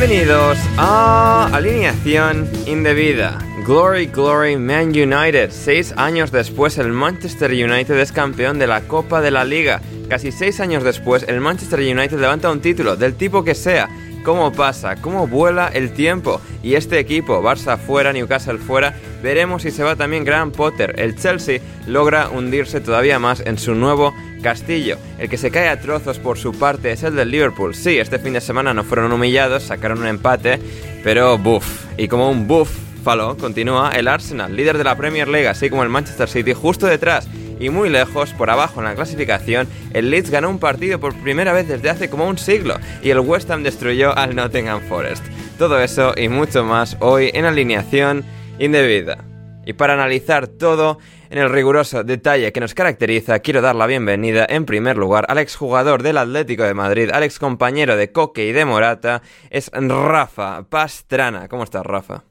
Bienvenidos a Alineación Indebida. Glory, Glory, Man United. Seis años después, el Manchester United es campeón de la Copa de la Liga. Casi seis años después, el Manchester United levanta un título, del tipo que sea. ¿Cómo pasa? ¿Cómo vuela el tiempo? Y este equipo, Barça fuera, Newcastle fuera, veremos si se va también Graham Potter. El Chelsea logra hundirse todavía más en su nuevo castillo. El que se cae a trozos por su parte es el del Liverpool. Sí, este fin de semana no fueron humillados, sacaron un empate, pero buff. Y como un buff faló, continúa el Arsenal, líder de la Premier League, así como el Manchester City, justo detrás y muy lejos, por abajo en la clasificación, el Leeds ganó un partido por primera vez desde hace como un siglo y el West Ham destruyó al Nottingham Forest. Todo eso y mucho más hoy en alineación indebida. Y para analizar todo en el riguroso detalle que nos caracteriza, quiero dar la bienvenida en primer lugar al exjugador del Atlético de Madrid, al excompañero de Coque y de Morata, es Rafa Pastrana. ¿Cómo estás, Rafa?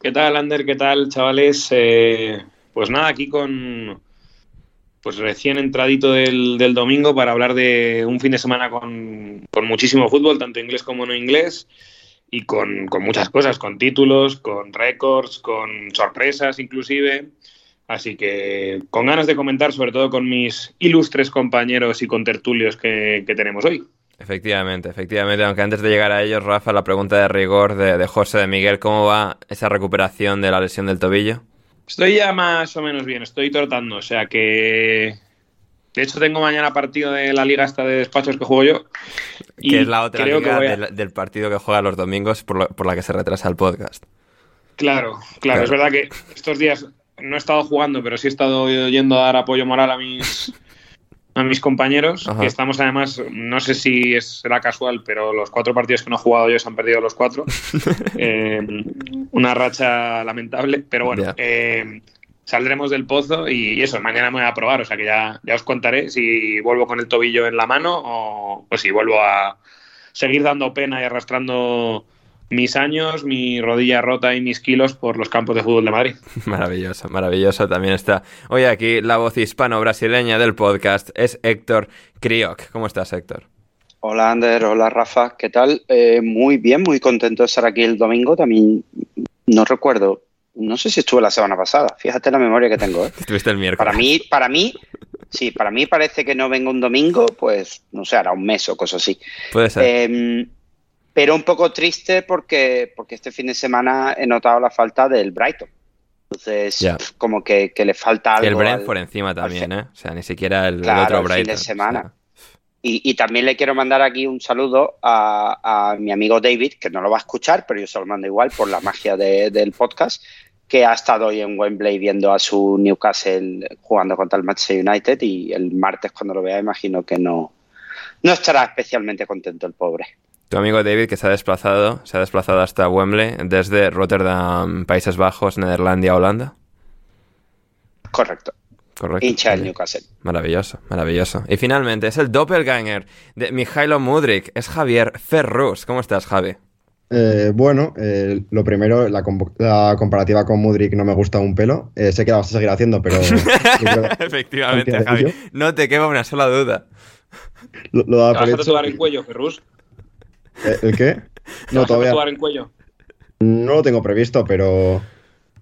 ¿Qué tal, Ander? ¿Qué tal, chavales? Eh, pues nada, aquí con pues recién entradito del, domingo para hablar de un fin de semana con, muchísimo fútbol, tanto inglés como no inglés, y con, con muchas cosas, con títulos, con récords, con sorpresas inclusive. Así que con ganas de comentar, sobre todo con mis ilustres compañeros y con tertulios que, tenemos hoy. Efectivamente, efectivamente. Aunque antes de llegar a ellos, Rafa, la pregunta de rigor de, de José de Miguel, ¿cómo va esa recuperación de la lesión del tobillo? Estoy ya más o menos bien, estoy trotando, o sea que... De hecho, tengo mañana partido de la liga esta de despachos que juego yo. que es la otra liga del, partido que juega los domingos por, por la que se retrasa el podcast. Claro, claro, es verdad que estos días no he estado jugando, pero sí he estado yendo a dar apoyo moral a mis, a mis compañeros, que estamos además, no sé si es, será casual, pero los cuatro partidos que no he jugado yo se han perdido los cuatro. Eh, una racha lamentable, pero bueno, eh, saldremos del pozo y, eso, mañana me voy a probar, o sea que ya, ya os contaré si vuelvo con el tobillo en la mano o, o si vuelvo a seguir dando pena y arrastrando mis años, mi rodilla rota y mis kilos por los campos de fútbol de Madrid. Maravilloso, maravilloso. También está hoy aquí la voz hispano-brasileña del podcast, es Héctor Crioc. ¿Cómo estás, Héctor? Hola, Ander. Hola, Rafa. ¿Qué tal? Eh, muy bien, muy contento de estar aquí el domingo. También no recuerdo, no sé si estuve la semana pasada. Fíjate la memoria que tengo. ¿eh? Estuviste el miércoles. Para mí, para mí, sí, para mí parece que no vengo un domingo, pues no sé, hará un mes o cosas así. Puede ser. Eh, pero un poco triste porque, porque este fin de semana he notado la falta del Brighton. Entonces, como que, le falta algo. el Brentford encima también, ¿eh? O sea, ni siquiera el, otro Brighton. fin de semana. Y, también le quiero mandar aquí un saludo a, mi amigo David, que no lo va a escuchar, pero yo se lo mando igual por la magia del podcast, que ha estado hoy en Wembley viendo a su Newcastle jugando contra el Manchester United y el martes cuando lo vea imagino que no, no estará especialmente contento el pobre. Tu amigo David que se ha desplazado, se ha desplazado hasta Wembley desde Rotterdam, Países Bajos, Nederlandia, Holanda. Correcto. Correcto. Hincha del Newcastle. Maravilloso, maravilloso. Y finalmente es el doppelganger de Mijailo Mudrik, es Javier Ferrus. ¿Cómo estás, Javi? Eh, bueno, eh, lo primero, la, comparativa con Mudrik no me gusta un pelo. Eh, sé que la vas a seguir haciendo, pero. Efectivamente, Javi. No te queda una sola duda. Lo, lo ¿Te vas a tatuar el cuello, Ferrus? ¿Eh, ¿El qué? No, todavía. en cuello? No lo tengo previsto, pero.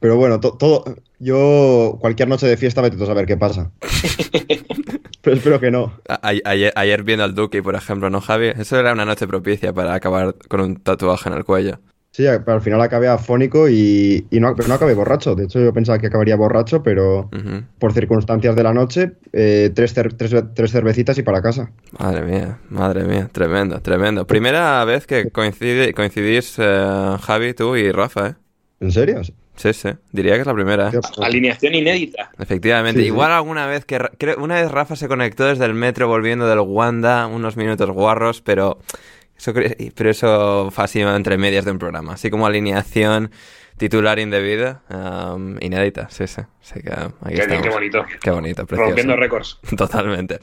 Pero bueno, todo. Yo cualquier noche de fiesta me intento saber qué pasa. pero espero que no. ayer, viendo al Duque, por ejemplo, ¿no, Javi? Eso era una noche propicia para acabar con un tatuaje en el cuello. Sí, pero al final acabé afónico y, no, pero no acabé borracho. De hecho, yo pensaba que acabaría borracho, pero por circunstancias de la noche, eh, tres, tres, cervecitas y para casa. Madre mía, madre mía, tremendo, tremendo. Primera vez que coincide, coincidís eh, Javi, tú y Rafa, ¿eh? ¿En serio? Sí, sí, diría que es la primera. ¿eh? Alineación inédita. Efectivamente. Igual alguna vez que... una vez Rafa se conectó desde el metro volviendo del Wanda, unos minutos guarros, pero pero eso fácil entre medias de un programa. Así como alineación titular indebida, um, inédita, sí, sí. qué, bonito. Qué bonito, precioso. Rompiendo récords. Totalmente.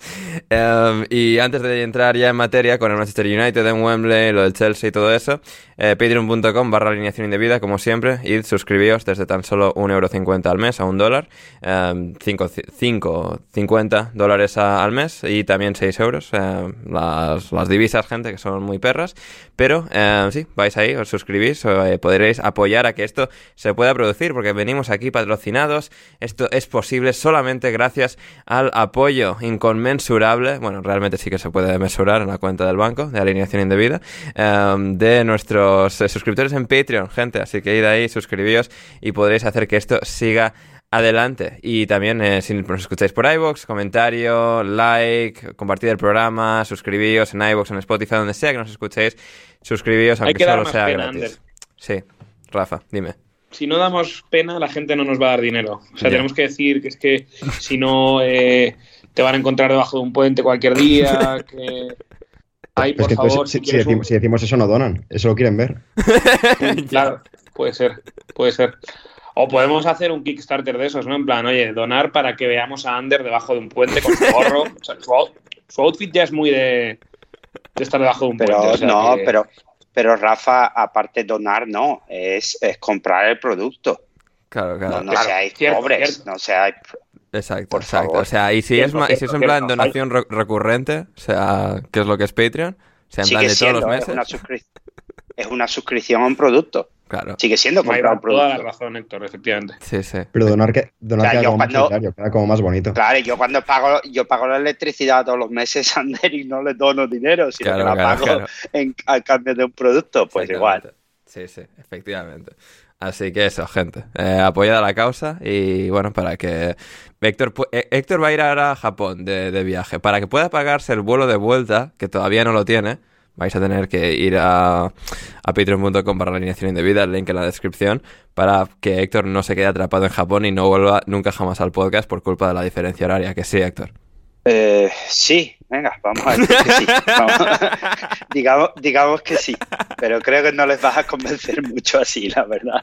Um, y antes de entrar ya en materia con el Manchester United en Wembley, lo del Chelsea y todo eso, eh, patreon.com barra alineación indebida, como siempre, y suscribíos desde tan solo 1,50€ al mes a un dólar, um, 5,50 dólares al mes y también 6 euros. Eh, las, las, divisas, gente, que son muy perras. Pero eh, sí, vais ahí, os suscribís, eh, podréis apoyar a que esto se pueda producir, porque venimos aquí patrocinados. Esto es posible solamente gracias al apoyo inconmensurable, bueno, realmente sí que se puede mesurar en la cuenta del banco de alineación indebida, de nuestros suscriptores en Patreon, gente. Así que id ahí, suscribíos y podréis hacer que esto siga adelante. Y también, eh, si nos escucháis por iVoox, comentario, like, compartid el programa, suscribíos en iVoox, en Spotify, donde sea que nos escuchéis, suscribíos, aunque solo sea gratis. Sí, Rafa, dime. Si no damos pena, la gente no nos va a dar dinero. O sea, tenemos que decir que es que si no eh, te van a encontrar debajo de un puente cualquier día, que... Ay, por favor, si, decimos, si, decimos, eso no donan, eso lo quieren ver. claro, puede ser, puede ser. O podemos hacer un Kickstarter de esos, ¿no? En plan, oye, donar para que veamos a Ander debajo de un puente con su gorro. su, outfit ya es muy de, estar debajo de un puente. no, pero, pero Rafa, aparte donar, no, es, comprar el producto. Claro, claro. No, seáis pobres, no seáis... Exacto, exacto. O sea, y si, es, y si es en plan donación recurrente, o sea, ¿qué es lo que es Patreon? O sea, en plan de todos los meses. es una suscripción a un producto. Claro. Sigue siendo comprar un producto. Toda la razón, Héctor, efectivamente. Sí, sí. Pero donar, que, donar queda, como más como más bonito. Claro, yo cuando pago, yo pago la electricidad todos los meses, Ander, y no le dono dinero, sino que la pago En, a cambio de un producto, pues igual. Sí, sí, efectivamente. Así que eso, gente. Eh, apoyada la causa y bueno, para que Héctor, eh, Héctor va a ir ahora a Japón de, de viaje. Para que pueda pagarse el vuelo de vuelta, que todavía no lo tiene, vais a tener que ir a, a patreon.com para la alineación indebida, el link en la descripción, para que Héctor no se quede atrapado en Japón y no vuelva nunca jamás al podcast por culpa de la diferencia horaria, que sí, Héctor. Eh, sí, venga, vamos a decir que sí. digamos, digamos que sí, pero creo que no les vas a convencer mucho así, la verdad.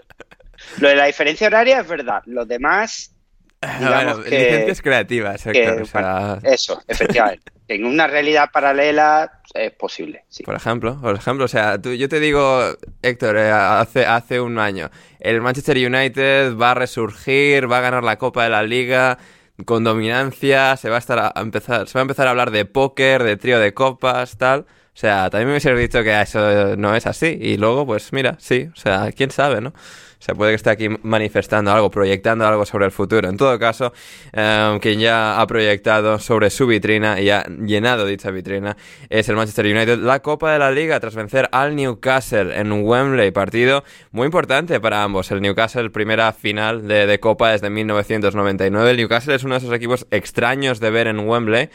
Lo de la diferencia horaria es verdad, los demás bueno, licencias creativas, Héctor, Eso, efectivamente. en una realidad paralela es posible. Sí. Por ejemplo, por ejemplo, o sea, tú, yo te digo, Héctor, eh, hace, hace un año, el Manchester United va a resurgir, va a ganar la Copa de la Liga con dominancia, se va a estar a empezar, se va a empezar a hablar de póker, de trío de copas, tal. O sea, también me hubiese dicho que eso no es así. Y luego, pues mira, sí, o sea, quién sabe, ¿no? Se puede que esté aquí manifestando algo, proyectando algo sobre el futuro. En todo caso, eh, quien ya ha proyectado sobre su vitrina y ha llenado dicha vitrina es el Manchester United. La Copa de la Liga tras vencer al Newcastle en Wembley. Partido muy importante para ambos. El Newcastle, primera final de, de Copa desde 1999. El Newcastle es uno de esos equipos extraños de ver en Wembley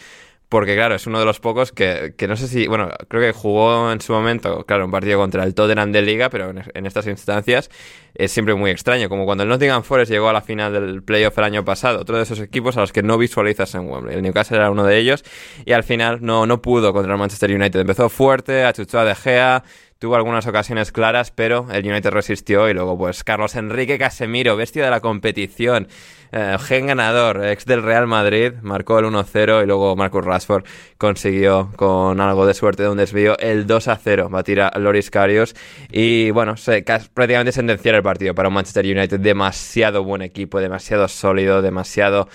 porque claro, es uno de los pocos que, que, no sé si, bueno, creo que jugó en su momento, claro, un partido contra el Tottenham de Liga, pero en, estas instancias es siempre muy extraño, como cuando el Nottingham Forest llegó a la final del playoff el año pasado, otro de esos equipos a los que no visualizas en Wembley. El Newcastle era uno de ellos y al final no, no pudo contra el Manchester United. Empezó fuerte, achuchó a De Gea, tuvo algunas ocasiones claras, pero el United resistió y luego pues Carlos Enrique Casemiro, bestia de la competición, eh, gen ganador, ex del Real Madrid, marcó el 1-0 y luego Marcus Rashford consiguió con algo de suerte de un desvío el 2-0, batir a Loris Karius y bueno, se, prácticamente sentenciar partido para un Manchester United demasiado buen equipo, demasiado sólido, demasiado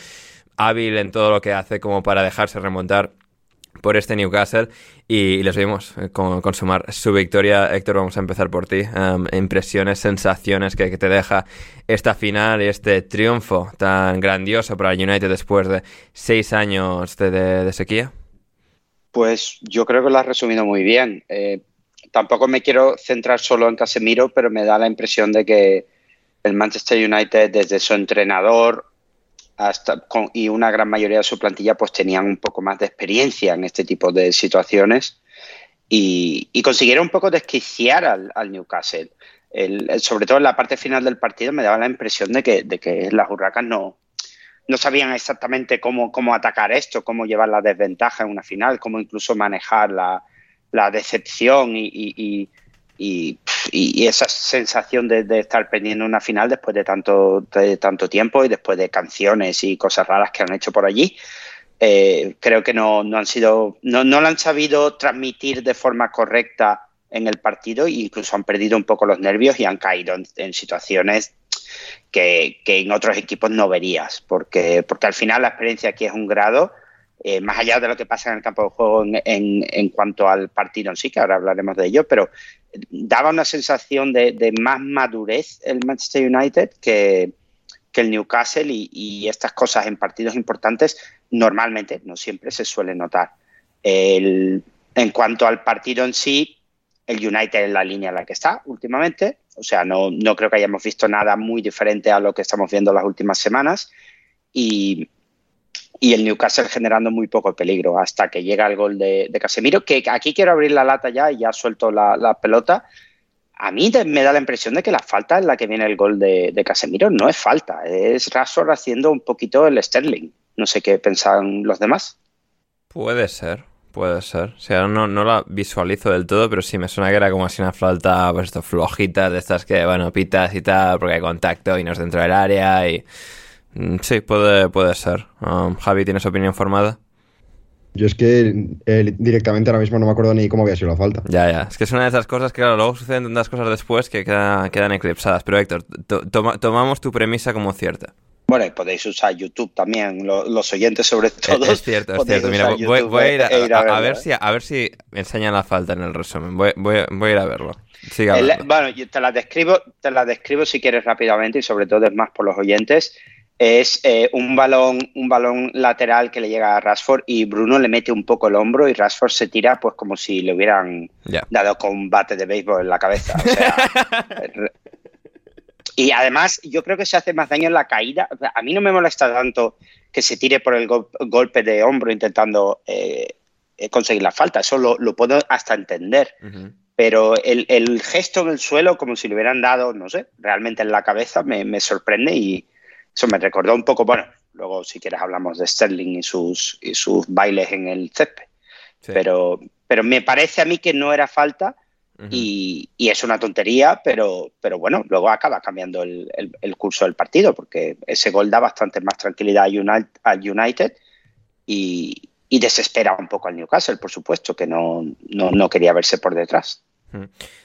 hábil en todo lo que hace como para dejarse remontar por este Newcastle y, les vimos eh, consumar su victoria. Héctor, vamos a empezar por ti. Em, impresiones, sensaciones que, te deja esta final y este triunfo tan grandioso para el United después de seis años de, sequía. Pues yo creo que lo has resumido muy bien. Eh, tampoco me quiero centrar solo en Casemiro, pero me da la impresión de que el Manchester United, desde su entrenador hasta y una gran mayoría de su plantilla pues tenían un poco más de experiencia en este tipo de situaciones y, consiguieron un poco desquiciar al, Newcastle. sobre todo en la parte final del partido me daba la impresión de que, de que las hurracas no, no sabían exactamente cómo, cómo atacar esto, cómo llevar la desventaja en una final, cómo incluso manejar la, decepción y, esa sensación de, estar pendiente una final después de tanto, tiempo y después de canciones y cosas raras que han hecho por allí, eh, creo que no, han sido, no, no han sabido transmitir de forma correcta en el partido e incluso han perdido un poco los nervios y han caído en, situaciones que, en otros equipos no verías, porque, porque al final la experiencia aquí es un grado, eh, más allá de lo que pasa en el campo de juego en, en, cuanto al partido en sí, que ahora hablaremos de ello, pero daba una sensación de, más madurez el Manchester United que, que el Newcastle y, estas cosas en partidos importantes normalmente, no siempre se suele notar. en cuanto al partido en sí, el United es la línea en la que está últimamente, o sea, no, no creo que hayamos visto nada muy diferente a lo que estamos viendo las últimas semanas y, y el Newcastle generando muy poco peligro hasta que llega el gol de, Casemiro, que aquí quiero abrir la lata ya y ya suelto la, pelota. A mí me da la impresión de que la falta en la que viene el gol de, Casemiro no es falta, es Rashford haciendo un poquito el Sterling. No sé qué pensan los demás. Puede ser, puede ser. O sea, no, no la visualizo del todo, pero sí me suena que era como así una falta, pues flojita, de estas que, bueno, pitas y tal, porque hay contacto y no es dentro del área y sí, puede, puede ser. Um, Javi, ¿tienes opinión formada? Yo es que eh, directamente ahora mismo no me acuerdo ni cómo había sido la falta. Ya, ya. Es que es una de esas cosas que, claro, luego suceden tantas cosas después que quedan eclipsadas. Pero Héctor, tomamos tu premisa como cierta. Bueno, y podéis usar YouTube también, los oyentes sobre todo. Es, cierto, es cierto. Mira, voy, a ir a, ver si, a ver si enseñan la falta en el resumen. Voy, voy, a ir a verlo. bueno, yo te la describo, te la describo si quieres rápidamente y sobre todo es más por los oyentes es eh, un balón un balón lateral que le llega a Rashford y Bruno le mete un poco el hombro y Rashford se tira pues como si le hubieran dado con un bate de béisbol en la cabeza. y además yo creo que se hace más daño en la caída. A mí no me molesta tanto que se tire por el golpe de hombro intentando eh, eh, conseguir la falta. Eso lo, puedo hasta entender. Pero el, gesto en el suelo, como si le hubieran dado, no sé, realmente en la cabeza, me sorprende y, eso me recordó un poco, bueno, luego si quieres hablamos de Sterling y sus, y sus bailes en el césped. Pero, pero me parece a mí que no era falta y, es una tontería, pero, pero bueno, luego acaba cambiando el, curso del partido porque ese gol da bastante más tranquilidad al United, y, desespera un poco al Newcastle, por supuesto, que no, no quería verse por detrás.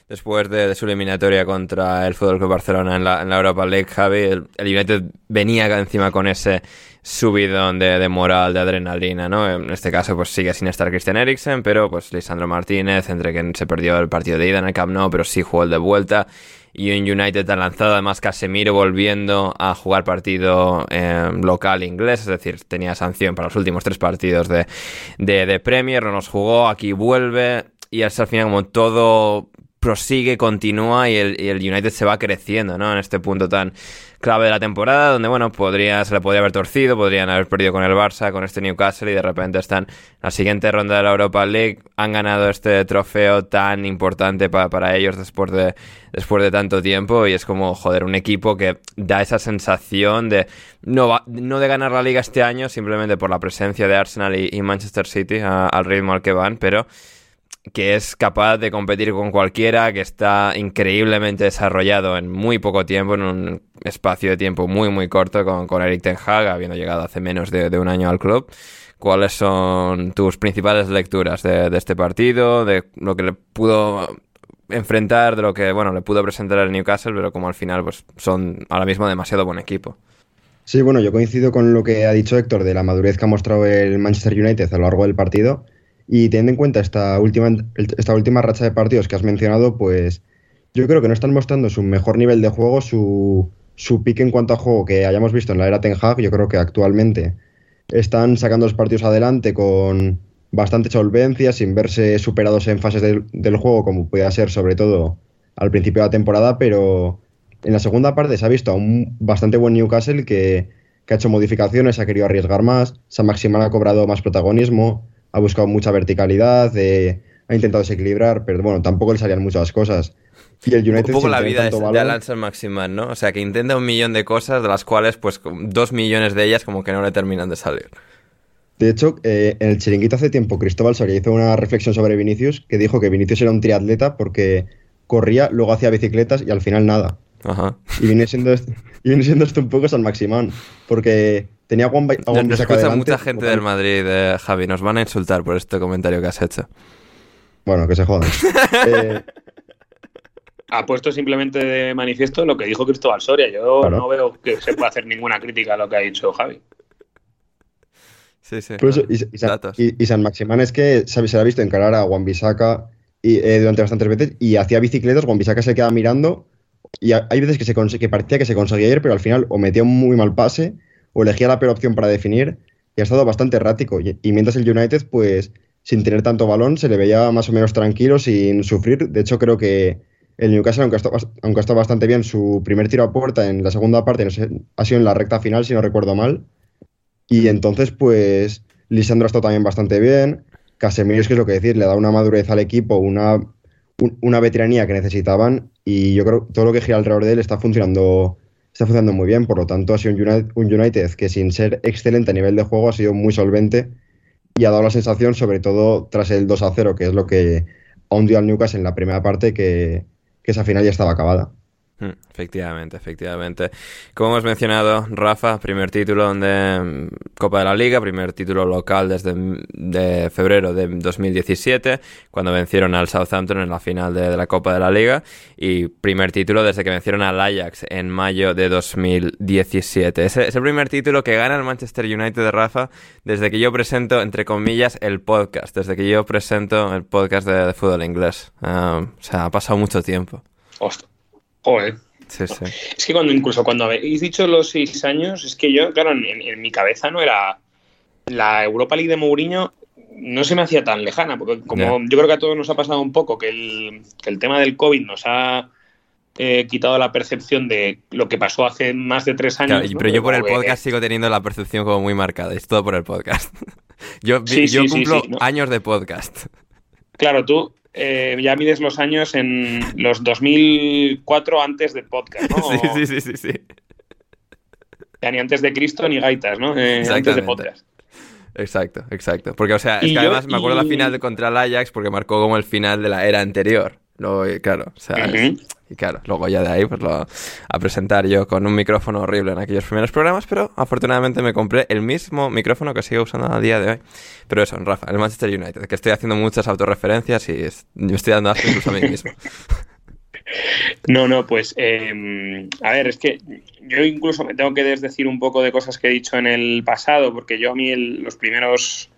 Después de, su eliminatoria contra el Fútbol Club Barcelona en la, Europa League, Javi, el, United venía encima con ese subidón de, moral, de adrenalina, ¿no? En este caso, pues sigue sin estar Christian Eriksen, pero pues Lisandro Martínez, entre quien se perdió el partido de ida en el Camp Nou, pero sí jugó el de vuelta. Y un United tan lanzado, además Casemiro volviendo a jugar partido eh, local inglés, es decir, tenía sanción para los últimos tres partidos de, de, de Premier, no nos jugó, aquí vuelve, y hasta al final como todo prosigue, continúa y el, United se va creciendo, ¿no? En este punto tan clave de la temporada, donde, bueno, podría, se le podría haber torcido, podrían haber perdido con el Barça, con este Newcastle, y de repente están en la siguiente ronda de la Europa League, han ganado este trofeo tan importante para ellos después de, después de tanto tiempo, y es como, joder, un equipo que da esa sensación de no, no de ganar la liga este año, simplemente por la presencia de Arsenal y, Manchester City al ritmo al que van, pero que es capaz de competir con cualquiera, que está increíblemente desarrollado en muy poco tiempo, en un espacio de tiempo muy, muy corto con, con Eric Ten Hag, habiendo llegado hace menos de, un año al club. ¿Cuáles son tus principales lecturas de, este partido, de lo que le pudo enfrentar, de lo que, bueno, le pudo presentar el Newcastle, pero como al final, pues son ahora mismo demasiado buen equipo? Sí, bueno, yo coincido con lo que ha dicho Héctor de la madurez que ha mostrado el Manchester United a lo largo del partido y teniendo en cuenta esta última, esta última racha de partidos que has mencionado, pues yo creo que no están mostrando su mejor nivel de juego, su, su pique en cuanto a juego que hayamos visto en la era Ten Hag. Yo creo que actualmente están sacando los partidos adelante con bastante solvencia, sin verse superados en fases del, juego, como puede ser sobre todo al principio de la temporada, pero en la segunda parte se ha visto a un bastante buen Newcastle que, que ha hecho modificaciones, ha querido arriesgar más, San Maximal ha cobrado más protagonismo, ha buscado mucha verticalidad, eh, ha intentado desequilibrar, pero bueno, tampoco le salían muchas cosas. Y el United un poco la vida de Alan Maximan, ¿no? O sea, que intenta un millón de cosas, de las cuales, pues, dos millones de ellas como que no le terminan de salir. De hecho, eh, en el chiringuito hace tiempo, Cristóbal Soria hizo una reflexión sobre Vinicius, que dijo que Vinicius era un triatleta porque corría, luego hacía bicicletas y al final nada. Ajá. Y viene siendo, esto, y viene siendo esto un poco San Maximán, porque tenía a Juan, a Juan Nos escucha delante, mucha gente del Madrid, eh, Javi. Nos van a insultar por este comentario que has hecho. Bueno, que se jodan. Eh, Ha puesto simplemente de manifiesto lo que dijo Cristóbal Soria. Yo Claro. no veo que se pueda hacer ninguna crítica a lo que ha dicho Javi. Sí, sí. Eso, y, y San, Datos. y- y San Maximán es que se, se le ha visto encarar a Juan Bisaca y, eh, durante bastantes veces y hacía bicicletas, Juan Bisaca se queda mirando y ha- hay veces que, se que parecía que se conseguía ir, pero al final o metía un muy mal pase o elegía la peor opción para definir y ha estado bastante errático. Y, mientras el United, pues sin tener tanto balón, se le veía más o menos tranquilo, sin sufrir. De hecho, creo que el Newcastle, aunque ha estado, aunque ha bastante bien, su primer tiro a puerta en la segunda parte no sé, ha sido en la recta final, si no recuerdo mal. Y entonces, pues, Lisandro ha estado también bastante bien. Casemiro es que es lo que decir, le da una madurez al equipo, una, un- una veteranía que necesitaban. Y yo creo que todo lo que gira alrededor de él está funcionando, está funcionando muy bien. Por lo tanto, ha sido un United, un United que sin ser excelente a nivel de juego ha sido muy solvente y ha dado la sensación, sobre todo tras el 2 a 0, que es lo que hundió al Newcastle en la primera parte, que, que esa final ya estaba acabada. Mm, Efectivamente, efectivamente. Como hemos mencionado, Rafa, primer título de mm, Copa de la Liga, primer título local desde mm, de febrero de 2017, cuando vencieron al Southampton en la final de, la Copa de la Liga, y primer título desde que vencieron al Ajax en mayo de 2017. Es, es el primer título que gana el Manchester United de Rafa desde que yo presento, entre comillas, el podcast, desde que yo presento el podcast de, fútbol inglés. Ah, o sea, ha pasado mucho tiempo. Ostras. Joder. Sí, sí. Es que cuando incluso cuando habéis dicho los seis años, es que yo, claro, en, en mi cabeza no era la Europa League de Mourinho no se me hacía tan lejana, porque como yo creo que a todos nos ha pasado un poco que el, que el tema del COVID nos ha eh, quitado la percepción de lo que pasó hace más de tres años. Claro, y- ¿no? pero yo por el podcast sigo teniendo la percepción como muy marcada. Es todo por el podcast. yo Sí, yo sí, sí, cumplo sí, ¿no? años de podcast. Claro, tú eh, ya mides los años en los 2004 antes del podcast, ¿no? sí, sí, sí, sí, sí. Ya ni antes de Cristo ni gaitas, ¿no? Eh, antes de podcast. Exacto, exacto. Porque, o sea, es que yo- además me acuerdo la final de contra el Ajax porque marcó como el final de la era anterior. Luego, claro, o sea, es-. Y claro, luego ya de ahí pues lo, a presentar yo con un micrófono horrible en aquellos primeros programas, pero afortunadamente me compré el mismo micrófono que sigo usando a día de hoy. Pero eso, Rafa, el Manchester United, que estoy haciendo muchas autorreferencias y es- me estoy dando asco incluso a mí mismo. No, no, pues eh, a ver, es que yo incluso me tengo que desdecir un poco de cosas que he dicho en el pasado, porque yo a mí el- los primeros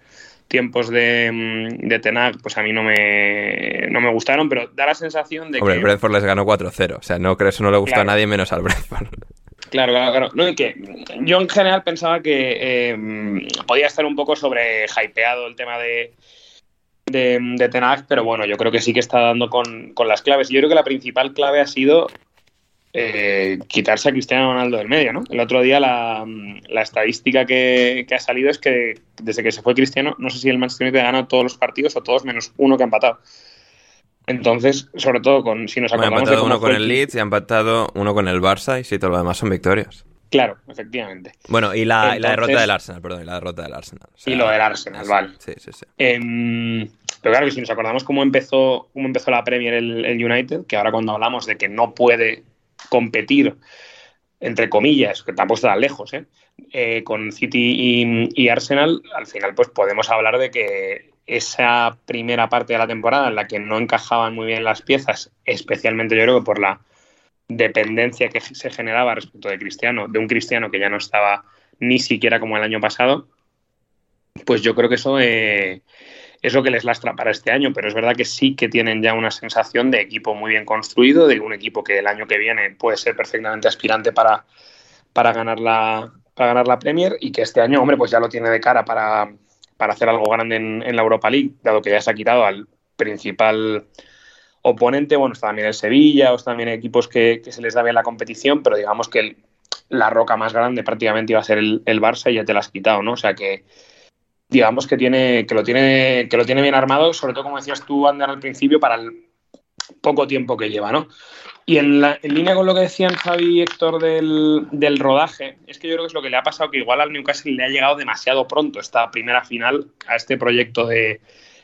tiempos de, mm, de Tenag, pues a mí no me, no me gustaron, pero da la sensación de Hombre, el que... Brentford les ganó 4-0. O sea, no creo eso no le gustó Claro. a nadie menos al Brentford. Claro, claro, claro. No, y que yo en general pensaba que eh, podía estar un poco sobre hypeado el tema de, de, de Ten Hag, pero bueno, yo creo que sí que está dando con, con las claves. Yo creo que la principal clave ha sido eh, quitarse a Cristiano Ronaldo del medio, ¿no? El otro día la, la estadística que, que ha salido es que desde que se fue Cristiano, no sé si el Manchester United ha ganado todos los partidos o todos menos uno que ha empatado. Entonces, sobre todo con si nos ha acordamos de empatado cómo uno con el Leeds y ha empatado uno con el Barça y sí, todo lo demás son victorias. Claro, efectivamente. Bueno, y la, y la derrota del Arsenal, perdón, y la derrota del Arsenal. O sea, Y lo del Arsenal, vale. Sí, sí, sí. Em, pero claro, que si nos acordamos cómo empezó, cómo empezó la Premier el, el United, que ahora cuando hablamos de que no puede competir, entre comillas, que tampoco está tan lejos, ¿eh? Eh, con City y, Arsenal, al final pues podemos hablar de que esa primera parte de la temporada en la que no encajaban muy bien las piezas, especialmente yo creo que por la dependencia que se generaba respecto de Cristiano, de un Cristiano que ya no estaba ni siquiera como el año pasado, pues yo creo que eso eh, es lo que les lastra para este año, pero es verdad que sí que tienen ya una sensación de equipo muy bien construido, de un equipo que el año que viene puede ser perfectamente aspirante para, para, ganar, la, para ganar la Premier y que este año, hombre, pues ya lo tiene de cara para, para hacer algo grande en, la Europa League, dado que ya se ha quitado al principal oponente, bueno, está también el Sevilla, o está también equipos que, que se les da bien la competición, pero digamos que la roca más grande prácticamente iba a ser el, el Barça y ya te la has quitado, ¿no? O sea que digamos que tiene, que lo tiene, que lo tiene bien armado, sobre todo como decías tú, Ander, al principio, para el poco tiempo que lleva, ¿no? Y en, la- línea con lo que decían Javi y Héctor del, del rodaje, es que yo creo que es lo que le ha pasado, que igual al Newcastle le ha llegado demasiado pronto esta primera final a este proyecto de,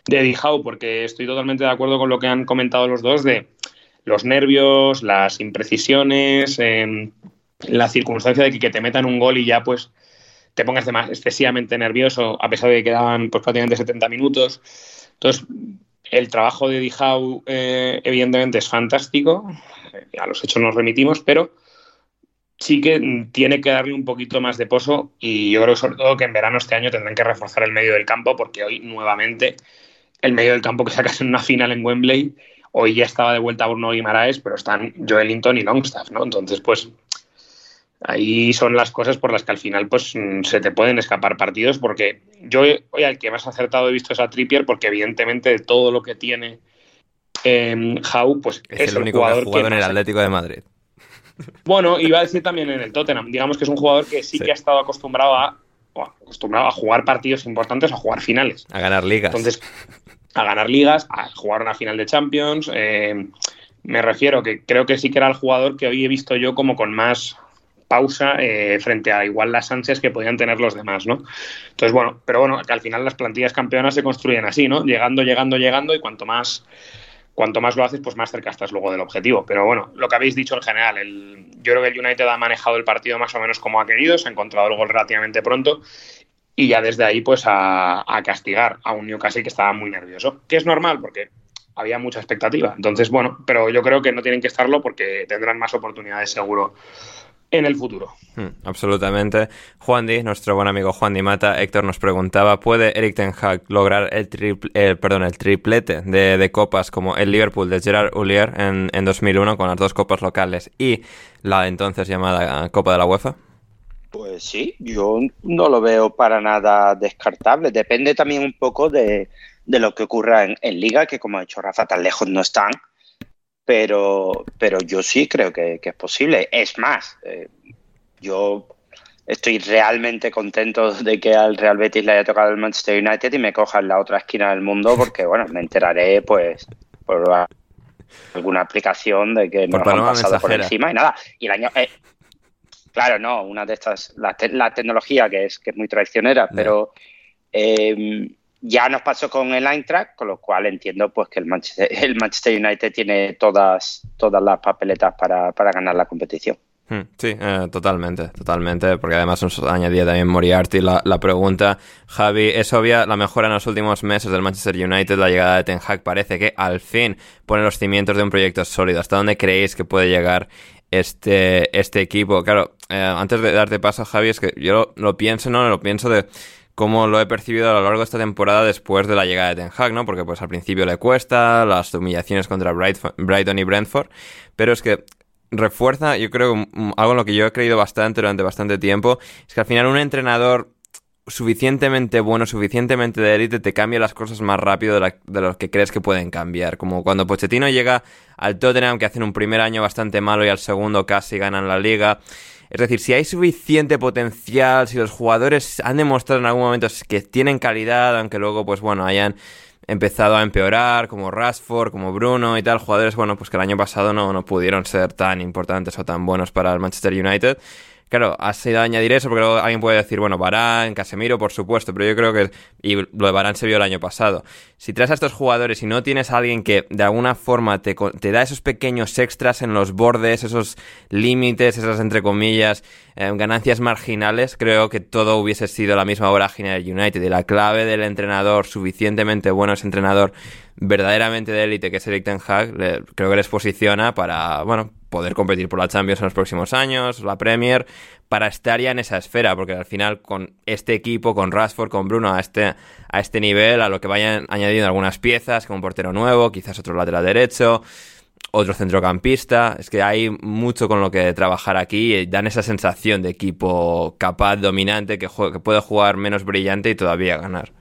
de Howe, porque estoy totalmente de acuerdo con lo que han comentado los dos de los nervios, las imprecisiones, em, la circunstancia de que, te metan un gol y ya pues te pongas excesivamente nervioso, a pesar de que quedaban pues, prácticamente 70 minutos. Entonces, el trabajo de Dijau, eh, evidentemente, es fantástico. A los hechos nos remitimos, pero sí que tiene que darle un poquito más de pozo y yo creo sobre todo que en verano este año tendrán que reforzar el medio del campo porque hoy nuevamente el medio del campo que sacas en una final en Wembley, hoy ya estaba de vuelta Bruno Guimaraes, pero están Joelinton y Longstaff, ¿no? Entonces, pues ahí son las cosas por las que al final pues se te pueden escapar partidos porque yo hoy al que más acertado he visto es a Trippier porque evidentemente de todo lo que tiene eh, Jau pues es, el, único jugador que ha jugado en el Atlético de Madrid. Bueno, iba a decir también en el Tottenham. Digamos que es un jugador que sí, que ha estado acostumbrado a, acostumbrado a jugar partidos importantes, a jugar finales. A ganar ligas. Entonces, a ganar ligas, a jugar una final de Champions. Eh, me refiero que creo que sí que era el jugador que hoy he visto yo como con más pausa eh, frente a igual las ansias que podían tener los demás, ¿no? Entonces, bueno, pero bueno, que al final las plantillas campeonas se construyen así, ¿no? Llegando, llegando, llegando y cuanto más cuanto más lo haces, pues más cerca estás luego del objetivo. Pero bueno, lo que habéis dicho en general, el, yo creo que el United ha manejado el partido más o menos como ha querido, se ha encontrado el gol relativamente pronto y ya desde ahí pues a, castigar a un Newcastle que estaba muy nervioso, que es normal porque había mucha expectativa. Entonces, bueno, pero yo creo que no tienen que estarlo porque tendrán más oportunidades seguro en el futuro. Hmm, absolutamente. Juan Di, nuestro buen amigo Juan Di Mata, Héctor nos preguntaba, ¿puede Eric Ten Hag lograr el, perdón, el triplete de, copas como el Liverpool de Gerard Houllier en, en 2001 con las dos copas locales y la entonces llamada Copa de la UEFA? Pues sí, yo no lo veo para nada descartable. Depende también un poco de, lo que ocurra en, en, Liga, que como ha dicho Rafa, tan lejos no están pero, pero yo sí creo que, es posible. Es más, eh, yo estoy realmente contento de que al Real Betis le haya tocado el Manchester United y me coja en la otra esquina del mundo porque, bueno, me enteraré pues por alguna aplicación de que nos han pasado por encima y nada. Y el año... Eh, claro, no, una de estas, la, tecnología que es, que es muy traicionera, pero... Eh, ya nos pasó con el Eintracht, con lo cual entiendo pues que el Manchester, el Manchester United tiene todas, todas las papeletas para, ganar la competición. Hmm, sí, eh, totalmente, totalmente, porque además nos añadía también Moriarty la, pregunta. Javi, es obvia la mejora en los últimos meses del Manchester United, la llegada de Ten Hag parece que al fin pone los cimientos de un proyecto sólido. ¿Hasta dónde creéis que puede llegar este, este equipo? Claro, eh, antes de darte paso, Javi, es que yo lo pienso, ¿no? Lo pienso de como lo he percibido a lo largo de esta temporada después de la llegada de Ten Hag, ¿no? Porque pues al principio le cuesta, las humillaciones contra Brighton y Brentford, pero es que refuerza, yo creo, algo en lo que yo he creído bastante durante bastante tiempo, es que al final un entrenador suficientemente bueno, suficientemente de élite, te cambia las cosas más rápido de, lo que crees que pueden cambiar. Como cuando Pochettino llega al Tottenham, que hacen un primer año bastante malo y al segundo casi ganan la liga. Es decir, si hay suficiente potencial, si los jugadores han demostrado en algún momento que tienen calidad, aunque luego, pues bueno, hayan empezado a empeorar, como Rashford, como Bruno y tal, jugadores, bueno, pues que el año pasado no, no pudieron ser tan importantes o tan buenos para el Manchester United. Claro, has ido añadir eso porque luego alguien puede decir, bueno, Barán, Casemiro, por supuesto, pero yo creo que, y lo de Barán se vio el año pasado. Si traes a estos jugadores y no tienes a alguien que de alguna forma te, te da esos pequeños extras en los bordes, esos límites, esas entre comillas, eh, ganancias marginales, creo que todo hubiese sido la misma vorágine del United. Y la clave del entrenador suficientemente bueno, ese entrenador verdaderamente de élite que es Eric Ten Hag, creo que les posiciona para, bueno, poder competir por la Champions en los próximos años, la Premier, para estar ya en esa esfera, porque al final con este equipo, con Rashford, con Bruno, a este, a este nivel, a lo que vayan añadiendo algunas piezas, como un portero nuevo, quizás otro lateral derecho, otro centrocampista, es que hay mucho con lo que trabajar aquí dan esa sensación de equipo capaz, dominante, que, que puede jugar menos brillante y todavía ganar.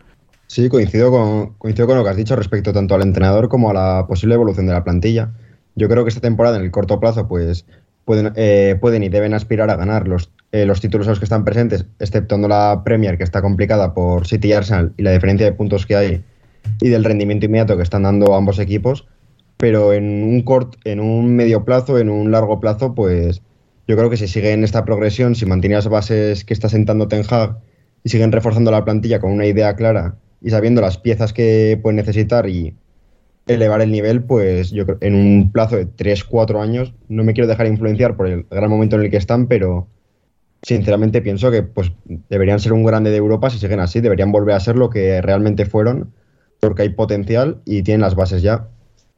Sí, coincido con, coincido con lo que has dicho respecto tanto al entrenador como a la posible evolución de la plantilla. Yo creo que esta temporada, en el corto plazo, pues pueden, eh, pueden y deben aspirar a ganar los, eh, los títulos a los que están presentes, exceptuando la Premier, que está complicada por City y Arsenal y la diferencia de puntos que hay y del rendimiento inmediato que están dando ambos equipos. Pero en un, cort, en un medio plazo, en un largo plazo, pues yo creo que si siguen esta progresión, si mantienen las bases que está sentando Ten Hag y siguen reforzando la plantilla con una idea clara y sabiendo las piezas que pueden necesitar y elevar el nivel, pues yo creo en un plazo de 3-4 años. No me quiero dejar influenciar por el gran momento en el que están, pero sinceramente pienso que pues deberían ser un grande de Europa si siguen así, deberían volver a ser lo que realmente fueron, porque hay potencial y tienen las bases ya.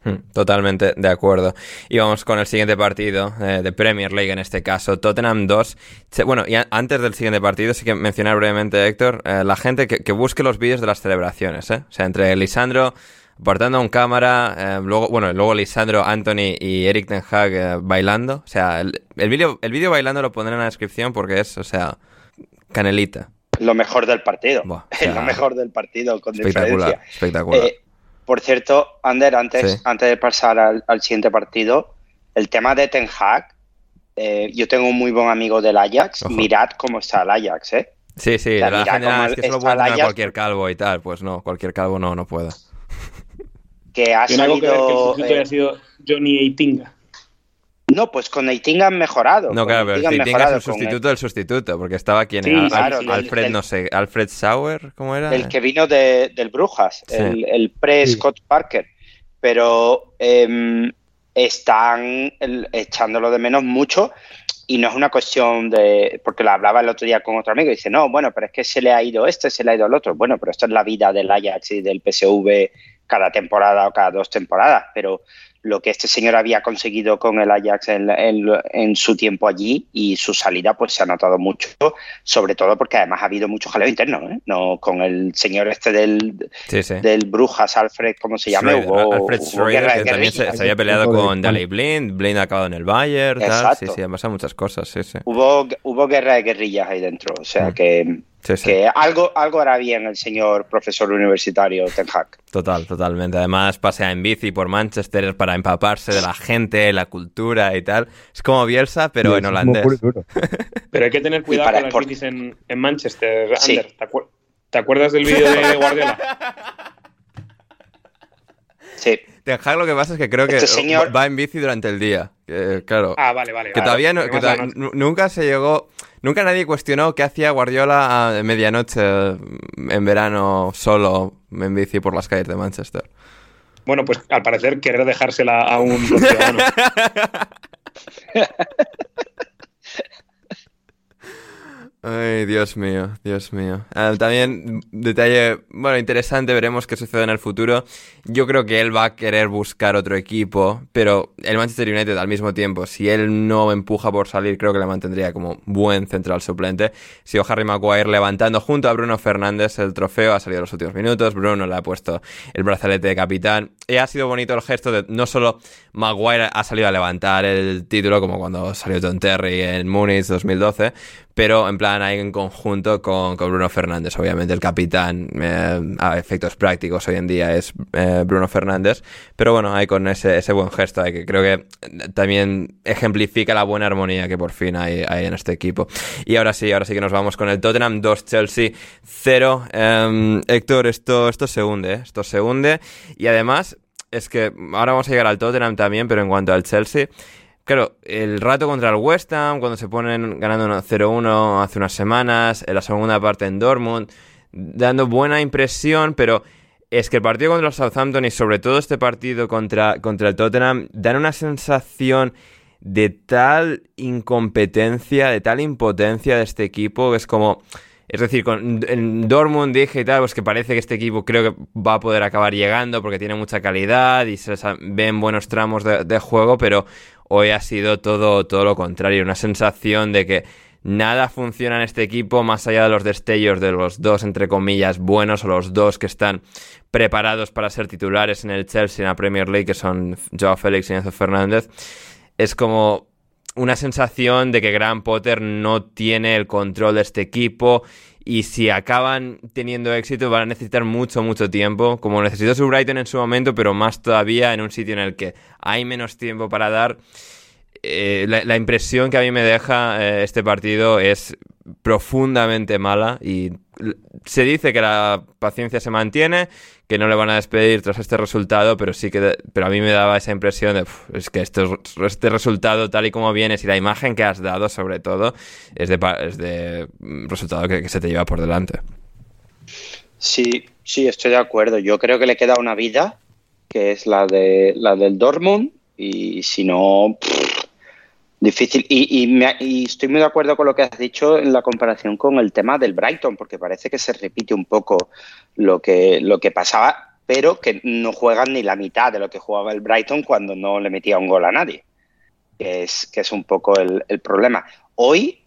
Hmm, totalmente de acuerdo. Y vamos con el siguiente partido eh, de Premier League en este caso, Tottenham 2. Bueno, y antes del siguiente partido, sí que mencionar brevemente, Héctor, eh, la gente que, busque los vídeos de las celebraciones, ¿eh? O sea, entre Lisandro portando un cámara, eh, luego, bueno, luego Lisandro, Anthony y Eric Ten Hag bailando. O sea, el, el vídeo el video bailando lo pondré en la descripción porque es, o sea, canelita. Lo mejor del partido. lo mejor del partido, con espectacular, Espectacular. Por cierto, Ander, antes, antes de pasar al, siguiente partido, el tema de Ten Hag, eh, yo tengo un muy buen amigo del Ajax, mirad cómo está el Ajax, ¿eh? Sí, sí, la, general es que solo puede cualquier calvo y tal, pues no, cualquier calvo no, no puede. Que ha salido, que, que el eh, ha sido Johnny Eitinga. No, pues con Eitinga han mejorado. No, claro, pero Eitinga es el sustituto del sustituto, porque estaba quien Alfred, no sé, Alfred Sauer, ¿cómo era? El que vino del Brujas, el, pre-Scott Parker. Pero em, están echándolo de menos mucho y no es una cuestión de, porque lo hablaba el otro día con otro amigo y dice, no, bueno, pero es que se le ha ido este, se le ha ido el otro. Bueno, pero esto es la vida del Ajax y del PSV cada temporada o cada dos temporadas, pero lo que este señor había conseguido con el Ajax en, su tiempo allí y su salida pues se ha notado mucho, sobre todo porque además ha habido mucho jaleo interno, ¿eh? no con el señor este del, del Brujas, Alfred, ¿cómo se llama? Alfred que también se, había peleado con Daley Blind, Blind ha acabado en el Bayern, tal, sí, sí, han pasado muchas cosas, sí, sí. Hubo, hubo guerra de guerrillas ahí dentro, o sea mm. que que algo, algo hará bien el señor profesor universitario Ten Hag. Total, totalmente. Además, pasea en bici por Manchester para empaparse de la gente, la cultura y tal. Es como Bielsa, pero en holandés. pero hay que tener cuidado con las bicis en, Manchester, Ander. ¿Te, acuerdas del vídeo de Guardiola? Sí. Ten Hag lo que pasa es que creo que este va en bici durante el día. claro. Ah, vale, vale. Que todavía nunca se llegó Nunca nadie cuestionó qué hacía Guardiola a medianoche en verano solo en bici por las calles de Manchester. Bueno, pues al parecer querer dejársela a un Ay, Dios mío, Dios mío. Ah, también, detalle, bueno, interesante, veremos qué sucede en el futuro. Yo creo que él va a querer buscar otro equipo, pero el Manchester United al mismo tiempo, si él no empuja por salir, creo que le mantendría como buen central suplente. Si o Harry Maguire levantando junto a Bruno Fernández el trofeo, ha salido en los últimos minutos, Bruno le ha puesto el brazalete de capitán. Y ha sido bonito el gesto de no solo Maguire ha salido a levantar el título, como cuando salió Don Terry en Múnich 2012, pero en plan ahí en conjunto con, Bruno Fernández, obviamente el capitán eh, a efectos prácticos hoy en día es eh, Bruno Fernández, pero bueno, ahí con ese, ese buen gesto que creo que también ejemplifica la buena armonía que por fin hay, en este equipo. Y ahora sí, ahora sí que nos vamos con el Tottenham 2 Chelsea 0. Em, Héctor, esto, esto se hunde, ¿eh? esto se hunde y además es que ahora vamos a llegar al Tottenham también, pero en cuanto al Chelsea Claro, el rato contra el West Ham, cuando se ponen ganando 0-1 hace unas semanas, en la segunda parte en Dortmund, dando buena impresión, pero es que el partido contra el Southampton y sobre todo este partido contra, contra el Tottenham dan una sensación de tal incompetencia, de tal impotencia de este equipo, que es como... Es decir, con, en Dortmund dije tal, pues que parece que este equipo creo que va a poder acabar llegando porque tiene mucha calidad y se ven buenos tramos de, de juego, pero hoy ha sido todo, todo lo contrario, una sensación de que nada funciona en este equipo más allá de los destellos de los dos, entre comillas, buenos o los dos que están preparados para ser titulares en el Chelsea en la Premier League, que son Joao Félix y Enzo Fernández. Es como una sensación de que Graham Potter no tiene el control de este equipo y si acaban teniendo éxito van a necesitar mucho, mucho tiempo, como necesitó su Brighton en su momento, pero más todavía en un sitio en el que hay menos tiempo para dar. Eh, la, impresión que a mí me deja eh, este partido es profundamente mala y se dice que la paciencia se mantiene, que no le van a despedir tras este resultado, pero sí que, pero a mí me daba esa impresión de, es que esto, este resultado tal y como vienes y la imagen que has dado sobre todo es de, es de resultado que, se te lleva por delante. Sí, sí, estoy de acuerdo. Yo creo que le queda una vida que es la de la del Dortmund, y si no, difícil. Y, y, estoy muy de acuerdo con lo que has dicho en la comparación con el tema del Brighton, porque parece que se repite un poco lo que, lo que pasaba, pero que no juegan ni la mitad de lo que jugaba el Brighton cuando no le metía un gol a nadie, que es, que es un poco el, el problema. Hoy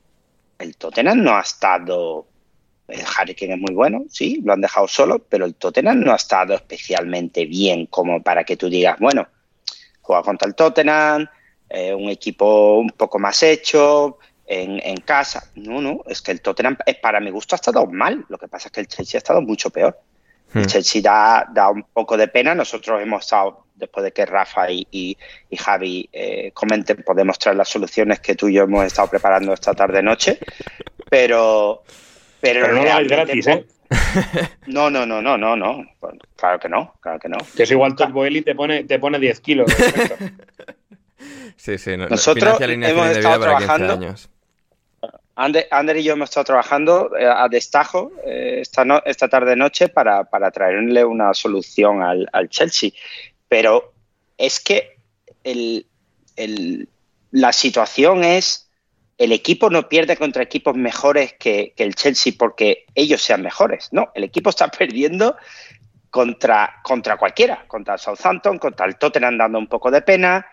el Tottenham no ha estado el Harry Kane es muy bueno, sí, lo han dejado solo, pero el Tottenham no ha estado especialmente bien como para que tú digas, bueno, juega contra el Tottenham, eh, un equipo un poco más hecho, en, casa. No, no, es que el Tottenham, eh, para mi gusto, ha estado mal. Lo que pasa es que el Chelsea ha estado mucho peor. El hmm. Chelsea da, un poco de pena. Nosotros hemos estado, después de que Rafa y, Javi eh, comenten, podemos traer las soluciones que tú y yo hemos estado preparando esta tarde-noche. Pero, pero, no lo gratis, ¿eh? No, no, no, no, no, no. Claro que no, claro que no. Que es igual Top Boeli te pone, te pone 10 kilos. sí, sí. Nosotros hemos estado trabajando. Ander, Ander, y yo hemos estado trabajando eh, a destajo eh, esta, no, esta tarde-noche para, para, traerle una solución al, al, Chelsea. Pero es que el, el, la situación es el equipo no pierde contra equipos mejores que, el Chelsea porque ellos sean mejores. No, el equipo está perdiendo contra, contra cualquiera, contra el Southampton, contra el Tottenham dando un poco de pena,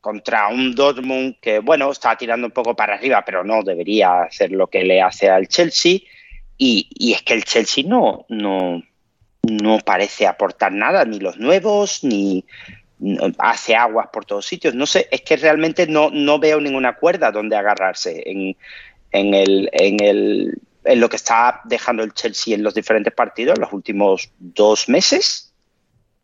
contra un Dortmund que, bueno, está tirando un poco para arriba, pero no debería hacer lo que le hace al Chelsea. Y, y es que el Chelsea no, no, no parece aportar nada, ni los nuevos, ni, hace aguas por todos sitios. No sé, es que realmente no, no veo ninguna cuerda donde agarrarse en, en, el, en, el, en lo que está dejando el Chelsea en los diferentes partidos los últimos dos meses,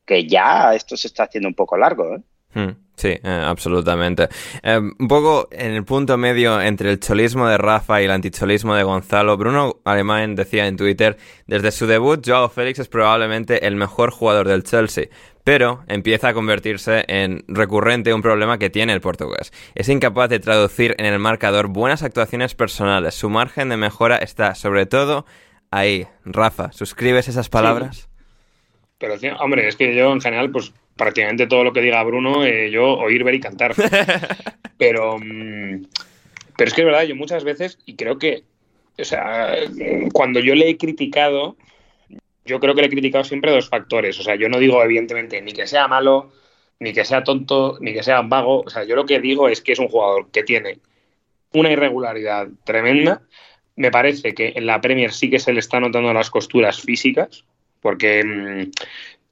que ya esto se está haciendo un poco largo. ¿eh? Hmm. Sí, eh, absolutamente. Eh, un poco en el punto medio entre el cholismo de Rafa y el anticholismo de Gonzalo, Bruno Alemán decía en Twitter, desde su debut, Joao Félix es probablemente el mejor jugador del Chelsea, pero empieza a convertirse en recurrente un problema que tiene el portugués. Es incapaz de traducir en el marcador buenas actuaciones personales. Su margen de mejora está sobre todo ahí. Rafa, ¿suscribes esas palabras? Pero, hombre, es que yo en general, pues prácticamente todo lo que diga Bruno, eh, yo oír, ver y cantar. pero, mm, pero es que es verdad, yo muchas veces, y creo que, o sea, cuando yo le he criticado, yo creo que le he criticado siempre dos factores. O sea, yo no digo, evidentemente, ni que sea malo, ni que sea tonto, ni que sea vago. O sea, yo lo que digo es que es un jugador que tiene una irregularidad tremenda. Me parece que en la Premier sí que se le está notando las costuras físicas, porque mm,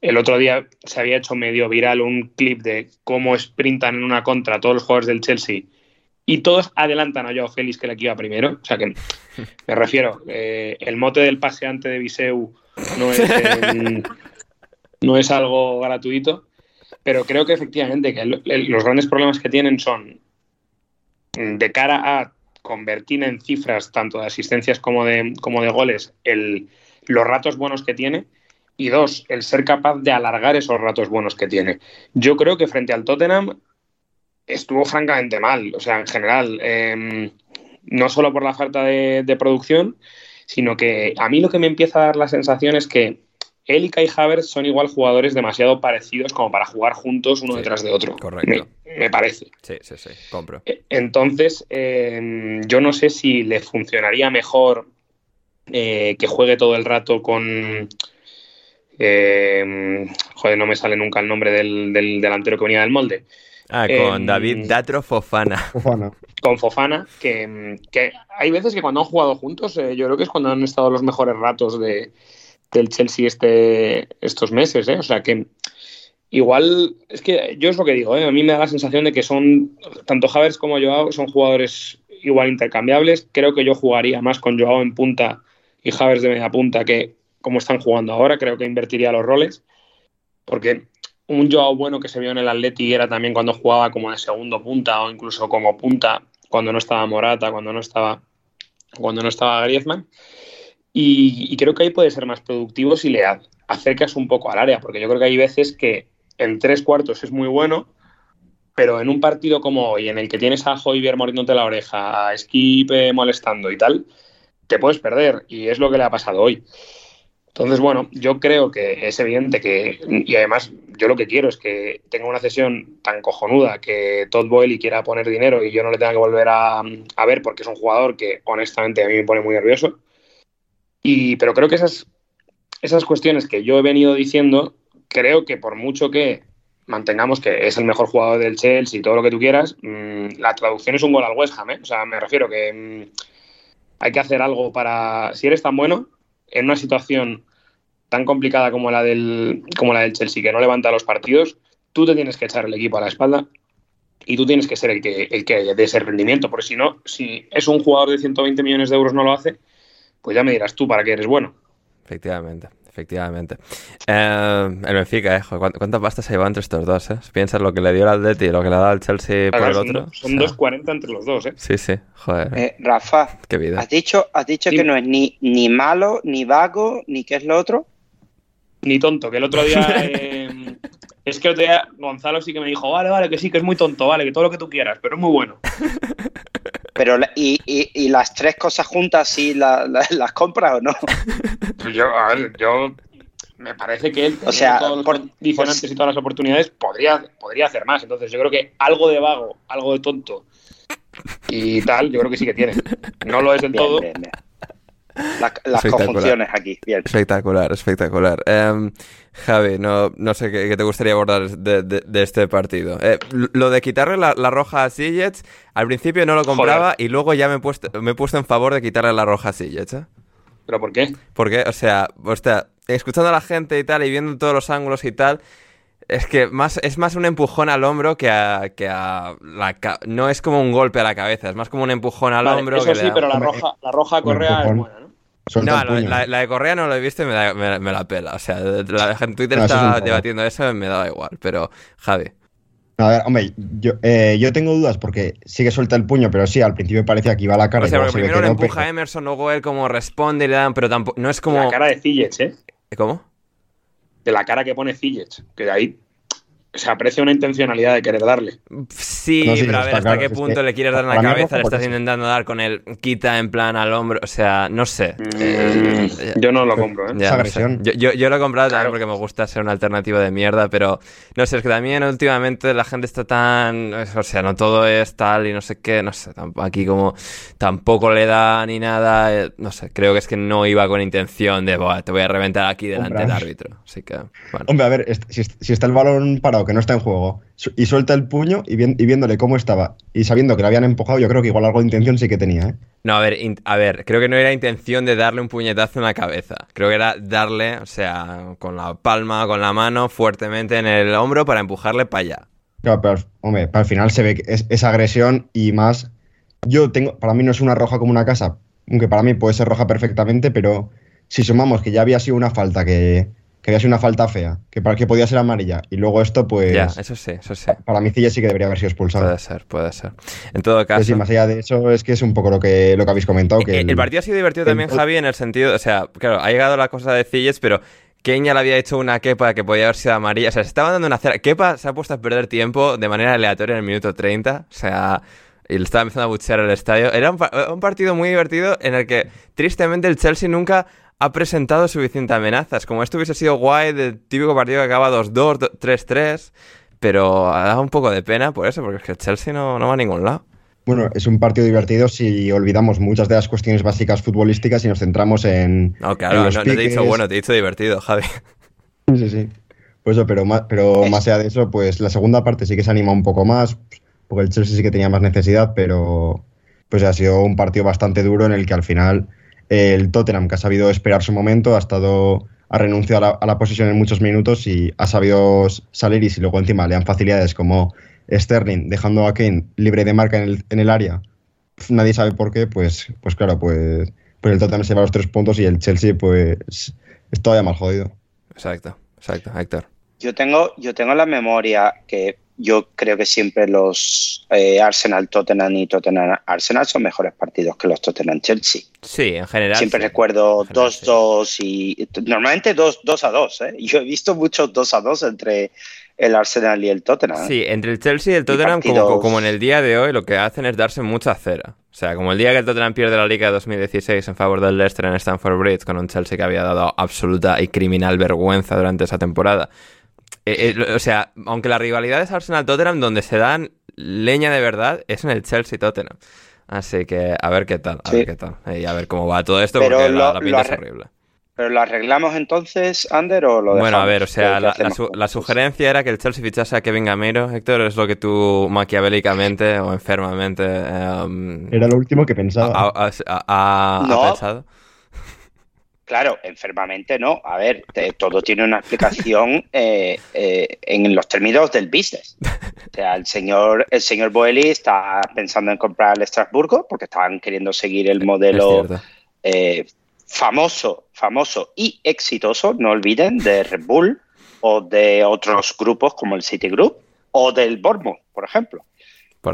el otro día se había hecho medio viral un clip de cómo sprintan en una contra todos los jugadores del Chelsea y todos adelantan a Joao Félix que le iba primero. O sea que me refiero, eh, el mote del paseante de Viseu no es, no es algo gratuito, pero creo que efectivamente que los grandes problemas que tienen son de cara a convertir en cifras tanto de asistencias como de, como de goles los ratos buenos que tiene y dos, el ser capaz de alargar esos ratos buenos que tiene. Yo creo que frente al Tottenham estuvo francamente mal, o sea, en general, em, no solo por la falta de, producción, sino que a mí lo que me empieza a dar la sensación es que él y Kai Havertz son igual jugadores demasiado parecidos como para jugar juntos uno detrás de otro. Correcto. Me, parece. Sí, sí, sí, compro. E, entonces, em, yo no sé si le funcionaría mejor eh, que juegue todo el rato con eh, joder, no me sale nunca el nombre del, delantero que venía del molde. Ah, con em, David Datro Fofana. Con Fofana, que, hay veces que cuando han jugado juntos, eh, yo creo que es cuando han estado los mejores ratos de, del Chelsea este, estos meses. Eh. O sea que igual, es que yo es lo que digo, a mí me da la sensación de que son, tanto Havers como Joao son jugadores igual intercambiables. Creo que yo jugaría más con Joao en punta y Havers de media punta que como están jugando ahora, creo que invertiría los roles, porque un Joao bueno que se vio en el Atleti era también cuando jugaba como de segundo punta o incluso como punta cuando no estaba Morata, cuando no estaba, cuando no estaba Griezmann. Y, creo que ahí puede ser más productivo si le acercas un poco al área, porque yo creo que hay veces que en tres cuartos es muy bueno, pero en un partido como hoy, en el que tienes a Joyver moriéndote la oreja, a Skip molestando y tal, te puedes perder, y es lo que le ha pasado hoy. Entonces, bueno, yo creo que es evidente que, y además yo lo que quiero es que tenga una cesión tan cojonuda que Todd Boyle quiera poner dinero y yo no le tenga que volver a, a, ver porque es un jugador que honestamente a mí me pone muy nervioso. Y, pero creo que esas, esas cuestiones que yo he venido diciendo, creo que por mucho que mantengamos que es el mejor jugador del Chelsea y todo lo que tú quieras, mmm, la traducción es un gol al West Ham. ¿eh? O sea, me refiero que mmm, hay que hacer algo para, si eres tan bueno, en una situación tan complicada como la del, como la del Chelsea, que no levanta los partidos, tú te tienes que echar el equipo a la espalda y tú tienes que ser el que, el que dé ese rendimiento, porque si no, si es un jugador de 120 millones de euros no lo hace, pues ya me dirás tú para qué eres bueno. Efectivamente, efectivamente. Eh, el Benfica, eh, ¿cuánta pasta se lleva entre estos dos? Eh? Piensas lo que le dio el Atleti y lo que le ha dado el Chelsea claro, por el son, otro. Son o sea, 2.40 entre los dos, ¿eh? Sí, sí, joder. Eh, Rafa, qué vida. ¿has dicho, has dicho sí. que no es ni, ni malo, ni vago, ni qué es lo otro? Ni tonto, que el otro día... eh, es que el otro día Gonzalo sí que me dijo, vale, vale, que sí, que es muy tonto, vale, que todo lo que tú quieras, pero es muy bueno. Pero, ¿y, y, y las tres cosas juntas sí la, la, las compras o no? Yo, a ver, yo me parece que él, o sea, todos los por, condicionantes pues, y todas las oportunidades, podría, podría hacer más. Entonces, yo creo que algo de vago, algo de tonto y tal, yo creo que sí que tiene. No lo es del bien, todo. bien, bien. La, las conjunciones aquí, bien. Espectacular, espectacular. Um, Javi, no, no sé qué, qué, te gustaría abordar de, de, de este partido. Eh, lo de quitarle la, la roja a Sillets, al principio no lo compraba Joder. y luego ya me he, puesto, me he puesto en favor de quitarle la roja a Sillets. ¿eh? ¿Pero por qué? Porque, o sea, o sea, escuchando a la gente y tal y viendo todos los ángulos y tal, es que más, es más un empujón al hombro que a, que a la no es como un golpe a la cabeza, es más como un empujón al vale, hombro. Eso que sí, pero la roja, la roja Correa es buena, ¿no? No, la, la, de Correa no lo he visto y me, da, me, me la pela. O sea, la gente en Twitter no, está debatiendo eso y me daba igual. Pero, Javi. A ver, hombre, yo, eh, yo tengo dudas porque sí que suelta el puño, pero sí, al principio parecía que iba a la cara. O sea, porque primero le empuja a Emerson, luego él como responde y le dan, pero tampoco, no es como... La cara de Zillech, ¿eh? ¿Cómo? De la cara que pone Zillech, que de ahí se aprecia una intencionalidad de querer darle. Sí, no, sí pero a ver hasta claro, qué punto es le quieres dar en la cabeza, le estás intentando dar con el quita en plan al hombro, o sea, no sé. Mm, eh, yo no lo compro, ¿eh? Ya, no sé. yo, yo, yo, lo he comprado claro. también porque me gusta ser una alternativa de mierda, pero no sé, es que también últimamente la gente está tan, o sea, no todo es tal y no sé qué, no sé, aquí como tampoco le da ni nada, eh, no sé, creo que es que no iba con intención de, te voy a reventar aquí delante Hombre. del árbitro, así que, bueno. Hombre, a ver, si, si está el balón parado que no está en juego y suelta el puño y, vi y, viéndole cómo estaba y sabiendo que lo habían empujado, yo creo que igual algo de intención sí que tenía. ¿eh? No, a ver, a ver, creo que no era intención de darle un puñetazo en la cabeza. Creo que era darle, o sea, con la palma, con la mano, fuertemente en el hombro para empujarle para allá. Claro, pero, hombre, para el final se ve que es, agresión y más. Yo tengo, para mí no es una roja como una casa, aunque para mí puede ser roja perfectamente, pero si sumamos que ya había sido una falta que, que había sido una falta fea, que para que podía ser amarilla, y luego esto, pues. Ya, eso sí, eso sí. Para mí Cilla sí que debería haber sido expulsado. Puede ser, puede ser. En todo caso. Sí, más allá de eso, es que es un poco lo que, lo que habéis comentado. Que el, el, partido ha sido divertido también, el... Javi, en el sentido. O sea, claro, ha llegado la cosa de Cilles, pero. Kenya le había hecho una quepa que podía haber sido amarilla. O sea, se estaba dando una cera. Kepa se ha puesto a perder tiempo de manera aleatoria en el minuto 30. O sea. Y le estaba empezando a buchear el estadio. Era un, un partido muy divertido en el que, tristemente, el Chelsea nunca ha presentado suficientes amenazas. Como esto hubiese sido guay del típico partido que acaba 2-2, 3-3, pero ha dado un poco de pena por eso, porque es que el Chelsea no, no va a ningún lado. Bueno, es un partido divertido si olvidamos muchas de las cuestiones básicas futbolísticas y nos centramos en. No, claro, en no, no, te he dicho bueno, te he dicho divertido, Javi. Sí, sí. Pues eso, pero, más, pero más allá de eso, pues la segunda parte sí que se anima un poco más, porque el Chelsea sí que tenía más necesidad, pero pues ha sido un partido bastante duro en el que al final el Tottenham, que ha sabido esperar su momento, ha estado ha renunciado a la, a la, posición en muchos minutos y ha sabido salir y si luego encima le dan facilidades como Sterling dejando a Kane libre de marca en el, en el área, nadie sabe por qué, pues, pues claro, pues, pues el Tottenham se va a los tres puntos y el Chelsea pues es todavía más jodido. Exacto, exacto, Héctor. Yo tengo, yo tengo la memoria que yo creo que siempre los eh, Arsenal Tottenham y Tottenham Arsenal son mejores partidos que los Tottenham Chelsea. Sí, en general. Siempre sí. recuerdo 2-2 sí. y normalmente 2 a 2. ¿eh? Yo he visto muchos 2 a 2 entre, el Arsenal y el Tottenham. Sí, entre el Chelsea y el Tottenham, como, en el día de hoy, lo que hacen es darse mucha cera. O sea, como el día que el Tottenham pierde la Liga de 2016 en favor del Leicester en Stamford Bridge, con un Chelsea que había dado absoluta y criminal vergüenza durante esa temporada. Eh, eh, o sea, aunque la rivalidad es Arsenal-Tottenham, donde se dan leña de verdad es en el Chelsea-Tottenham. Así que a ver qué tal, a ver qué tal. Y a ver cómo va todo esto, porque la, pinta es horrible. ¿Pero lo arreglamos entonces, Ander, o lo dejamos? Bueno, a ver, o sea, la, sugerencia era que el Chelsea fichase a Kevin Gameiro, Héctor, es lo que tú maquiavélicamente o enfermamente... Em, era lo último que pensaba. ¿Ha pensado? Claro, enfermamente no. A ver, todo tiene una explicación eh, eh, en los términos del business. O sea, el señor, el señor Boeli está pensando en comprar el Estrasburgo porque estaban queriendo seguir el modelo eh, famoso, famoso y exitoso, no olviden, de Red Bull o de otros grupos como el Citigroup o del Bormo, por ejemplo.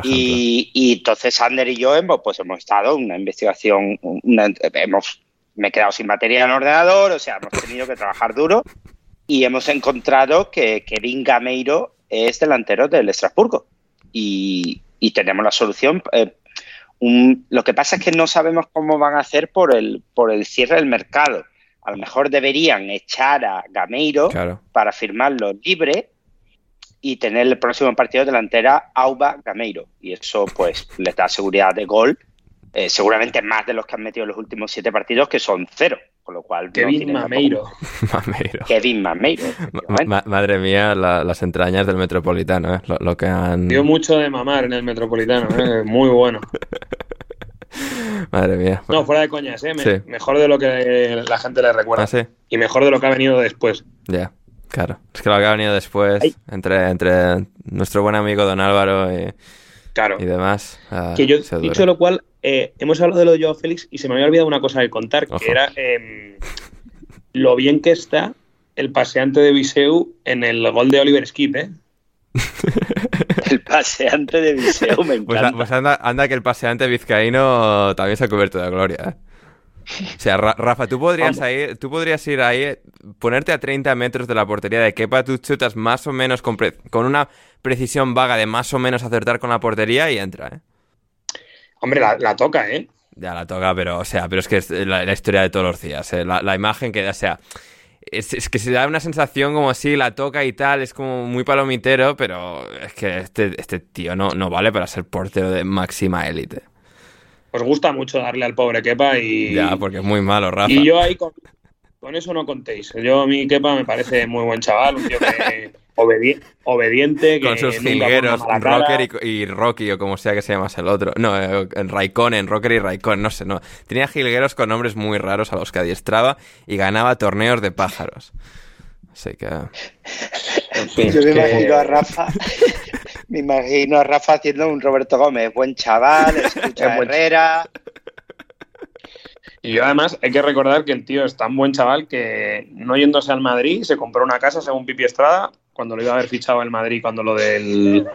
Y, entonces Ander y yo hemos, pues hemos estado en una investigación, hemos me he quedado sin batería en el ordenador, o sea, hemos tenido que trabajar duro y hemos encontrado que Kevin Gameiro es delantero del Estrasburgo y, tenemos la solución. Eh, lo que pasa es que no sabemos cómo van a hacer por el, por el cierre del mercado. A lo mejor deberían echar a Gameiro para firmarlo libre y tener el próximo partido delantera Auba Gameiro. Y eso pues les da seguridad de gol eh, seguramente más de los que han metido en los últimos siete partidos, que son cero. Con lo cual, Kevin Mameiro. Kevin Mameiro. madre mía, las entrañas del Metropolitano, ¿eh? lo, que han. Dio mucho de mamar en el Metropolitano, ¿eh? muy bueno. Madre mía. No, fuera de coñas, ¿eh? Mejor de lo que la gente le recuerda. ¿Ah, y mejor de lo que ha venido después. Ya, claro. Es que lo que ha venido después, entre, entre nuestro buen amigo Don Álvaro y, claro. y demás. Ah, que yo, dicho lo cual, eh, hemos hablado de lo de Joao Félix y se me había olvidado una cosa de contar, que era em, lo bien que está el paseante de Viseu en el gol de Oliver Skip, ¿eh? el paseante de Viseu, me pues encanta. Pues, anda, que el paseante vizcaíno también se ha cubierto de gloria, ¿eh? O sea, Rafa, tú podrías, ir, tú podrías ir ahí, ponerte a 30 metros de la portería de Kepa, tú chutas más o menos con, con una precisión vaga de más o menos acertar con la portería y entra, ¿eh? Hombre, la, toca, ¿eh? Ya la toca, pero, o sea, pero es que es la, historia de todos los días, ¿eh? la, imagen que, o sea, es, que se da una sensación como si la toca y tal, es como muy palomitero, pero es que este, este tío no, no vale para ser portero de máxima élite. Os gusta mucho darle al pobre Kepa y... Ya, porque es muy malo, Rafa. Y yo ahí con, con eso no contéis. Yo a mí Kepa me parece muy buen chaval, un tío que obediente. Con sus jilgueros, Rocker y, Rocky, o como sea que se llamase el otro. No, eh, en Raikkonen, Rocker y Raikkonen, no sé, no. Tenía jilgueros con nombres muy raros a los que adiestraba y ganaba torneos de pájaros. Así que. Yo me imagino a Rafa. me imagino a Rafa haciendo un Roberto Gómez, buen chaval, escucha Herrera. Y yo además hay que recordar que el tío es tan buen chaval que no yéndose al Madrid se compró una casa según Pipi Estrada cuando lo iba a haber fichado el Madrid, cuando lo del...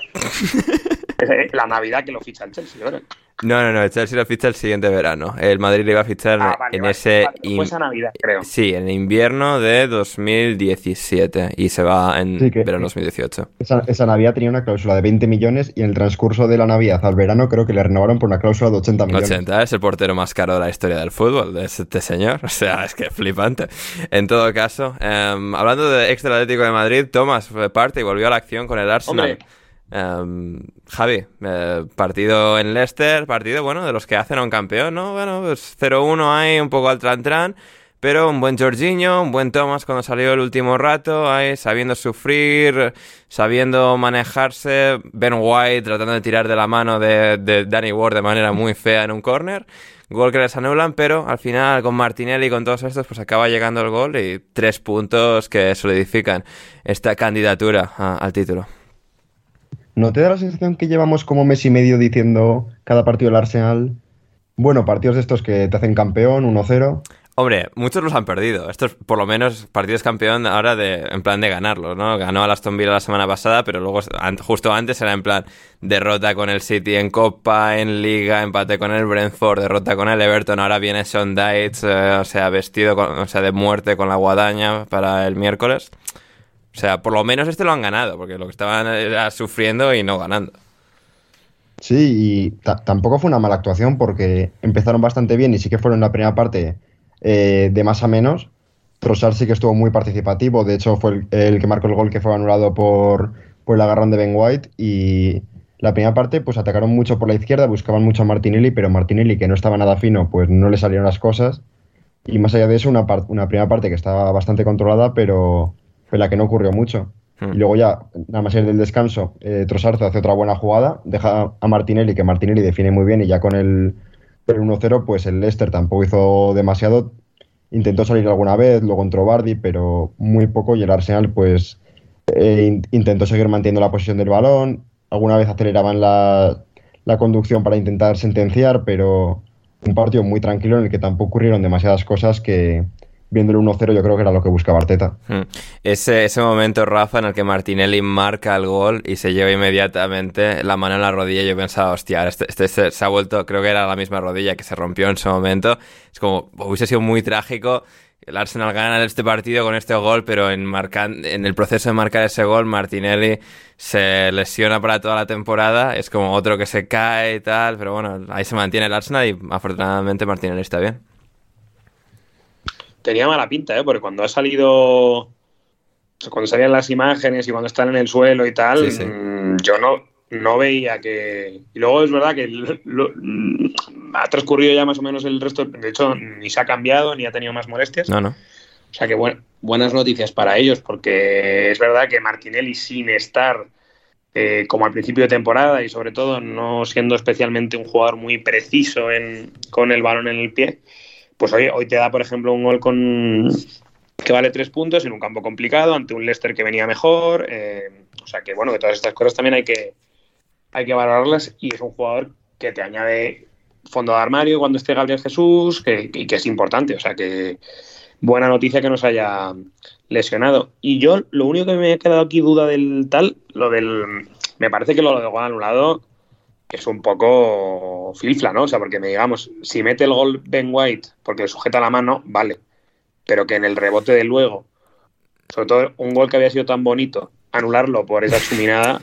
la Navidad que lo ficha el Chelsea, ¿verdad? No, no, no, el Chelsea lo ficha el siguiente verano. El Madrid le iba a fichar ah, en ese. Navidad, creo. Sí, en invierno de 2017 y se va en verano 2018. Esa, Navidad tenía una cláusula de 20 millones y en el transcurso de la Navidad al verano creo que le renovaron por una cláusula de 80 millones. 80 es el portero más caro de la historia del fútbol, de este señor. O sea, es que flipante. En todo caso, em, hablando de extra Atlético de Madrid, Thomas fue parte y volvió a la acción con el Arsenal. Em, Javi, eh, partido en Leicester, partido, bueno, de los que hacen a un campeón, ¿no? Bueno, pues 0-1 ahí, un poco al tran-tran, pero un buen Jorginho, un buen Thomas cuando salió el último rato, ahí sabiendo sufrir, sabiendo manejarse, Ben White tratando de tirar de la mano de, de Danny Ward de manera muy fea en un corner, gol que les anulan, pero al final con Martinelli y con todos estos, pues acaba llegando el gol y tres puntos que solidifican esta candidatura al título. ¿No te da la sensación que llevamos como mes y medio diciendo cada partido del Arsenal? Bueno, partidos de estos que te hacen campeón, 1-0. Hombre, muchos los han perdido. Estos, por lo menos, partidos campeón ahora de, en plan de ganarlos, ¿no? Ganó a Aston Villa la semana pasada, pero luego, justo antes era en plan derrota con el City en Copa, en Liga, empate con el Brentford, derrota con el Everton, ahora viene Sean Dietz, eh, o sea, vestido, o sea, de muerte con la guadaña para el miércoles. O sea, por lo menos este lo han ganado, porque lo que estaban era sufriendo y no ganando. Sí, y tampoco fue una mala actuación porque empezaron bastante bien y sí que fueron la primera parte eh, de más a menos. Trossard sí que estuvo muy participativo, de hecho fue el, que marcó el gol que fue anulado por, por el agarrón de Ben White y la primera parte pues atacaron mucho por la izquierda, buscaban mucho a Martinelli, pero Martinelli que no estaba nada fino pues no le salieron las cosas y más allá de eso una, una primera parte que estaba bastante controlada pero fue la que no ocurrió mucho. Hmm. Y luego ya, nada más en el descanso, eh, hace otra buena jugada, deja a Martinelli, que Martinelli define muy bien, y ya con el, el 1-0, pues el Leicester tampoco hizo demasiado. Intentó salir alguna vez, luego entró Bardi, pero muy poco, y el Arsenal, pues eh, intentó seguir manteniendo la posición del balón. Alguna vez aceleraban la, la conducción para intentar sentenciar, pero un partido muy tranquilo en el que tampoco ocurrieron demasiadas cosas que, viendo el 1-0 yo creo que era lo que buscaba Arteta. Hmm. Ese, ese momento, Rafa, en el que Martinelli marca el gol y se lleva inmediatamente la mano en la rodilla, yo pensaba, hostia, este, este se, ha vuelto, creo que era la misma rodilla que se rompió en ese momento. Es como, hubiese sido muy trágico. El Arsenal gana este partido con este gol, pero en, en el proceso de marcar ese gol, Martinelli se lesiona para toda la temporada. Es como otro que se cae y tal, pero bueno, ahí se mantiene el Arsenal y afortunadamente Martinelli está bien tenía mala pinta, ¿eh? Porque cuando ha salido. Cuando salían las imágenes y cuando están en el suelo y tal, mm, yo no, no veía que. Y luego es verdad que ha transcurrido ya más o menos el resto. De hecho, ni se ha cambiado ni ha tenido más molestias. No, no. O sea que buenas noticias para ellos, porque es verdad que Martinelli, sin estar eh, como al principio de temporada y sobre todo no siendo especialmente un jugador muy preciso en, con el balón en el pie, pues hoy, hoy te da, por ejemplo, un gol con que vale tres puntos en un campo complicado ante un Leicester que venía mejor. Eh, o sea que bueno, que todas estas cosas también hay que, hay que valorarlas y es un jugador que te añade fondo de armario cuando esté Gabriel Jesús que, y que es importante. O sea que buena noticia que nos haya lesionado. Y yo lo único que me ha quedado aquí duda del tal, lo del... Me parece que lo de gol anulado es un poco filfla, ¿no? O sea, porque me digamos, si mete el gol Ben White porque sujeta la mano, vale. Pero que en el rebote de luego, sobre todo un gol que había sido tan bonito anularlo por esa chuminada,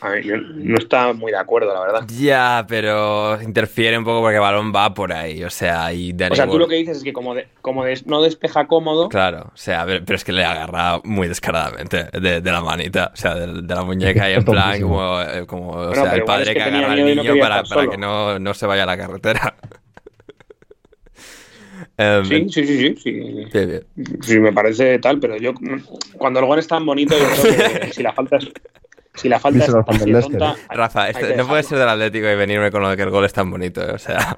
no está muy de acuerdo, la verdad. Ya, pero interfiere un poco porque el balón va por ahí, o sea, y O sea, tú lo que dices es que como, como no despeja cómodo... Claro, o sea, pero es que le agarra muy descaradamente de, la manita, o sea, de, la muñeca y en plan como, eh, como o sea, el padre que, agarra al niño para, para que no, no se vaya a la carretera. Em, sí, sí, sí, sí, sí. me parece tal, pero yo cuando el gol es tan bonito, yo creo que si la falta es. Si la falta es tonta, Rafa, este, no puede ser del Atlético y venirme con lo de que el gol es tan bonito, o sea.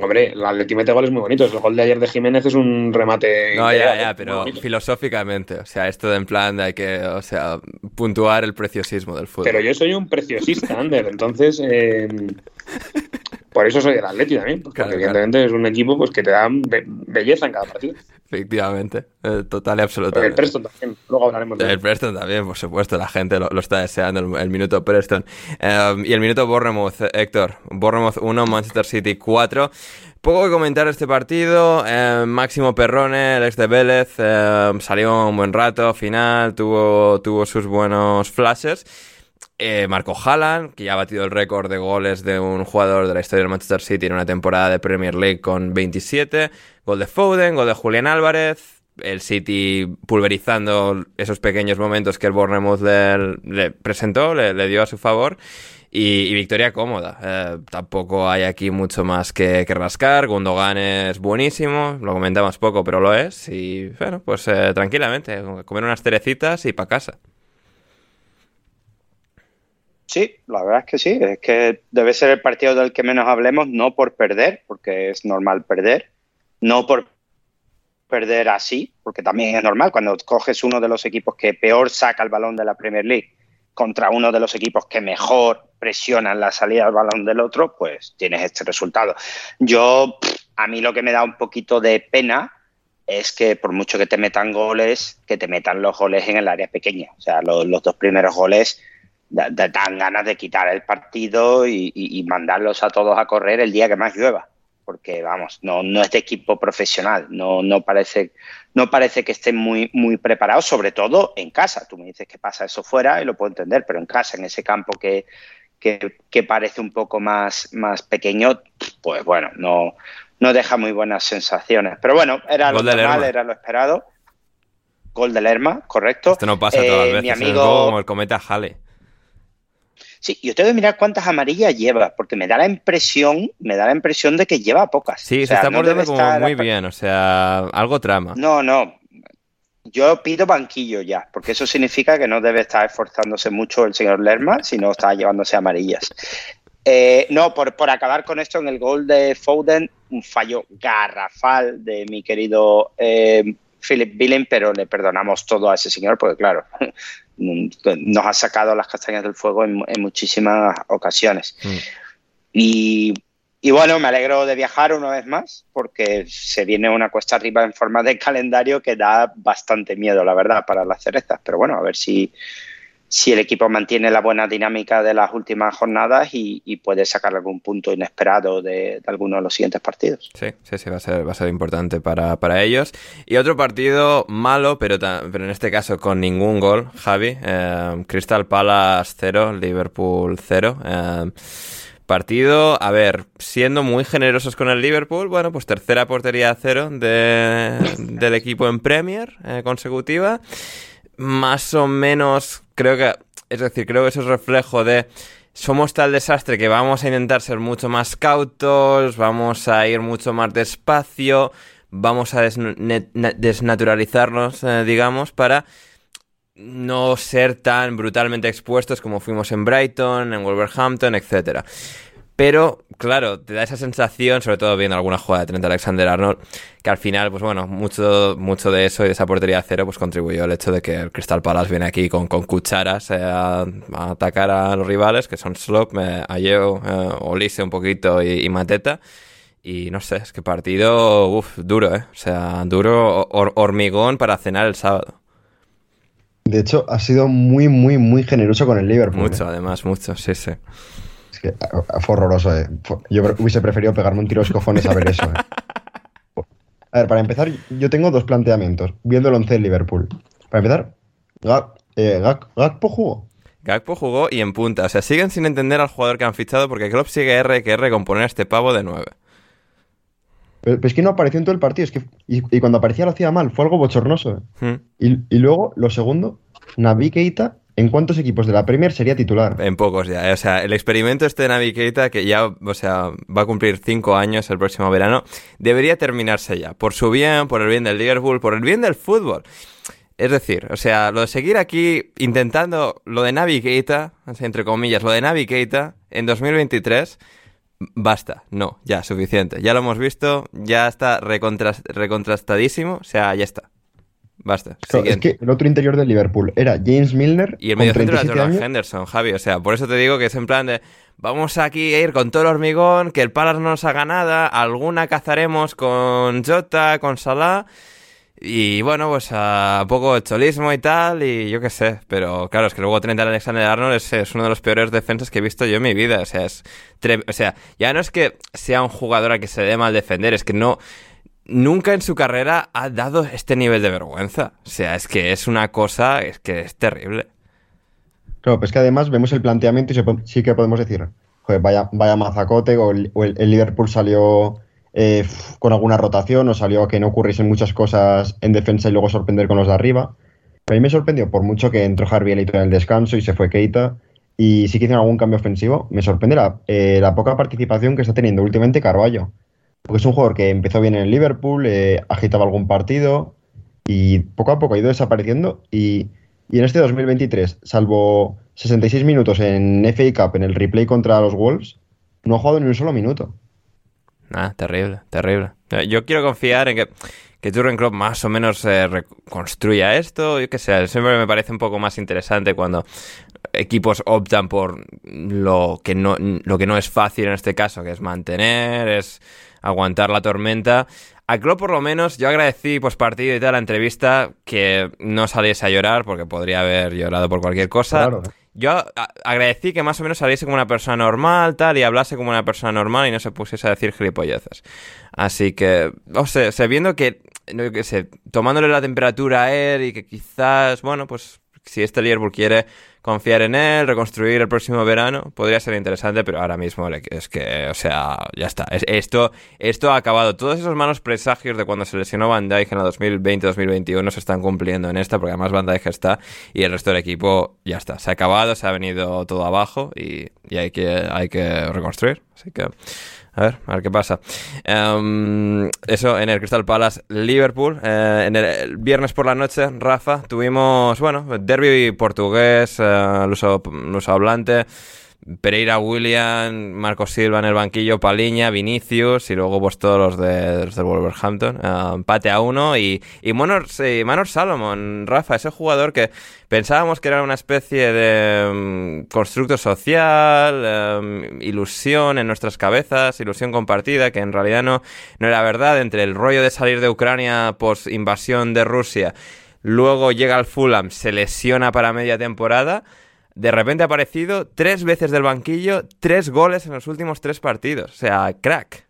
Hombre, el Atlético mete goles muy bonitos. El gol de ayer de Jiménez es un remate. No, ya, ya, pero filosóficamente. O sea, esto de en plan de hay que, o sea, puntuar el preciosismo del fútbol. Pero yo soy un preciosista, Ander. Entonces, eh, por eso soy el Atlético también, porque evidentemente es un equipo pues, que te da belleza en cada partido. Efectivamente, eh, total y absolutamente. El Preston también, luego hablaremos de El Preston también, por supuesto, la gente lo, está deseando, el, minuto Preston. Em, y el minuto Bournemouth, Héctor. Bournemouth 1, Manchester City 4. Poco que comentar este partido. Em, Máximo Perrone, el ex de Vélez, em, salió un buen rato, final, tuvo, tuvo sus buenos flashes. Eh, Marco Haaland, que ya ha batido el récord de goles de un jugador de la historia del Manchester City en una temporada de Premier League con 27. Gol de Foden, gol de Julián Álvarez. El City pulverizando esos pequeños momentos que el Bournemouth le, presentó, le, dio a su favor. Y, victoria cómoda. Eh, tampoco hay aquí mucho más que, rascar. Gundogan es buenísimo, lo comentamos poco, pero lo es. Y bueno, pues eh, tranquilamente, comer unas cerecitas y para casa. Sí, la verdad es que sí, es que debe ser el partido del que menos hablemos, no por perder, porque es normal perder, no por perder así, porque también es normal cuando coges uno de los equipos que peor saca el balón de la Premier League contra uno de los equipos que mejor presionan la salida del balón del otro, pues tienes este resultado. Yo, a mí lo que me da un poquito de pena es que por mucho que te metan goles, que te metan los goles en el área pequeña. O sea, los, los dos primeros goles dan ganas de quitar el partido y, mandarlos a todos a correr el día que más llueva. porque vamos, no, no es de equipo profesional, no, no, parece, no parece que estén muy, muy preparados, sobre todo en casa. Tú me dices que pasa eso fuera y lo puedo entender, pero en casa, en ese campo que, que, parece un poco más, más pequeño, pues bueno, no, no deja muy buenas sensaciones. Pero bueno, era lo normal, era lo esperado. Gol del Lerma, correcto. Esto no pasa todas las eh, veces, mi amigo... como el cometa Hale. Sí, yo tengo que mirar cuántas amarillas lleva, porque me da la impresión, me da la impresión de que lleva pocas. Sí, se está mordiendo como muy bien, o sea, algo trama. No, no. Yo pido banquillo ya, porque eso significa que no debe estar esforzándose mucho el señor Lerma, si no está llevándose amarillas. Eh, no, por, por acabar con esto, en el gol de Foden, un fallo garrafal de mi querido eh, Philip Billing, pero le perdonamos todo a ese señor, porque claro, nos ha sacado las castañas del fuego en, muchísimas ocasiones. Mm. Y, bueno, me alegro de viajar una vez más porque se viene una cuesta arriba en forma de calendario que da bastante miedo, la verdad, para las cerezas. Pero bueno, a ver si, si el equipo mantiene la buena dinámica de las últimas jornadas y, puede sacar algún punto inesperado de, alguno de los siguientes partidos. Sí, sí, sí, va a ser, va a ser importante para, ellos. Y otro partido malo, pero, pero en este caso con ningún gol, Javi. Eh, Crystal Palace 0, Liverpool 0. Eh, partido, a ver, siendo muy generosos con el Liverpool, bueno, pues tercera portería cero de, del equipo en Premier eh, consecutiva más o menos, creo que, es decir, creo que eso es reflejo de somos tal desastre que vamos a intentar ser mucho más cautos, vamos a ir mucho más despacio, vamos a desnaturalizarnos, eh, digamos, para no ser tan brutalmente expuestos como fuimos en Brighton, en Wolverhampton, etcétera. Pero, claro, te da esa sensación, sobre todo viendo alguna jugada de Trent Alexander-Arnold, que al final, pues bueno, mucho, mucho de eso y de esa portería cero, pues contribuyó al hecho de que el Crystal Palace viene aquí con, cucharas eh, a, atacar a los rivales, que son Slop, eh, Ayeo, eh, Olise un poquito y, Mateta. Y no sé, es que partido, uff, duro, ¿eh? O sea, duro, hormigón para cenar el sábado. De hecho, ha sido muy, muy, muy generoso con el Liverpool. Mucho, además, mucho, sí, sí que fue horroroso, eh. Yo hubiese preferido pegarme un tiro a los cojones a ver eso, eh. A ver, para empezar, yo tengo dos planteamientos, viendo el 11 de Liverpool. Para empezar, eh, Gakpo jugó. Gakpo jugó y en punta. O sea, siguen sin entender al jugador que han fichado porque Klopp sigue R que R con poner a este pavo de 9. Pero, es que no apareció en todo el partido. Es que, y, cuando aparecía lo hacía mal. Fue algo bochornoso. Hmm. Y, y, luego, lo segundo, Navi Keita ¿En cuántos equipos de la Premier sería titular? En pocos ya. O sea, el experimento este de Navi Keita, que ya, o sea, va a cumplir cinco años el próximo verano, debería terminarse ya. Por su bien, por el bien del Liverpool, por el bien del fútbol. Es decir, o sea, lo de seguir aquí intentando lo de Navi Keita, entre comillas, lo de Navi Keita en 2023, basta. No, ya, suficiente. Ya lo hemos visto, ya está recontrastadísimo, o sea, ya está. Basta. es que el otro interior del Liverpool era James Milner. Y el medio centro era Jordan Henderson, Javi. O sea, por eso te digo que es en plan de. Vamos aquí a ir con todo el hormigón, que el Palace no nos haga nada. Alguna cazaremos con Jota, con Salah. Y bueno, pues a poco cholismo y tal, y yo qué sé. Pero claro, es que luego 30 Alexander Arnold es, es, uno de los peores defensas que he visto yo en mi vida. O sea, es. O sea, ya no es que sea un jugador a que se dé mal defender, es que no nunca en su carrera ha dado este nivel de vergüenza. O sea, es que es una cosa, es que es terrible. Claro, pues que además vemos el planteamiento y sí que podemos decir, joder, vaya, vaya mazacote, o el, Liverpool salió eh, con alguna rotación, o salió a que no ocurriesen muchas cosas en defensa y luego sorprender con los de arriba. a mí me sorprendió, por mucho que entró Harvey en el descanso y se fue Keita, y sí que hicieron algún cambio ofensivo, me sorprende la, eh, la poca participación que está teniendo últimamente Carballo. Porque es un jugador que empezó bien en el Liverpool, eh, agitaba algún partido y poco a poco ha ido desapareciendo. Y, en este 2023, salvo 66 minutos en FA Cup, en el replay contra los Wolves, no ha jugado ni un solo minuto. Ah, terrible, terrible. Yo quiero confiar en que, que Jurgen Klopp más o menos eh, reconstruya esto. Yo qué sé, siempre me parece un poco más interesante cuando equipos optan por lo que no, lo que no es fácil en este caso, que es mantener, es aguantar la tormenta. A Klopp por lo menos yo agradecí pues partido y tal la entrevista que no saliese a llorar porque podría haber llorado por cualquier cosa. yo agradecí que más o menos saliese como una persona normal, tal, y hablase como una persona normal y no se pusiese a decir gilipolleces. Así que, o sea, viendo que, no sé, tomándole la temperatura a él y que quizás, bueno, pues si este Liverpool quiere confiar en él, reconstruir el próximo verano, podría ser interesante, pero ahora mismo es que, o sea, ya está. esto, esto ha acabado. Todos esos malos presagios de cuando se lesionó Van Dijk en la 2020-2021 se están cumpliendo en esta, porque además Van Dijk está y el resto del equipo ya está. Se ha acabado, se ha venido todo abajo y, hay, que, hay que reconstruir. Así que... A ver, a ver qué pasa. Em, eso en el Crystal Palace Liverpool. Eh, en el, viernes por la noche, Rafa, tuvimos, bueno, derby portugués, uh, luso, luso hablante. Pereira William, Marco Silva en el banquillo, Paliña, Vinicius y luego pues todos los, de, del Wolverhampton. Uh, empate a uno y, y Manor, Salomon, Rafa, ese jugador que pensábamos que era una especie de um, constructo social, um, ilusión en nuestras cabezas, ilusión compartida, que en realidad no, no era verdad, entre el rollo de salir de Ucrania post invasión de Rusia, luego llega al Fulham, se lesiona para media temporada de repente ha aparecido tres veces del banquillo, tres goles en los últimos tres partidos. O sea, crack.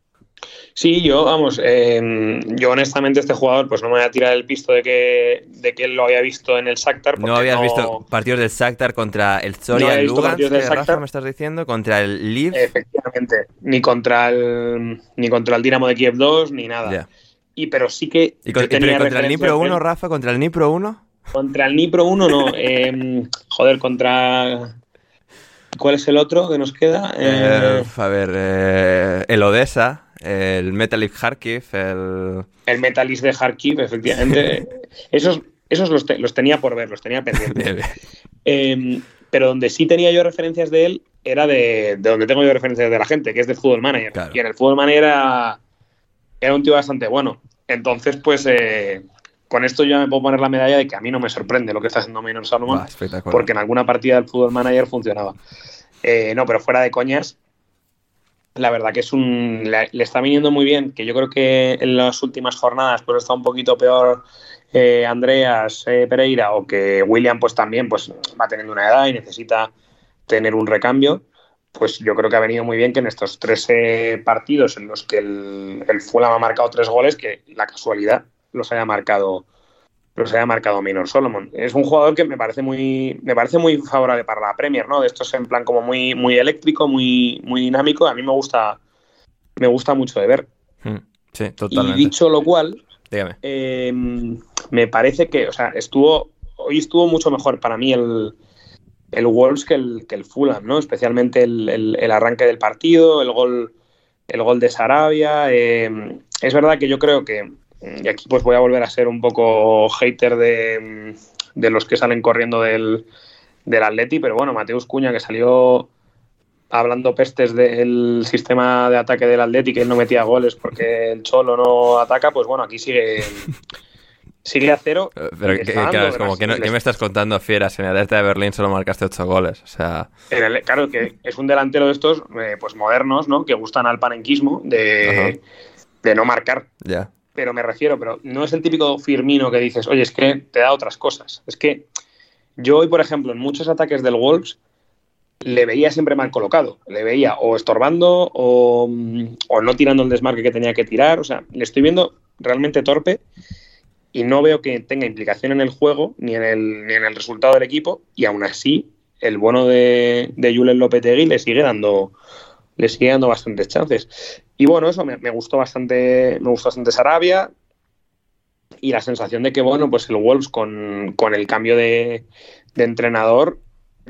Sí, yo, vamos, em, yo honestamente este jugador, pues no me voy a tirar el pisto de que, de que él lo había visto en el Shakhtar. No habías visto partidos del Shakhtar contra el Zoria, no el Lugansk, del Shakhtar, me estás diciendo, contra el Liv. Efectivamente, ni contra el, ni contra el Dinamo de Kiev 2, ni nada. Y pero sí que... ¿Y, contra el Nipro 1, Rafa? ¿Contra el Nipro 1? Contra el Nipro 1 no. Em, joder, contra... ¿Cuál es el otro que nos queda? Eh, a ver, eh, el Odessa, el Metalist Kharkiv, el... El Metalist de Kharkiv, efectivamente. esos esos los, los, tenía por ver, los tenía pendientes. Em, pero donde sí tenía yo referencias de él era de, de, donde tengo yo referencias de la gente, que es de Fútbol Manager. Y en el Fútbol Manager era, era un tío bastante bueno. Entonces, pues, eh, con esto yo me puedo poner la medalla de que a mí no me sorprende lo que está haciendo Minor Salomon, porque en alguna partida del fútbol manager funcionaba. Eh, no, pero fuera de coñas, la verdad que es un. Le, está viniendo muy bien, que yo creo que en las últimas jornadas pues está un poquito peor eh, Andreas eh, Pereira o que William pues también pues va teniendo una edad y necesita tener un recambio. Pues yo creo que ha venido muy bien que en estos tres partidos en los que el, el Fulham ha marcado tres goles, que la casualidad los haya marcado los haya marcado Minor Solomon. Es un jugador que me parece muy me parece muy favorable para la Premier, ¿no? De estos en plan como muy muy eléctrico, muy muy dinámico, a mí me gusta me gusta mucho de ver. Mm, sí, totalmente. Y dicho lo cual, eh, me parece que, o sea, estuvo hoy estuvo mucho mejor para mí el el Wolves que el, que el Fulham, ¿no? Especialmente el, el, arranque del partido, el gol el gol de Sarabia. Eh, es verdad que yo creo que y aquí pues voy a volver a ser un poco hater de, los que salen corriendo del, del Atleti, pero bueno, Mateus Cuña que salió hablando pestes del sistema de ataque del Atleti, que él no metía goles porque el Cholo no ataca, pues bueno, aquí sigue sigue a cero. Eh, pero claro, es como que ¿qué me estás contando, fieras? En el Atleti de Berlín solo marcaste ocho goles, o sea... claro, que es un delantero de estos, eh, pues modernos, ¿no? Que gustan al panenquismo de, de no marcar. Ya pero me refiero, pero no es el típico Firmino que dices, oye, es que te da otras cosas. Es que yo hoy, por ejemplo, en muchos ataques del Wolves le veía siempre mal colocado. Le veía o estorbando o, no tirando el desmarque que tenía que tirar. O sea, le estoy viendo realmente torpe y no veo que tenga implicación en el juego ni en el, ni en el resultado del equipo. Y aún así, el bueno de, de Julen Lopetegui le sigue dando le sigue dando bastantes chances. Y bueno, eso me, gustó bastante, me gustó bastante Sarabia y la sensación de que, bueno, pues el Wolves con, el cambio de, entrenador,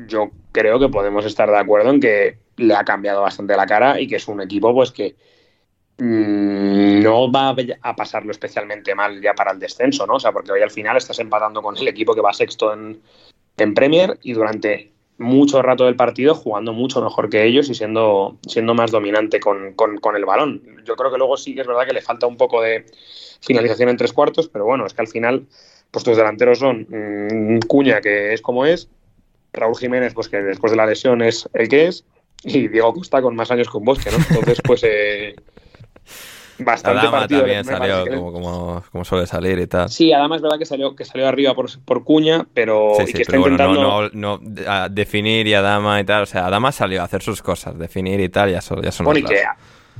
yo creo que podemos estar de acuerdo en que le ha cambiado bastante la cara y que es un equipo pues que mm, no va a pasarlo especialmente mal ya para el descenso, ¿no? O sea, porque hoy al final estás empatando con el equipo que va sexto en, en Premier y durante mucho rato del partido jugando mucho mejor que ellos y siendo, siendo más dominante con, el balón. Yo creo que luego sí que es verdad que le falta un poco de finalización en tres cuartos, pero bueno, es que al final pues tus delanteros son mm, Cuña, que es como es, Raúl Jiménez, pues que después de la lesión es el que es, y Diego Costa con más años con Bosque, ¿no? Entonces, pues... Eh, bastante Adama partido. también salió que- como, como, como suele salir y tal. Sí, además es verdad que salió, que salió arriba por, por Cuña, pero Sí, y sí, que está pero intentando. no, no, no, a definir y Adama y tal. O sea, Adama salió a hacer sus cosas, definir y tal, ya son, ya son Bueno, y que,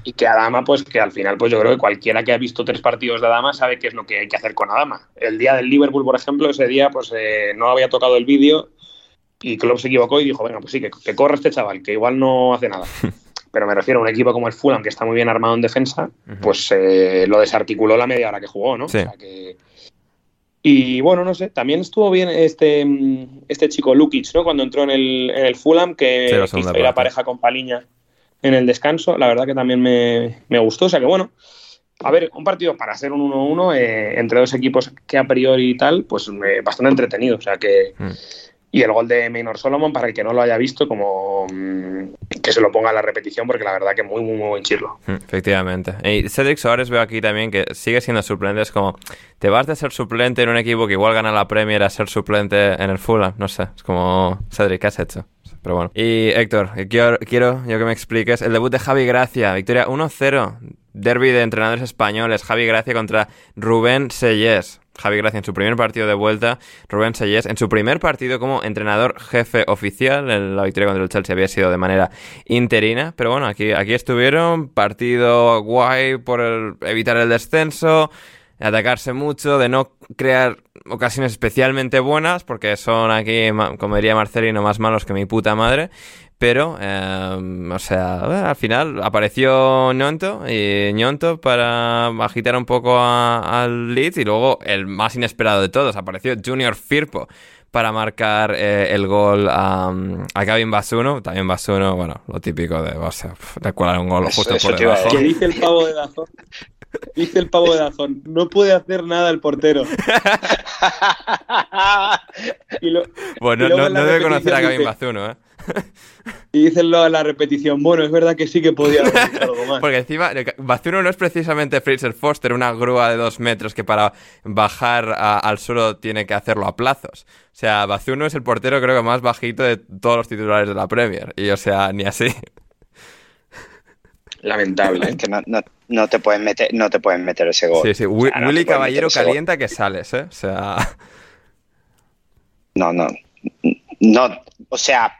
y que Adama, pues que al final, pues yo creo que cualquiera que ha visto tres partidos de Adama sabe qué es lo que hay que hacer con Adama. El día del Liverpool, por ejemplo, ese día, pues eh, no había tocado el vídeo y Klopp se equivocó y dijo, venga, pues sí, que, que corra este chaval, que igual no hace nada. Pero me refiero a un equipo como el Fulham, que está muy bien armado en defensa, pues eh, lo desarticuló la media hora que jugó, ¿no? Sí. O sea que- Y bueno, no sé, también estuvo bien este, mm, este chico Lukic, ¿no? Cuando entró en el, en el Fulham, que, Sí, hizo la pareja con Paliña en el descanso, la verdad que también me, me gustó, o sea que bueno, a ver, un partido para ser un 1-1 eh, entre dos equipos que a priori y tal, pues eh, bastante entretenido, o sea que... Mm. Y el gol de Maynor Solomon, para el que no lo haya visto, como mm, que se lo ponga a la repetición, porque la verdad que muy, muy, muy buen chirlo. Mm, Efectivamente. Y Cedric Soares veo aquí también que sigue siendo suplente. Es como, te vas de ser suplente en un equipo que igual gana la Premier a ser suplente en el Fulham. No sé, es como, Cedric, ¿qué has hecho? Pero bueno. Y Héctor, quiero, quiero yo que me expliques el debut de Javi Gracia. Victoria 1-0. Derby de entrenadores españoles. Javi Gracia contra Rubén Sellés. Javi Gracia en su primer partido de vuelta, Rubén Sellés en su primer partido como entrenador jefe oficial, la victoria contra el Chelsea había sido de manera interina, pero bueno, aquí, aquí estuvieron, partido guay por el- evitar el descenso, atacarse mucho, de no crear ocasiones especialmente buenas, porque son aquí, como diría Marcelino, más malos que mi puta madre. Pero, eh, o sea, bueno, al final apareció Ñonto y Ñonto para agitar un poco a- al Leeds y luego el más inesperado de todos, apareció Junior Firpo para marcar eh, el gol a, a Gavin Basuno. También Basuno, bueno, lo típico de, o sea, de colar un gol justo eso por debajo. Que dice el pavo de Dazón. Dice el pavo de Dazón, no puede hacer nada el portero. Y, lo- Bueno, y no, debe conocer a Gavin Bazuno, ¿eh? y dicen en la repetición, bueno, es verdad que sí que podía haber hecho algo más. Porque encima, Bazuno no es precisamente Fraser Foster, una grúa de dos metros que para bajar a- al suelo tiene que hacerlo a plazos. O sea, Bazuno es el portero creo que más bajito de todos los titulares de la Premier. Y o sea, ni así. Lamentable. ¿eh? Es que no, no, no te puedes meter, no te puedes meter ese gol. Sí, sí. O sea, Willy Caballero calienta que sales, ¿eh? O sea... No, no. No, o sea,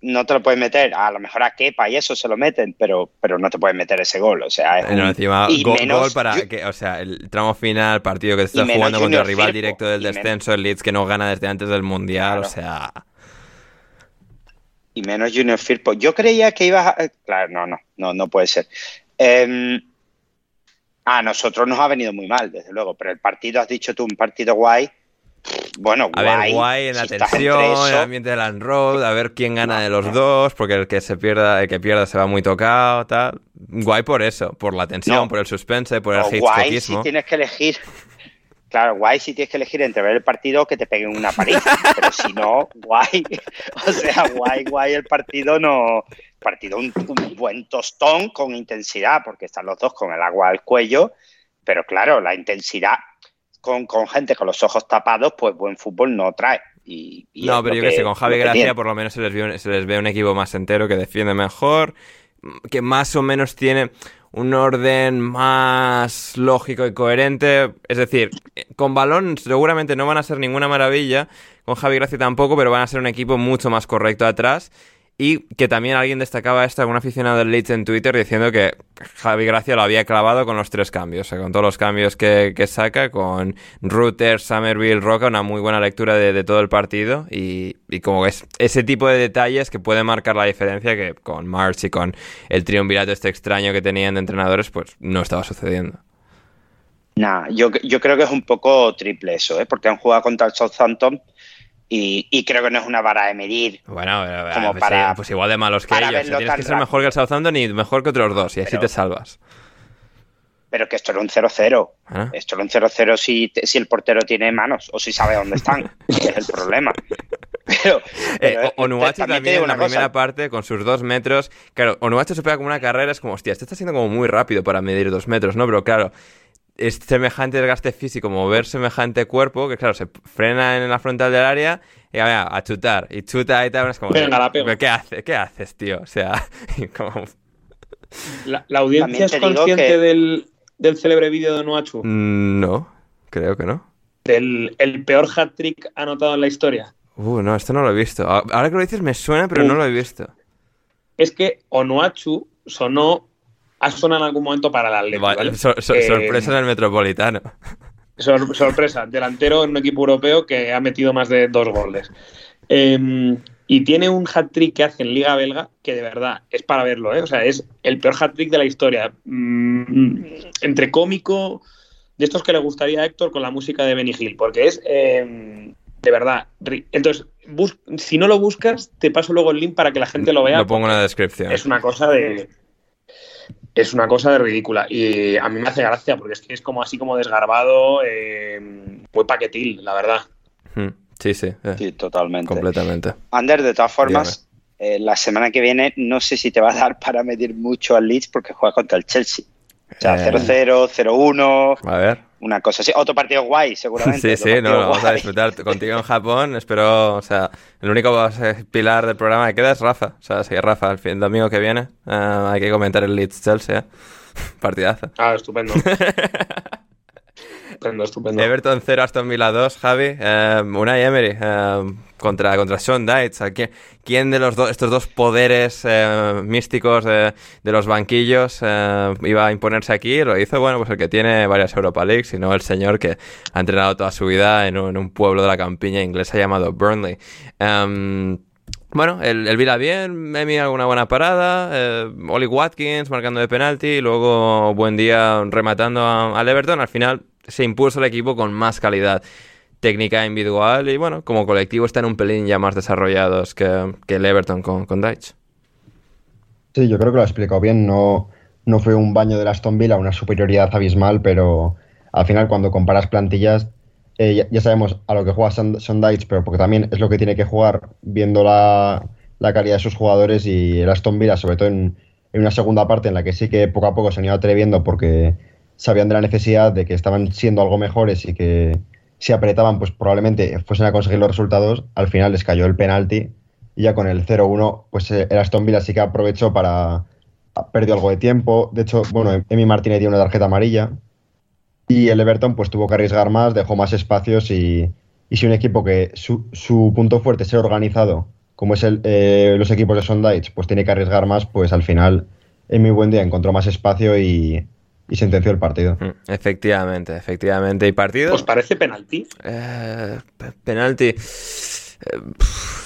no te lo puedes meter. A lo mejor a Kepa y eso se lo meten, pero, pero no te puedes meter ese gol. O sea, es No, un- encima, y gol, menos- gol para yo- que, o sea, el tramo final, partido que te estás menos jugando contra el rival Firpo, directo del y menos- descenso, el Leeds que no gana desde antes del Mundial, Claro. o sea... y menos Junior Firpo. Yo creía que ibas a... eh, Claro, no, no, no, no puede ser. Eh, a nosotros nos ha venido muy mal, desde luego, pero el partido, has dicho tú, un partido guay. Bueno, A guay. ver, guay en la si tensión, en el ambiente de Land Road, a ver quién gana de los dos, porque el que se pierda, el que pierda se va muy tocado, tal. Guay por eso, por la tensión, No. por el suspense, por el guay si tienes que elegir. Claro, guay si tienes que elegir entre ver el partido que te peguen una paliza. pero si no, guay. O sea, guay, guay el partido no. Partido un, un buen tostón con intensidad, porque están los dos con el agua al cuello. Pero claro, la intensidad con, con gente con los ojos tapados, pues buen fútbol no trae. Y, y No, pero yo que sé, con Javi Gracia tiene. por lo menos se les, ve un, se les ve un equipo más entero que defiende mejor, que más o menos tiene un orden más lógico y coherente. Es decir, con balón seguramente no van a ser ninguna maravilla, con Javi Gracia tampoco, pero van a ser un equipo mucho más correcto atrás. Y que también alguien destacaba esto, algún aficionado del Leeds en Twitter, diciendo que Javi Gracia lo había clavado con los tres cambios, o sea, con todos los cambios que, que saca, con Ruther, Somerville, Roca, una muy buena lectura de, de todo el partido. Y, y como es ese tipo de detalles que puede marcar la diferencia que con March y con el triunvirato este extraño que tenían de entrenadores, pues no estaba sucediendo. Nah, yo, yo creo que es un poco triple eso, ¿eh? porque han jugado contra el Southampton y, y creo que no es una vara de medir. Bueno, eh, Como pues, para- eh, pues igual de malos que ellos. Tienes que ser mejor que el Southampton y mejor que otros dos, y así te salvas. Pero que esto era un 0-0. ¿eh? Esto era un 0-0 si, si el portero tiene manos o si sabe dónde están. Es el problema. Pero, Eh, pero, O- Onuachu también, digo en la cosa, primera parte, con sus dos metros. Claro, Onuachu se pega como una carrera, es como, hostia, este está siendo como muy rápido para medir dos metros, ¿no? Pero claro, es semejante desgaste físico, mover semejante cuerpo, que claro, se frena en la frontal del área y a, a chutar. Y chuta y tal, es como, Venga, la pego. ¿qué haces? ¿Qué haces, tío? O sea, como... La, la audiencia es consciente que- del, del célebre vídeo de Noachu? Mm, no, creo que no. Del el peor hat-trick anotado en la historia. Uh, no, esto no lo he visto. Ahora que lo dices me suena, pero no lo he visto. Es que Onuachu sonó, ha sonado en algún momento para el Atlético. Eh, sorpresa en el Metropolitano. sorpresa, delantero en un equipo europeo que ha metido más de dos goles. Em, y tiene un hat-trick que hace en Liga Belga que de verdad es para verlo, ¿eh? O sea, es el peor hat-trick de la historia. Mm, entre cómico, de estos que le gustaría a Héctor con la música de Benny Hill, porque es em, de verdad. Entonces, si no lo buscas, te paso luego el link para que la gente lo vea. Lo pongo en la descripción. Es una cosa de. Es una cosa de ridícula. Y a mí me hace gracia porque es que es como así como desgarbado, em, muy paquetil, la verdad. Hmm. Sí, sí. Eh, sí, totalmente. Completamente. Ander, de todas formas, eh, la semana que viene no sé si te va a dar para medir mucho al Leeds porque juega contra el Chelsea. O sea, 0-0, eh. 0-1. A ver. Una cosa así. Otro partido guay, seguramente. Sí, sí, no, vamos a disfrutar contigo en Japón. Espero, o sea, el único pilar del programa que queda es Rafa. O sea, sí, Rafa, el fin domingo que viene hay que comentar el Leeds Chelsea. Partidazo. Ah, estupendo. Estupendo, estupendo. Everton 0, Aston Villa 2, Javi. Eh, Unai Emery eh, contra, contra Sean Dites. ¿Quién de los estos dos poderes eh, místicos de, los banquillos eh, iba a imponerse aquí? Lo hizo, bueno, pues el que tiene varias Europa Leagues, y no el señor que ha entrenado toda su vida en un, pueblo de la campiña inglesa llamado Burnley. Em, bueno, el, el Vila bien, Emi alguna buena parada, eh, Oli Watkins marcando de penalti, y luego buen día rematando al Everton. Al final se impuso el equipo con más calidad técnica individual y bueno, como colectivo están un pelín ya más desarrollados que, el Everton con, con Deitch. Sí, yo creo que lo ha explicado bien. No, no fue un baño de Aston Villa, una superioridad abismal, pero al final cuando comparas plantillas, eh, ya, sabemos a lo que juega Sondaich, pero porque también es lo que tiene que jugar viendo la, calidad de sus jugadores y el Aston Villa, sobre todo en, en, una segunda parte en la que sí que poco a poco se han ido atreviendo porque sabían de la necesidad de que estaban siendo algo mejores y que si apretaban, pues probablemente fuesen a conseguir los resultados. Al final les cayó el penalti y ya con el 0-1, pues eh, el Aston Villa sí que aprovechó para. Perdió algo de tiempo. De hecho, bueno, Emi Martínez dio una tarjeta amarilla. Y el Everton, pues tuvo que arriesgar más, dejó más espacios. Y, y si un equipo que su, su, punto fuerte es ser organizado, como es el, eh, los equipos de Sondage, pues tiene que arriesgar más, pues al final, en mi buen día, encontró más espacio y, y sentenció el partido. Mm, efectivamente, efectivamente. ¿Y partido? ¿Os parece penalti? Eh, penalti. Eh,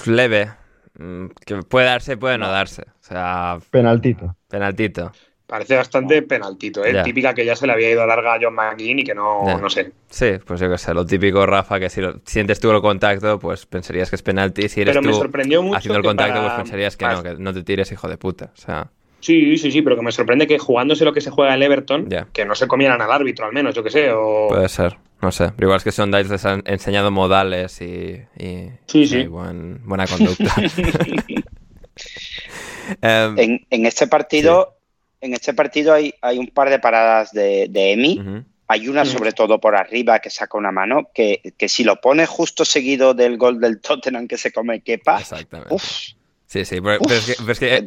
leve. Mm, que puede darse, puede no darse. O sea. Penaltito. Penaltito. Parece bastante penaltito, ¿eh? Típica que ya se le había ido larga a John McGinn y que no, no sé. Sí, pues yo qué sé, lo típico, Rafa, que si sientes tú el contacto, pues pensarías que es penalti. Si eres Pero tú sorprendió mucho haciendo el contacto, pues pensarías que no, que no te tires, hijo de puta. O sea. Sí, sí, sí, pero que me sorprende que jugándose lo que se juega el Everton, que no se comieran al árbitro al menos, yo que sé. O... Puede ser, no sé. Pero igual es que son Dice les han enseñado modales y, sí, sí. buena conducta. Em, en, este partido, en este partido hay, hay un par de paradas de, de Emi. Hay una sobre todo por arriba que saca una mano, que, que si lo pone justo seguido del gol del Tottenham que se come Kepa, Exactamente. Sí, sí, pero, es que,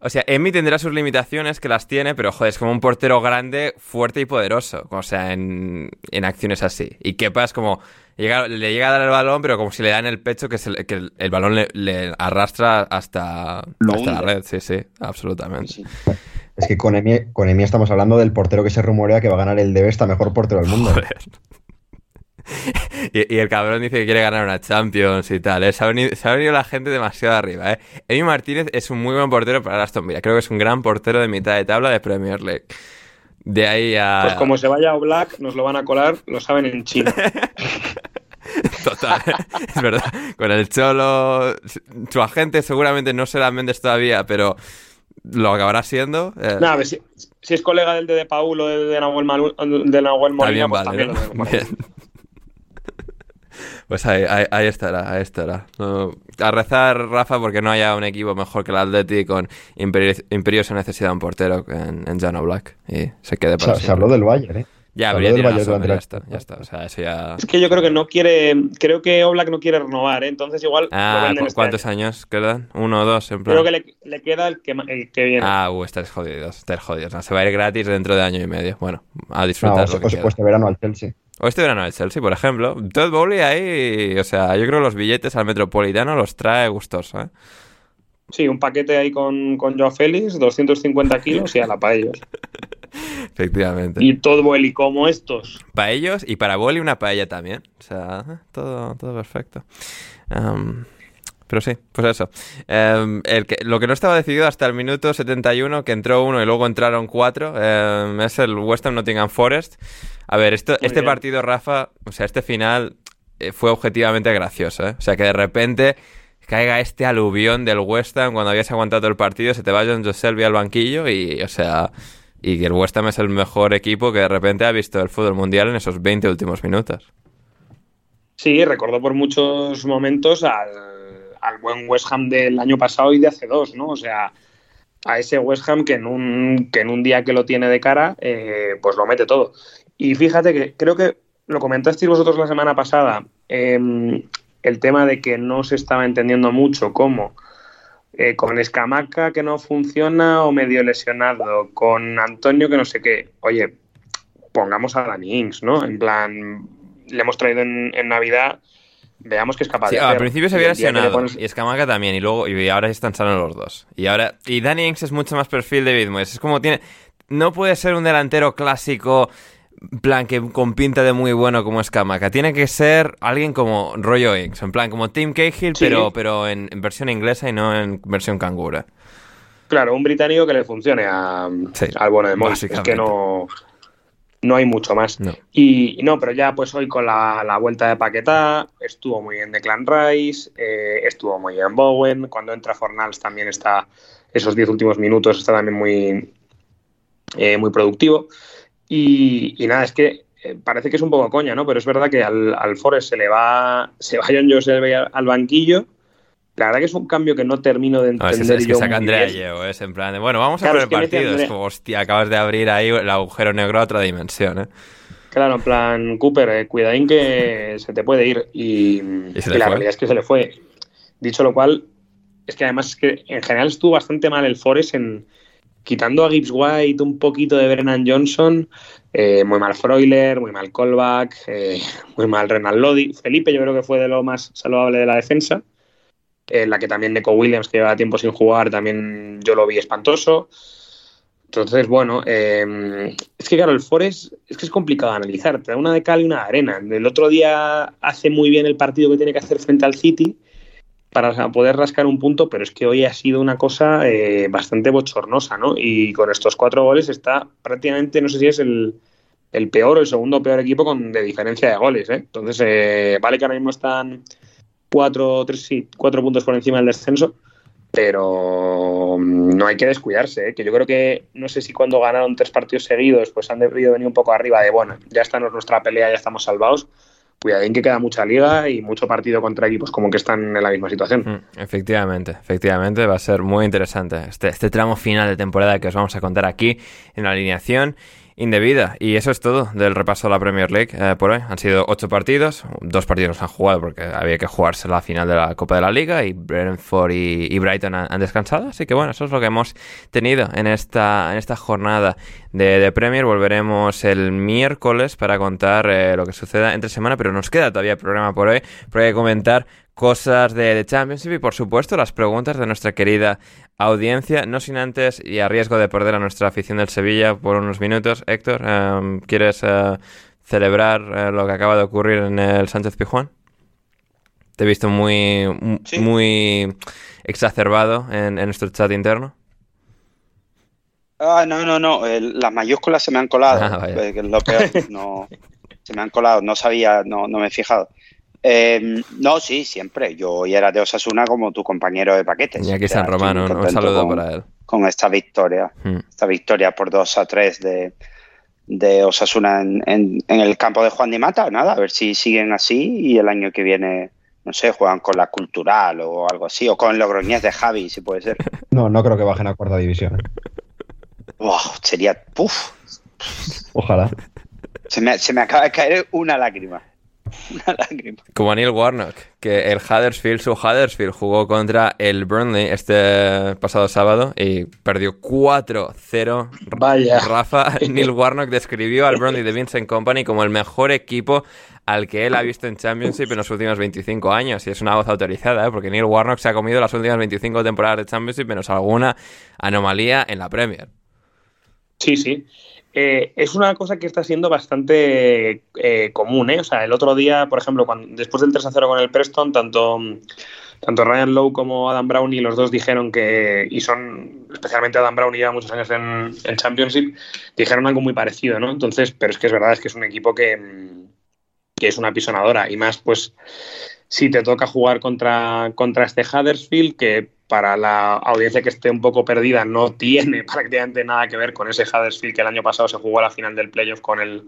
o sea, Emi tendrá sus limitaciones, que las tiene, pero joder, es como un portero grande, fuerte y poderoso, o sea, en, acciones así. Y Kepa es como, llega, le llega a dar el balón, pero como si le da en el pecho que, que el, balón le, arrastra hasta, la red, sí, sí, absolutamente. Es que con Emi, con Emi estamos hablando del portero que se rumorea que va a ganar el Debesta mejor portero del mundo. Joder. y, el cabrón dice que quiere ganar una Champions y tal. ¿eh? Se, ha venido, la gente demasiado arriba. ¿eh? Emi Martínez es un muy buen portero para Aston Villa. Creo que es un gran portero de mitad de tabla de Premier League. De ahí a. Pues como se vaya a Black, nos lo van a colar, lo saben en China. Total, es verdad. Con el Cholo, su agente seguramente no será Méndez todavía, pero lo acabará siendo. Eh. a ver, si, es colega del de, de Paul o de, de Nahuel, de Nahuel Molina, pues también pues ahí, ahí, estará, ahí estará. a rezar, Rafa, porque no haya un equipo mejor que el Atleti con imperiosa necesidad de un portero en, en Jano Black. Y se quede para Se habló del Bayern, ¿eh? Ya, habría tirado ya está, ya está. O sea, eso ya... Es que yo creo que no quiere, creo que Oblak no quiere renovar, ¿eh? entonces igual... Ah, este ¿cuántos años quedan? ¿Uno o dos? En plan? Creo que le, queda el que, el que, viene. Ah, uh, estáis jodidos, estáis jodidos. No, se va a ir gratis dentro de año y medio. Bueno, a disfrutar. No, o, o este verano al Chelsea. O este verano al Chelsea, por ejemplo. Todd Bowley ahí, o sea, yo creo que los billetes al Metropolitano los trae gustoso, ¿eh? Sí, un paquete ahí con, con Joe Félix, 250 kilos y a la para ellos. Efectivamente. Y todo Boli como estos. Para ellos y para Boli una paella también. O sea, todo, todo perfecto. Pero sí, pues eso. Em, el que, lo que no estaba decidido hasta el minuto 71, que entró uno y luego entraron cuatro, em, es el West Ham Nottingham Forest. A ver, esto, este partido, Rafa, o sea, este final eh, fue objetivamente gracioso. ¿eh? O sea, que de repente caiga este aluvión del West Ham cuando habías aguantado el partido, se te vaya John Joselby al banquillo y, o sea, y que el West Ham es el mejor equipo que de repente ha visto el fútbol mundial en esos 20 últimos minutos. Sí, recordó por muchos momentos al, buen West Ham del año pasado y de hace dos, ¿no? O sea, a ese West Ham que en un, que en un día que lo tiene de cara, eh, pues lo mete todo. Y fíjate que creo que lo comentasteis vosotros la semana pasada. Em, el tema de que no se estaba entendiendo mucho cómo eh, con Escamaca que no funciona o medio lesionado, con Antonio que no sé qué. Oye, pongamos a Dani Inks, ¿no? En plan, le hemos traído en, Navidad, veamos que es capaz de Al principio se había lesionado y Escamaca también, y luego y ahora están sanos los dos. Y ahora y Dani Inks es mucho más perfil de Bitmoes. Es como tiene. No puede ser un delantero clásico plan que con pinta de muy bueno como es Kamaka. Tiene que ser alguien como Roy Inks, en plan como Tim Cahill, pero, pero en, versión inglesa y no en versión cangura. Claro, un británico que le funcione a, al bueno de Moss. Es que no, no hay mucho más. Y, no, pero ya pues hoy con la, vuelta de Paquetá, estuvo muy bien Clan Rice, eh, estuvo muy bien Bowen. Cuando entra Fornals también está, esos 10 últimos minutos está también muy, eh, muy productivo. Y, nada, es que eh, parece que es un poco coña, ¿no? Pero es verdad que al, al Forest se le va, se va John Joseph al banquillo. La verdad que es un cambio que no termino de entender. es, que saca Andrea Yeo, es en plan de, bueno, vamos a ver el partido. Es como, hostia, acabas de abrir ahí el agujero negro a otra dimensión, ¿eh? Claro, en plan, Cooper, eh, cuidadín que se te puede ir. Y, la realidad es que se le fue. Dicho lo cual, es que además es que en general estuvo bastante mal el Forest en, quitando a Gibbs White, un poquito de Brennan Johnson, eh, muy mal Freuler, muy mal Colback, eh, muy mal Renan Lodi. Felipe yo creo que fue de lo más saludable de la defensa. En la que también Neco Williams, que lleva tiempo sin jugar, también yo lo vi espantoso. Entonces, bueno, eh, es que claro, el Forest es que es complicado analizar, te da una de cal y una de arena. El otro día hace muy bien el partido que tiene que hacer frente al City para poder rascar un punto, pero es que hoy ha sido una cosa eh, bastante bochornosa, ¿no? Y con estos cuatro goles está prácticamente, no sé si es el, peor o el segundo peor equipo con de diferencia de goles, ¿eh? Entonces, eh, vale que ahora mismo están cuatro, tres, sí, cuatro puntos por encima del descenso, pero mm, no hay que descuidarse, ¿eh? que yo creo que no sé si cuando ganaron tres partidos seguidos, pues han debido venir un poco arriba de, bueno, ya está nuestra pelea, ya estamos salvados cuidadín que queda mucha liga y mucho partido contra equipos como que están en la misma situación. Mm, efectivamente, efectivamente, va a ser muy interesante este, este tramo final de temporada que os vamos a contar aquí en la alineación indebida. Y eso es todo del repaso de la Premier League eh, por hoy. Han sido ocho partidos, dos partidos han jugado porque había que jugarse la final de la Copa de la Liga y Brentford y, Brighton han, descansado. Así que bueno, eso es lo que hemos tenido en esta, en esta jornada de, Premier. Volveremos el miércoles para contar eh, lo que suceda entre semana, pero nos queda todavía programa por hoy, porque hay que comentar cosas de, de, Championship y por supuesto las preguntas de nuestra querida audiencia, no sin antes y a riesgo de perder a nuestra afición del Sevilla por unos minutos. Héctor, em, ¿quieres eh, celebrar eh, lo que acaba de ocurrir en el Sánchez Pijuán? Te he visto muy, muy exacerbado en, nuestro chat interno. Ah, no, no, no. las mayúsculas se me han colado. Ah, lo peor. No, se me han colado. No sabía, no, no me he fijado. Eh, no, sí, siempre. Yo hoy era de Osasuna como tu compañero de paquetes. Y aquí San Romano, un saludo para él. Con esta victoria, hmm. esta victoria por 2 a 3 de, Osasuna en, el campo de Juan Di Mata. Nada, a ver si siguen así y el año que viene, no sé, juegan con la Cultural o algo así, o con Logroñés de Javi, si puede ser. No, no creo que bajen a cuarta división. sería. Puf. Ojalá. Se me, se me acaba de caer una lágrima. Como Neil Warnock, que el Huddersfield, su Huddersfield, jugó contra el Burnley este pasado sábado y perdió 4-0. Vaya. Rafa, Neil Warnock describió al Burnley de Vincent Company como el mejor equipo al que él ha visto en Championship en los últimos 25 años. Y es una voz autorizada, ¿eh? porque Neil Warnock se ha comido las últimas 25 temporadas de Championship menos alguna anomalía en la Premier. Sí, sí. Eh, es una cosa que está siendo bastante eh, común, ¿eh? O sea, el otro día, por ejemplo, cuando, después del 3 0 con el Preston, tanto, tanto Ryan Lowe como Adam Brown y los dos dijeron que, y son, especialmente Adam Brown y lleva muchos años en, el Championship, dijeron algo muy parecido, ¿no? Entonces, pero es que es verdad, es que es un equipo que, que es una pisonadora y más, pues, si te toca jugar contra, contra este Huddersfield, que para la audiencia que esté un poco perdida, no tiene prácticamente nada que ver con ese Huddersfield que el año pasado se jugó a la final del playoff con el,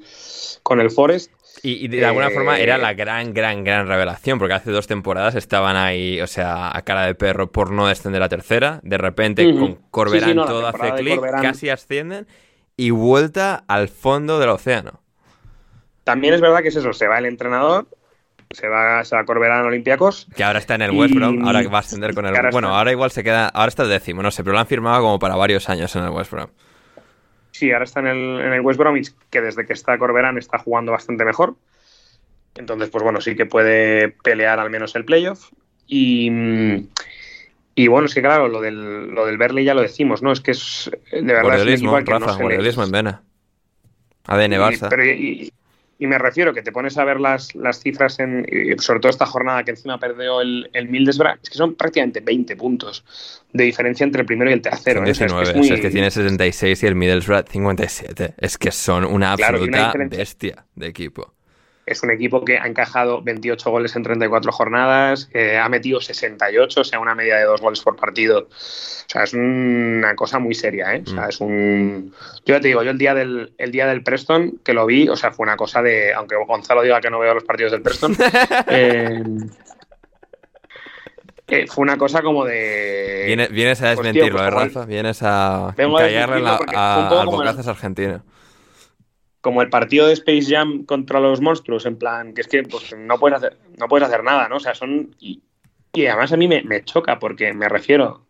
con el Forest. Y, de alguna forma era la gran, gran, gran revelación, porque hace dos temporadas estaban ahí, o sea, a cara de perro por no descender a tercera. De repente, con Corberán todo hace clic, casi ascienden y vuelta al fondo del océano. También es verdad que es eso, se va el entrenador, se va, se va a Corberán Olympiacos. Que ahora está en el West Brom, ahora va a ascender con el... Bueno, ahora igual se queda, ahora está el décimo, no sé, pero lo han firmado como para varios años en el West Brom. Sí, ahora está en el, en el West Bromwich, que desde que está Corberán está jugando bastante mejor. Entonces, pues bueno, sí que puede pelear al menos el playoff. Y, y bueno, es que claro, lo del, lo del Berley ya lo decimos, ¿no? Es que es de verdad es un que Rafa, no en vena. ADN Barça. Pero, y me refiero que te pones a ver las, las cifras, en, sobre todo esta jornada que encima perdió el, el Mildesbra, es que son prácticamente 20 puntos de diferencia entre el primero y el tercero. 19, ¿eh? es, que tiene 66 y el Middlesbrough 57. Es que son una absoluta bestia de equipo. Es un equipo que ha encajado 28 goles en 34 jornadas, ha metido 68, o sea, una media de dos goles por partido. O sea, es una cosa muy seria, ¿eh? O sea, mm. es un... Yo ya te digo, yo el día, del, el día del Preston, que lo vi, o sea, fue una cosa de... Aunque Gonzalo diga que no veo los partidos del Preston, eh, eh, fue una cosa como de... Vienes, a pues, desmentirlo, ¿eh, Rafa? Vienes a callarle a, a, a argentino como el partido de Space Jam contra los monstruos, en plan, que es que pues, no, puedes hacer, no puedes hacer nada, ¿no? O sea, son. Y, además a mí me, choca porque me refiero.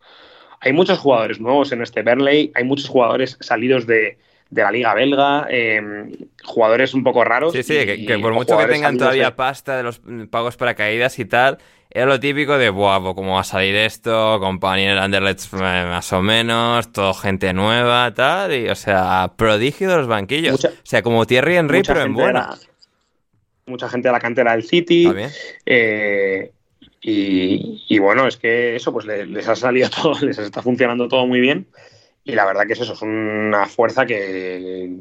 Hay muchos jugadores nuevos en este Burnley, hay muchos jugadores salidos de, la liga belga, em, jugadores un poco raros. Sí, sí, que, por mucho que tengan todavía pasta de los pagos para caídas y tal, era lo típico de, buah, pues, ¿cómo va a salir esto? Compañía el Anderlecht eh, más o menos, todo gente nueva, tal, y, o sea, prodigio de los banquillos. o sea, como Thierry Henry, pero en buena. mucha gente de la cantera del City. Eh, y, bueno, es que eso, pues les, ha salido todo, les está funcionando todo muy bien. Y la verdad que es eso, es una fuerza que,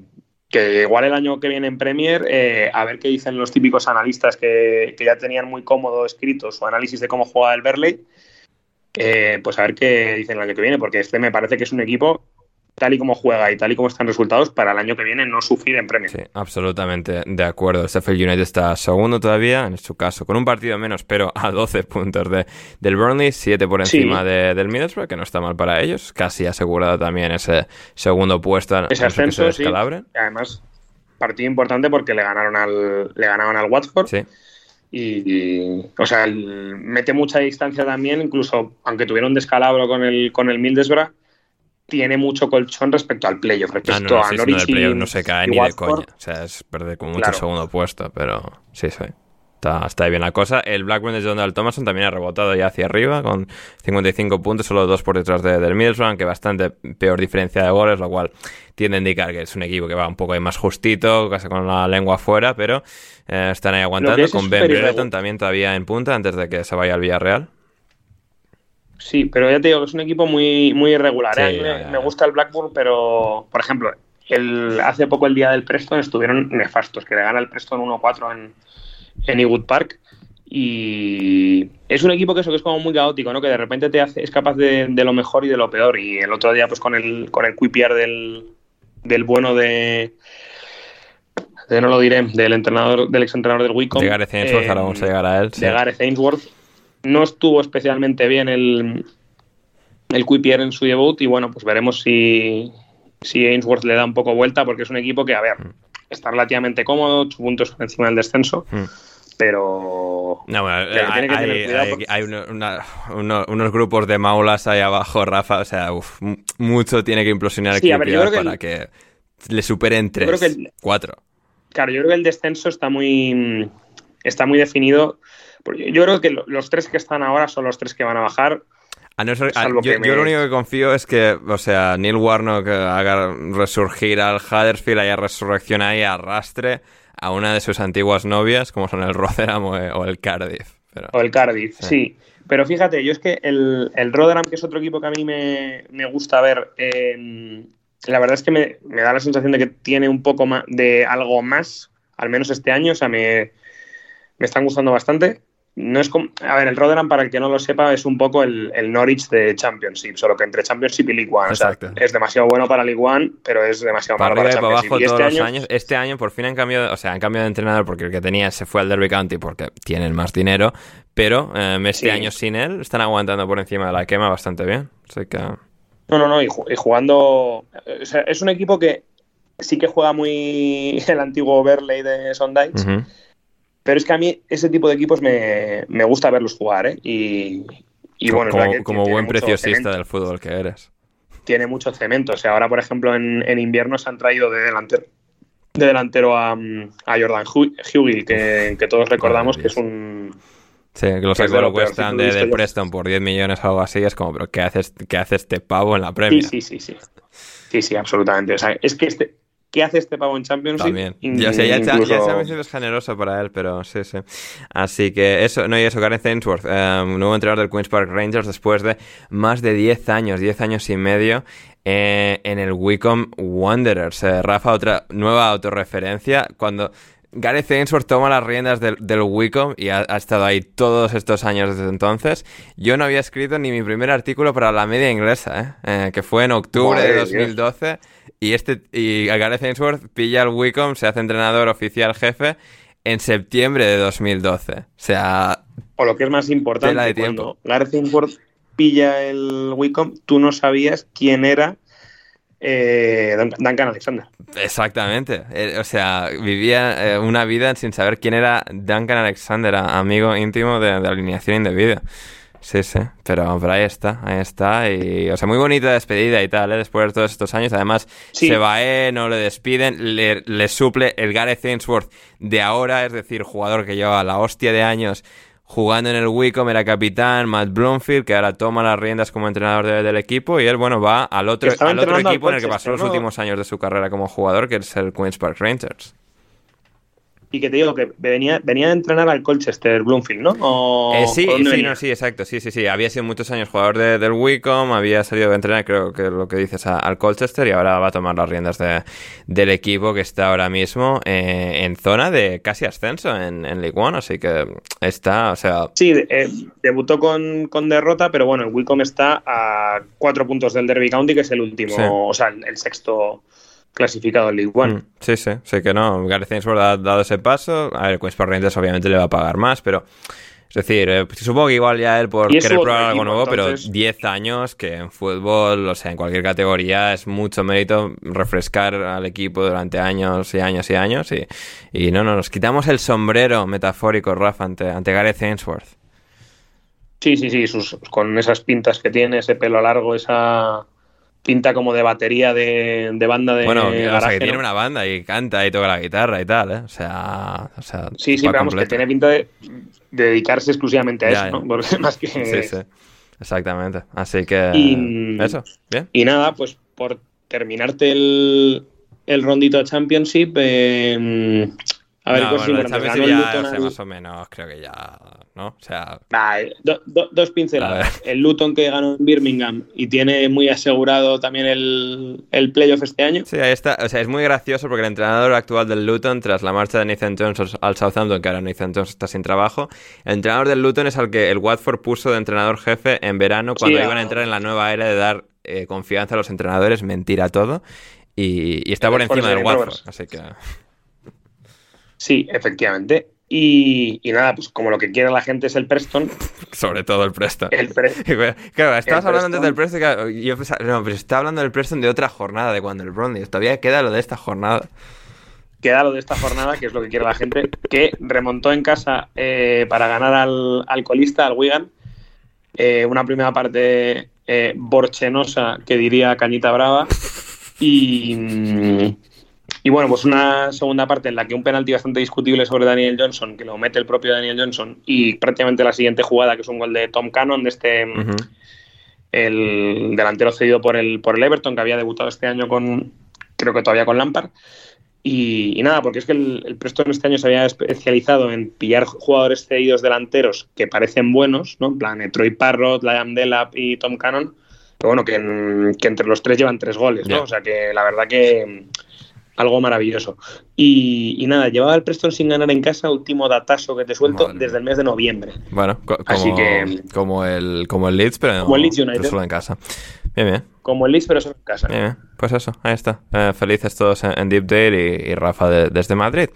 que igual el año que viene en Premier, eh, a ver qué dicen los típicos analistas que, ya tenían muy cómodo escrito su análisis de cómo juega el Berley, eh, pues a ver qué dicen el año que viene, porque este me parece que es un equipo tal y como juega y tal y como están resultados, para el año que viene no sufrir en Premier. Sí, absolutamente de acuerdo. El Sheffield United está segundo todavía, en su caso, con un partido menos, pero a 12 puntos de, del Burnley, 7 por encima del Middlesbrough, que no está mal para ellos. Casi asegurado también ese segundo puesto ese ascenso, sí. Además, partido importante porque le ganaron al, le ganaron al Watford. Sí. Y, o sea, mete mucha distancia también, incluso aunque tuvieron un descalabro con el, con el Middlesbrough, tiene mucho colchón respecto al playoff, respecto a Norwich no, no se cae ni de coña. O sea, es perder como mucho segundo puesto, pero sí, sí. Está, está bien la cosa. El Blackburn de Donald Thomason también ha rebotado ya hacia arriba con 55 puntos, solo dos por detrás de, del Middlesbrough, que bastante peor diferencia de goles, lo cual tiende a indicar que es un equipo que va un poco más justito, casi con la lengua afuera, pero eh, están ahí aguantando. Con Ben Brereton también todavía en punta antes de que se vaya al Villarreal. Sí, pero ya te digo que es un equipo muy, muy irregular. ¿eh? me, gusta el Blackburn, pero, por ejemplo, el, hace poco el día del Preston estuvieron nefastos, que le gana el Preston 1-4 en, en Ewood Park. Y es un equipo que eso que es como muy caótico, ¿no? Que de repente te hace, es capaz de, lo mejor y de lo peor. Y el otro día, pues con el, con el quipier del, del bueno de, de no lo diré, del entrenador, del exentrenador del Wicom. De Gareth Ainsworth, ahora vamos a llegar a él. De Gareth Ainsworth, no estuvo especialmente bien el, el Quipier en su debut y bueno, pues veremos si, si Ainsworth le da un poco vuelta porque es un equipo que, a ver, está relativamente cómodo, 8 puntos por encima del descenso. Hmm. Pero. No, bueno, hay, unos grupos de maulas ahí abajo, Rafa. O sea, mucho tiene que implosionar el club para que le superen 3, 4. Claro, yo creo que el descenso está muy, está muy definido. Yo creo que los tres que están ahora son los tres que van a bajar yo, lo único que confío es que, o sea, Neil Warnock haga resurgir al Huddersfield, haya resurrección ahí, arrastre a una de sus antiguas novias, como son el Rotherham o, el Cardiff. O el Cardiff, sí. Pero fíjate, yo es que el, el, Rotherham, que es otro equipo que a mí me, gusta ver, em, la verdad es que me, me, da la sensación de que tiene un poco más de algo más, al menos este año, o sea, me, me están gustando bastante no es como, a ver, el Rotherham, para el que no lo sepa, es un poco el, Norwich de Championship, solo que entre Championship y League One. O sea, es demasiado bueno para League One, pero es demasiado malo para, para abajo este todos los años. Este año por fin han cambiado, o sea, han cambiado de entrenador porque el que tenía se fue al Derby County porque tienen más dinero, pero eh, este año sin él están aguantando por encima de la quema bastante bien. que... No, no, no, y, jugando... O sea, es un equipo que sí que juega muy el antiguo Berley de Sondage. Pero es que a mí ese tipo de equipos me, gusta verlos jugar, ¿eh? Y, bueno, como, buen preciosista del fútbol que eres. Tiene mucho cemento. O sea, ahora, por ejemplo, en, invierno se han traído de delantero, de delantero a, Jordan Hugill, que, que todos recordamos que es un, Sí, que lo sacó lo cuestan de, de Preston por 10 millones o algo así. Es como, pero ¿qué hace, qué hace este pavo en la Premier? Sí, sí, sí, sí. Sí, sí, absolutamente. O sea, es que este, ¿Qué hace este pavo en Championship? También. ya, sé, ya, ya, es generoso para él, pero sí, sí. Así que eso, no, y eso, Gareth Ainsworth, um, nuevo entrenador del Queen's Park Rangers después de más de 10 años, 10 años y medio eh, en el Wycombe Wanderers. Eh, Rafa, otra nueva autorreferencia. Cuando Gareth Ainsworth toma las riendas del, del Wicom y ha, estado ahí todos estos años desde entonces. Yo no había escrito ni mi primer artículo para la media inglesa, ¿eh? Eh, que fue en octubre de 2012. Y, este, y Gareth Ainsworth pilla el Wicom, se hace entrenador oficial jefe en septiembre de 2012. O sea... O lo que es más importante, cuando Gareth Ainsworth pilla el Wicom, tú no sabías quién era eh, Duncan Alexander. Exactamente. Eh, o sea, vivía eh, una vida sin saber quién era Duncan Alexander, amigo íntimo de, alineación indebida. Sí, sí, pero, ahí está, ahí está. Y, o sea, muy bonita despedida y tal, después de todos estos años. Además, se va, no le despiden, le, le suple el Gareth Ainsworth de ahora, es decir, jugador que lleva la hostia de años jugando en el Wicom era capitán, Matt Bloomfield, que ahora toma las riendas como entrenador del equipo, y él, bueno, va al otro, al otro equipo en el que pasó los últimos años de su carrera como jugador, que es el Queen's Park Rangers. Y que te digo que venía, venía a entrenar al Colchester Bloomfield, ¿no? Eh, sí, sí, no, sí, exacto. Sí, sí, sí. Había sido muchos años jugador del Wicom, había salido a entrenar, creo que lo que dices, al Colchester y ahora va a tomar las riendas de, del equipo que está ahora mismo eh, en zona de casi ascenso en, en League One, así que está, o sea. Sí, eh, debutó con, derrota, pero bueno, el Wicom está a cuatro puntos del Derby County, que es el último, o sea, el sexto clasificado en League One. Mm, sí, sí, sé que no. Gareth Ainsworth ha dado ese paso. A ver, Queens Rangers obviamente le va a pagar más, pero... Es decir, eh, supongo que igual ya él por querer probar algo nuevo, pero 10 años que en fútbol, o sea, en cualquier categoría es mucho mérito refrescar al equipo durante años y años y años. Y, y no, no, nos quitamos el sombrero metafórico, Rafa, ante, ante Gareth Ainsworth. Sí, sí, sí, sus, con esas pintas que tiene, ese pelo largo, esa pinta como de batería de, banda de Bueno, o sea, que tiene una banda y canta y toca la guitarra y tal, ¿eh? O sea... O sea sí, sí, pero vamos, que tiene pinta de, dedicarse exclusivamente a eso, ¿no? Porque más que... Sí, sí, exactamente. Así que... Y, eso, bien. Y nada, pues por terminarte el, el rondito Championship, eh, a ver, no, bueno, ya, más o menos, creo que ya, ¿no? O sea... dos pinceladas. El Luton que ganó en Birmingham y tiene muy asegurado también el, el playoff este año. Sí, ahí está. O sea, es muy gracioso porque el entrenador actual del Luton, tras la marcha de Nathan Jones al Southampton, que ahora Nathan Jones está sin trabajo, el entrenador del Luton es al que el Watford puso de entrenador jefe en verano cuando iban a entrar en la nueva era de dar eh, confianza a los entrenadores, mentira todo. Y, está por encima del Watford, así que... Sí, efectivamente. Y, nada, pues como lo que quiere la gente es el Preston. Sobre todo el Preston. El claro, estabas hablando antes del Preston. yo no, pero estaba hablando del Preston de otra jornada de cuando el Brondis. Todavía queda lo de esta jornada. queda lo de esta jornada, que es lo que quiere la gente, que remontó en casa eh, para ganar al, al, colista, al Wigan. Eh, una primera parte eh, borchenosa, que diría Cañita Brava. Y, y bueno, pues una segunda parte en la que un penalti bastante discutible sobre Daniel Johnson, que lo mete el propio Daniel Johnson, y prácticamente la siguiente jugada, que es un gol de Tom Cannon, de este el delantero cedido por el, por el Everton, que había debutado este año con, creo que todavía con Lampard. Y, nada, porque es que el, el, Preston este año se había especializado en pillar jugadores cedidos delanteros que parecen buenos, ¿no? En plan, Troy Parrott, Liam Delap y Tom Cannon, pero bueno, que, que, entre los tres llevan tres goles, ¿no? Yeah. O sea que la verdad que algo maravilloso. Y, y, nada, llevaba el Preston sin ganar en casa, último datazo que te suelto, Madre desde el mes de noviembre. Bueno, co como, Así que, como, el, como el Leeds, pero, como el Leeds United. pero solo en casa. Bien, bien. Como el Leeds, pero solo en casa. Bien, bien. Pues eso, ahí está. Eh, felices todos en, en Deepdale y, y Rafa de, desde Madrid.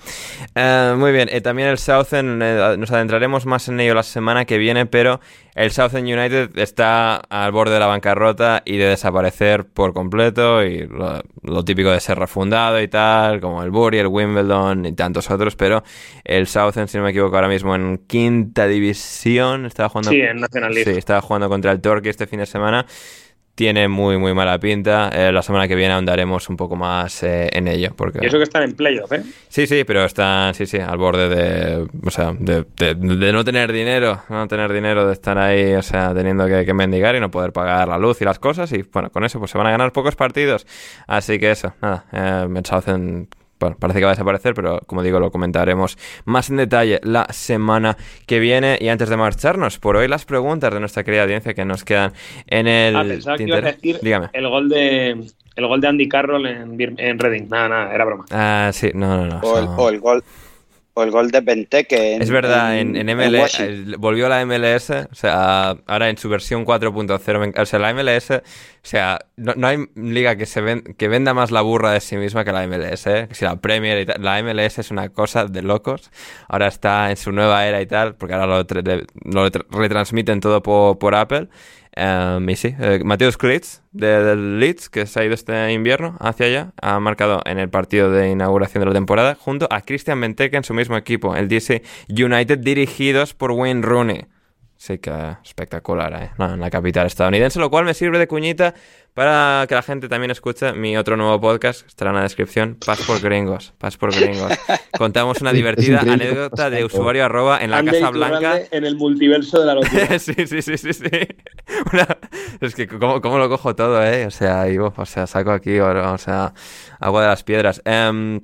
Eh, muy bien, eh, también el Southend, eh, nos adentraremos más en ello la semana que viene, pero el Southend United está al borde de la bancarrota y de desaparecer por completo y lo, lo, típico de ser refundado y tal, como el Bury, el Wimbledon y tantos otros, pero el Southend, si no me equivoco, ahora mismo en quinta división, estaba jugando... Sí, en National League. Sí, estaba jugando contra el Torquay este fin de semana tiene muy, muy mala pinta. Eh, la semana que viene ahondaremos un poco más eh, en ello. Porque... Y eso que están en playoff, ¿eh? Sí, sí, pero están, sí, sí, al borde de, o sea, de, de, de, no tener dinero, no tener dinero, de estar ahí, o sea, teniendo que, que, mendigar y no poder pagar la luz y las cosas. Y bueno, con eso pues se van a ganar pocos partidos. Así que eso, nada, eh, Southend bueno, parece que va a desaparecer, pero como digo, lo comentaremos más en detalle la semana que viene. Y antes de marcharnos, por hoy las preguntas de nuestra querida audiencia que nos quedan en el ah, pensaba que ibas a decir Dígame. el gol de el gol de Andy Carroll en, en Reading. Nada, nada, era broma. Ah, sí, no, no, no. O el, o el gol o el gol de Benteke. En, es verdad, en, en, en MLS, en volvió la MLS, o sea, ahora en su versión 4.0, o sea, la MLS, o sea, no, no, hay liga que se ven, que venda más la burra de sí misma que la MLS, ¿eh? si la Premier y tal, la MLS es una cosa de locos, ahora está en su nueva era y tal, porque ahora lo, lo retransmiten todo por, por Apple, Y sí, eh, Mateus Klitz de, del Leeds, que se ha ido este invierno hacia allá, ha marcado en el partido de inauguración de la temporada junto a Christian Benteke en su mismo equipo, el DC United, dirigidos por Wayne Rooney. Sí que espectacular, ¿eh? No, en la capital estadounidense, lo cual me sirve de cuñita para que la gente también escuche mi otro nuevo podcast, estará en la descripción, Paz por Gringos, Paz por Gringos. Contamos una divertida anécdota de usuario arroba en la Ande Casa Blanca. En el multiverso de la locura. sí, sí, sí, sí, sí. Una... Es que cómo, cómo, lo cojo todo, ¿eh? O sea, y, o sea, saco aquí, o, sea, agua de las piedras. Um,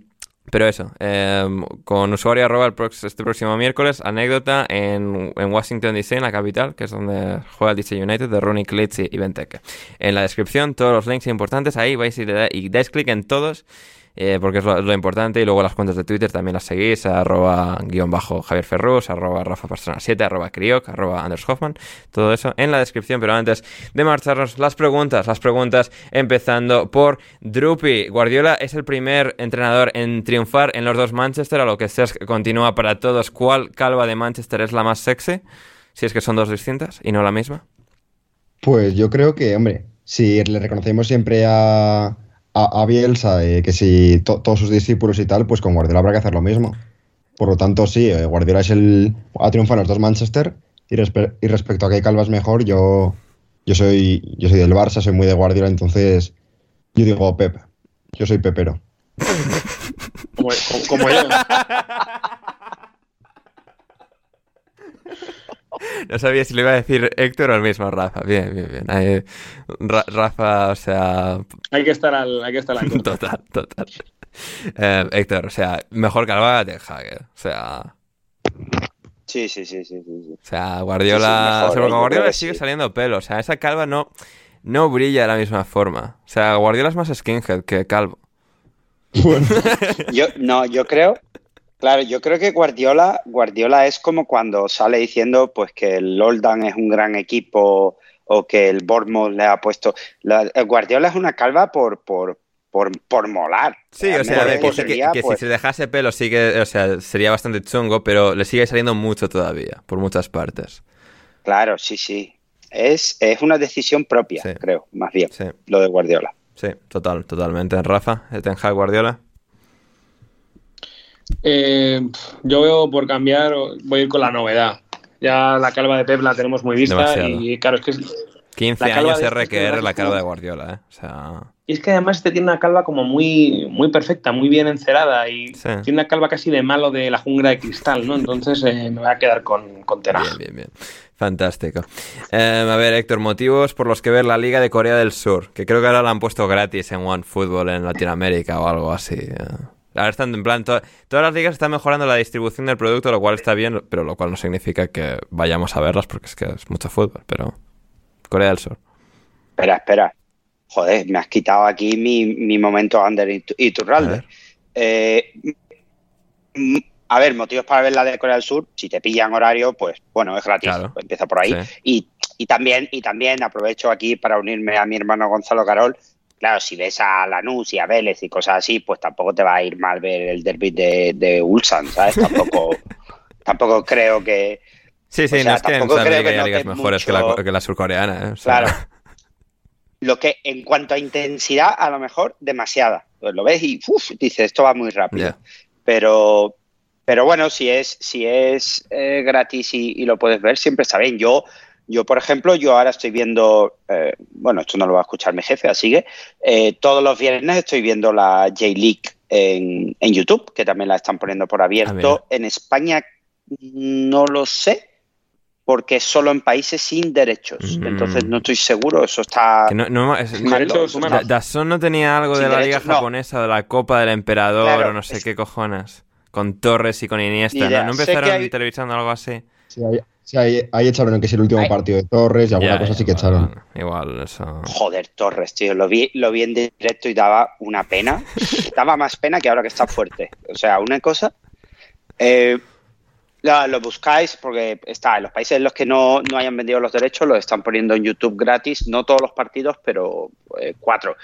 pero eso, eh, con usuario arroba el prox este próximo miércoles, anécdota en, en, Washington DC, en la capital, que es donde juega el DC United de Rooney Klitz y, y Benteke. En la descripción, todos los links importantes, ahí vais y, le da, y dais clic en todos eh, porque es lo, importante. Y luego las cuentas de Twitter también las seguís, arroba guion bajo Javier Ferrus, arroba Rafa Persona 7, arroba Crioc, arroba Anders Hoffman, todo eso en la descripción. Pero antes de marcharnos, las preguntas, las preguntas empezando por Drupi. Guardiola es el primer entrenador en triunfar en los dos Manchester, a lo que se continúa para todos. ¿Cuál calva de Manchester es la más sexy? Si es que son dos distintas y no la misma. Pues yo creo que, hombre, si le reconocemos siempre a a, a Bielsa, eh, que si to, todos sus discípulos y tal, pues con Guardiola habrá que hacer lo mismo. Por lo tanto, sí, eh, Guardiola es el, ha triunfado en los dos Manchester y, respe y respecto a que Calva es mejor, yo, yo, soy, yo soy del Barça, soy muy de Guardiola, entonces yo digo Pep, yo soy pepero. como, como yo. No sabía si le iba a decir Héctor o el mismo Rafa. Bien, bien, bien. Ra Rafa, o sea. Hay que estar al. Hay que estar al total, total. Eh, Héctor, o sea, mejor Calva de Hager. O sea. Sí, sí, sí, sí, sí. O sea, Guardiola. Sí, sí, mejor, o sea, con Guardiola sigue saliendo pelo. O sea, esa calva no, no brilla de la misma forma. O sea, Guardiola es más skinhead que calvo. Bueno. yo, no, yo creo Claro, yo creo que Guardiola, Guardiola es como cuando sale diciendo pues que el Oldham es un gran equipo o que el Bournemouth le ha puesto. La, Guardiola es una calva por, por, por, por molar. Sí, o sea, que, sería, que, que pues... si se dejase pelo sí que, o sea, sería bastante chungo, pero le sigue saliendo mucho todavía, por muchas partes. Claro, sí, sí. Es, es una decisión propia, sí. creo, más bien, sí. lo de Guardiola. Sí, total, totalmente. Rafa, Ten Hag Guardiola. Eh, yo veo por cambiar, voy a ir con la novedad. Ya la calva de Pep la tenemos muy vista y claro, es que es 15 años RQR la calva de Guardiola, ¿eh? O sea... Y es que además este tiene una calva como muy, muy perfecta, muy bien encerada y tiene una calva casi de malo de la jungla de cristal, ¿no? Entonces eh, me voy a quedar con, con Bien, bien, bien. Fantástico. Em, a ver, Héctor, motivos por los que ver la Liga de Corea del Sur, que creo que ahora la han puesto gratis en OneFootball en Latinoamérica o algo así. Eh. Ahora están en plan, todas las ligas están mejorando la distribución del producto, lo cual está bien, pero lo cual no significa que vayamos a verlas porque es que es mucho fútbol, pero Corea del Sur. Espera, espera. Joder, me has quitado aquí mi, momento under y Turralde. Eh, a ver, motivos para ver la de Corea del Sur, si te pillan horario, pues bueno, es gratis, empieza por ahí. Y, también, y también aprovecho aquí para unirme a mi hermano Gonzalo Carol. Claro, si ves a Lanús y a Vélez y cosas así, pues tampoco te va a ir mal ver el derby de, de Ulsan, ¿sabes? Tampoco, tampoco creo que, Sí, sí, no es que en creo que ligas mejores que, la, que la surcoreana. ¿eh? Claro. Lo que en cuanto a intensidad, a lo mejor demasiada. Pues lo ves y uf, dices, esto va muy rápido. Pero, pero bueno, si es, si es eh, gratis y, lo puedes ver, siempre está bien. Yo, yo, por ejemplo, yo ahora estoy viendo, eh, bueno, esto no lo va a escuchar mi jefe, así que todos los viernes estoy viendo la J-League en, en, YouTube, que también la están poniendo por abierto. En España no lo sé, porque es solo en países sin derechos. Mm. Entonces no estoy seguro, eso está... No, no, no tenía algo de la liga japonesa, de la Copa del Emperador o no sé qué cojones, con Torres y con Iniesta, ¿no? empezaron televisando algo así? Sí, ahí, ahí, echaron que es el último partido de Torres y alguna cosa sí que echaron. Igual, eso... Joder, Torres, tío, lo vi, lo vi en directo y daba una pena. daba más pena que ahora que está fuerte. O sea, una cosa... Eh, lo buscáis porque está en los países en los que no, hayan vendido los derechos, lo están poniendo en YouTube gratis, no todos los partidos, pero eh, cuatro.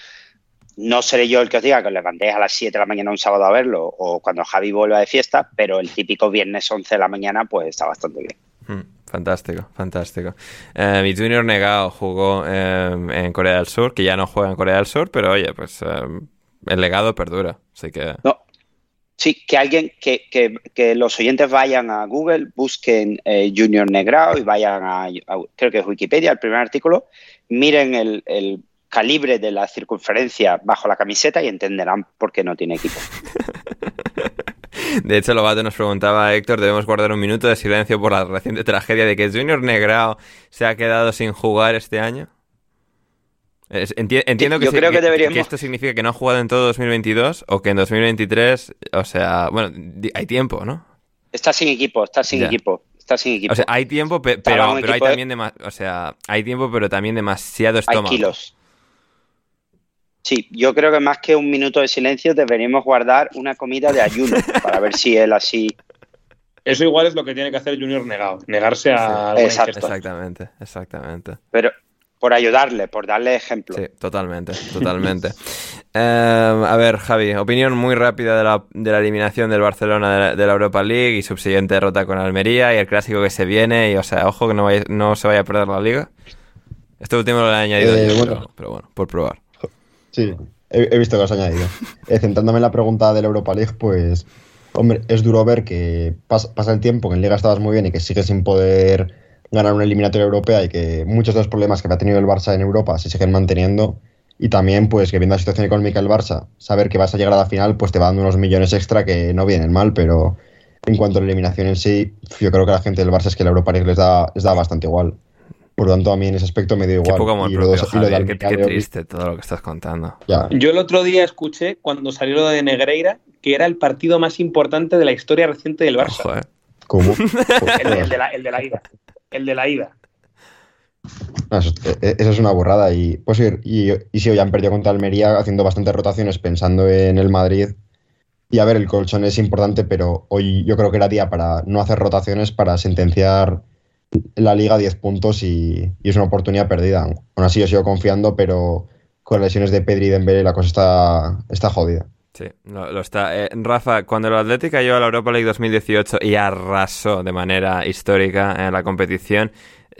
No seré yo el que os diga que os levantéis a las 7 de la mañana un sábado a verlo o cuando Javi vuelva de fiesta, pero el típico viernes 11 de la mañana pues está bastante bien. Hmm, fantástico, fantástico. Eh, mi junior negado jugó eh, en Corea del Sur, que ya no juega en Corea del Sur, pero oye, pues el legado perdura, así que... No, Sí, que alguien, que, que, los oyentes vayan a Google, busquen eh, Junior Negrao y vayan a, creo que es Wikipedia, el primer artículo, miren el, calibre de la circunferencia bajo la camiseta y entenderán por qué no tiene equipo. De hecho, Lobato nos preguntaba, Héctor, debemos guardar un minuto de silencio por la reciente tragedia de que Junior Negrao se ha quedado sin jugar este año entiendo que, creo que, esto significa que no ha jugado en todo 2022 o que en 2023, o sea, bueno, hay tiempo, ¿no? Está sin equipo, está sin equipo. Está sin equipo. O sea, hay tiempo, pero, pero hay también o sea, hay tiempo, pero también demasiado estómago. Hay kilos. Sí, yo creo que más que un minuto de silencio deberíamos guardar una comida de ayuno para ver si él así eso igual es lo que tiene que hacer Junior negado, negarse a... Exactamente, exactamente. Pero, por ayudarle, por darle ejemplo. Sí, totalmente, totalmente. Em, a ver, Javi, opinión muy rápida de la, de la eliminación del Barcelona de la, Europa League y subsiguiente derrota con Almería y el clásico que se viene. Y, o sea, ojo que no, no se vaya a perder la liga. Este último lo he añadido eh, pero, bueno, por probar. Sí, he, visto que has añadido. Eh, centrándome en la pregunta de la Europa League, pues, hombre, es duro ver que pasa el tiempo, que en Liga estabas muy bien y que sigues sin poder ganar una eliminatoria europea y que muchos de los problemas que ha tenido el Barça en Europa se siguen manteniendo. Y también, pues, que viendo la situación económica del Barça, saber que vas a llegar a la final, pues te va dando unos millones extra que no vienen mal, pero en cuanto a la eliminación en sí, yo creo que la gente del Barça es que la Europa League les da, les da bastante igual. Por lo tanto, a mí en ese aspecto me dio igual. Qué, poco y lo, qué, triste todo lo que estás contando. Yo el otro día escuché, cuando salió lo de Negreira, que era el partido más importante de la historia reciente del Barça. ¿Cómo? el, de la, el de la ida el de la ida. eso, e, es una borrada. Y, pues, y, y si hoy han perdido contra Almería haciendo bastantes rotaciones pensando en el Madrid. Y a ver, el colchón es importante, pero hoy yo creo que era día para no hacer rotaciones, para sentenciar la liga a 10 puntos y, es una oportunidad perdida. Aún así yo sigo confiando, pero con lesiones de Pedri y Dembélé la cosa está, está jodida. Sí, lo, está. Eh, Rafa, cuando el Atlético cayó a la Europa League 2018 y arrasó de manera histórica en la competición,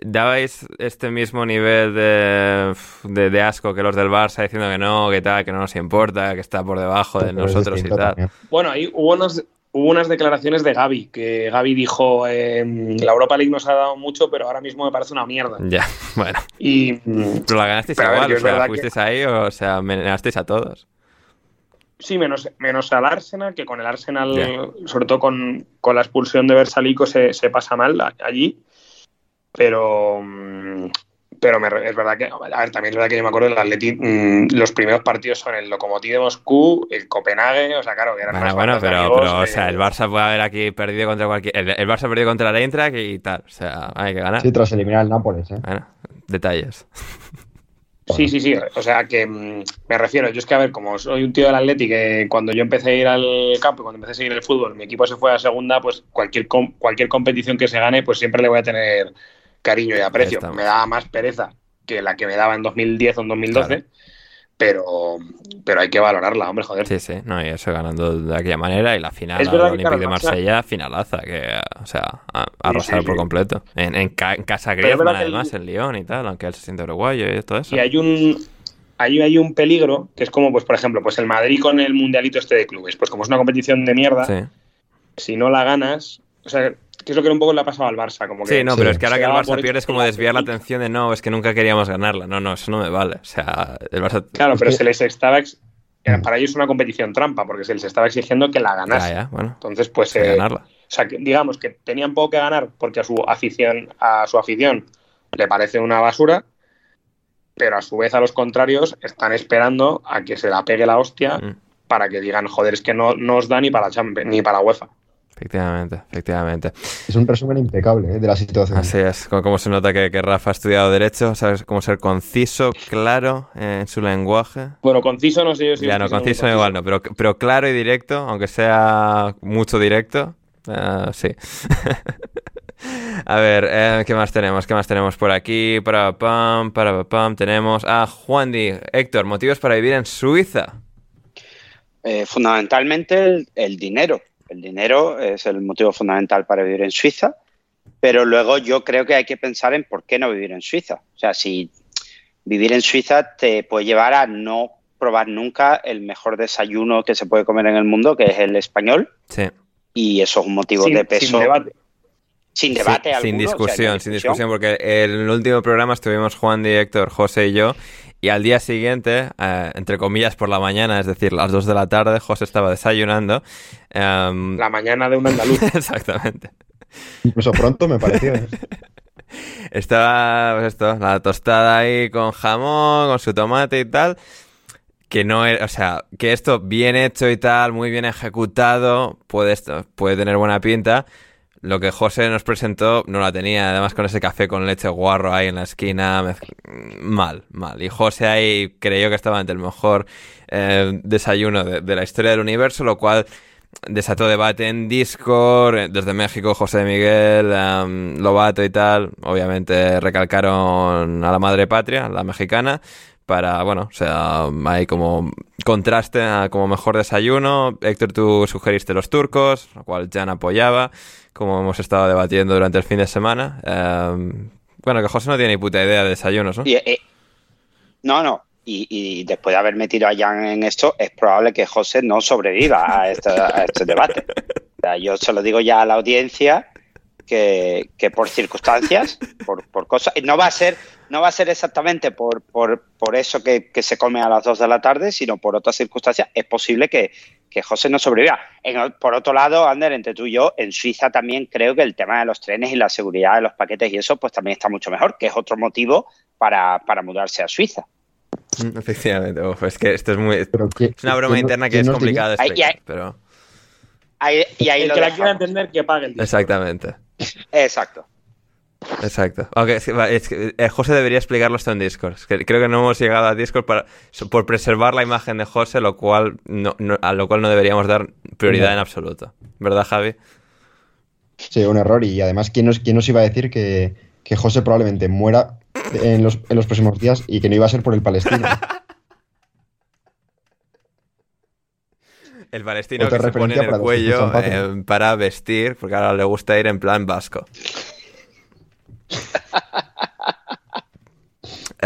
¿dabais este mismo nivel de, de, asco que los del Barça diciendo que no, que tal, que no nos importa, que está por debajo de nosotros y tal? Bueno, ahí hubo unos, hubo unas declaraciones de Gaby, que Gaby dijo, em, la Europa League nos ha dado mucho, pero ahora mismo me parece una mierda. Ya, bueno. Y, pero la ganasteis igual, o sea, fuisteis ahí o sea, ganasteis a todos. Sí, menos, menos al Arsenal, que con el Arsenal, sobre todo con, la expulsión de Versalico, se, se pasa mal allí. Pero, pero es verdad que, a ver, también es verdad que yo me acuerdo del Atleti, mm, los primeros partidos son el Lokomotiv de Moscú, el Copenhague, o sea, claro, que eran bueno, bueno, pero, pero o sea, el Barça puede haber aquí perdido contra cualquier, el, el Barça perdido contra la Eintracht y tal, o sea, hay que ganar. Sí, tras eliminar al Nápoles, ¿eh? Bueno, detalles. Sí, sí, sí. O sea, que mm, me refiero, yo es que, a ver, como soy un tío del Atleti, que cuando yo empecé a ir al campo, cuando empecé a seguir el fútbol, mi equipo se fue a segunda, pues cualquier, cualquier competición que se gane, pues siempre le voy a tener cariño y aprecio. Me daba más pereza que la que me daba en 2010 o en 2012. Pero, pero hay que valorarla, hombre, joder. Sí, sí, no, y eso ganando de aquella manera. Y la final es Olympique de Marsella, finalaza, que, o sea, arrasar por completo. En, en, casa Griezmann, además, en Lyon y tal, aunque él se siente uruguayo y todo eso. Y hay un, ahí hay un peligro que es como, pues, por ejemplo, pues el Madrid con el mundialito este de clubes. Pues como es una competición de mierda, si no la ganas, o sea, que es lo que un poco le ha pasado al Barça. Como que sí, no, pero es que ahora que el Barça pierde es como desviar la atención de no, es que nunca queríamos ganarla. No, no, eso no me vale. O sea, el Barça. Claro, pero se les estaba. Para ellos es una competición trampa, porque se les estaba exigiendo que la ganase. Ya, bueno. Entonces, pues. Eh, ganarla. O sea, que, digamos que tenían poco que ganar porque a su afición, a su afición le parece una basura, pero a su vez a los contrarios están esperando a que se la pegue la hostia mm. para que digan, joder, es que no, no os da ni para Champions, ni para UEFA. Efectivamente, efectivamente. Es un resumen impecable ¿eh? de la situación. Así es, como se nota que, Rafa ha estudiado Derecho, sabes cómo ser conciso, claro en su lenguaje. Bueno, conciso no sé yo si... Ya, no, conciso igual no, pero, pero claro y directo, aunque sea mucho directo, uh, sí. A ver, eh, ¿qué más tenemos? ¿Qué más tenemos por aquí? Para pam, para pam, tenemos a Juan Di. Héctor, motivos para vivir en Suiza. Eh, fundamentalmente el dinero el dinero es el motivo fundamental para vivir en Suiza, pero luego yo creo que hay que pensar en por qué no vivir en Suiza. O sea, si vivir en Suiza te puede llevar a no probar nunca el mejor desayuno que se puede comer en el mundo, que es el español. Sí. Y eso es un motivo de peso. Sin debate. Sin debate. sin, discusión, sin discusión, porque en el último programa estuvimos Juan, Héctor, José y yo, y al día siguiente, eh, entre comillas por la mañana, es decir, las 2 de la tarde, José estaba desayunando. Em, la mañana de un andaluz. Exactamente. Incluso pronto me pareció. estaba, pues esto, la tostada ahí con jamón, con su tomate y tal. Que no o sea, que esto bien hecho y tal, muy bien ejecutado, puede, esto, puede tener buena pinta lo que José nos presentó no la tenía, además con ese café con leche guarro ahí en la esquina, mal, mal. Y José ahí creyó que estaba ante el mejor eh, desayuno de, la historia del universo, lo cual desató debate en Discord, eh, desde México, José Miguel, um, Lobato y tal, obviamente recalcaron a la madre patria, la mexicana, para, bueno, o sea, hay como contraste como mejor desayuno. Héctor, tú sugeriste los turcos, lo cual Jan apoyaba como hemos estado debatiendo durante el fin de semana. Em, bueno, que José no tiene ni puta idea de desayunos, ¿no? Eh, no, no. Y, después de haber metido a Jan en esto, es probable que José no sobreviva a este, debate. yo se lo digo ya a la audiencia que, por circunstancias, por, por, cosas, no va a ser, no va a ser exactamente por, por, por eso que, se come a las 2 de la tarde, sino por otras circunstancias, es posible que, que José no sobreviva. por otro lado, Ander, entre tú y yo, en Suiza también creo que el tema de los trenes y la seguridad de los paquetes y eso, pues también está mucho mejor, que es otro motivo para, para mudarse a Suiza. Efectivamente, es que esto es muy. es una broma interna que es complicada de explicar, pero. y ahí el que la quiera entender que pague el Exactamente. Exacto. Exacto. Aunque eh, José debería explicarlo esto en Discord. creo que no hemos llegado a Discord para, por preservar la imagen de José, lo cual no, a lo cual no deberíamos dar prioridad en absoluto. ¿Verdad, Javi? Sí, un error. Y además, ¿quién nos, quién nos iba a decir que, que José probablemente muera en los, en los próximos días y que no iba a ser por el palestino? El palestino que se pone en el cuello eh, para vestir, porque ahora le gusta ir en plan vasco.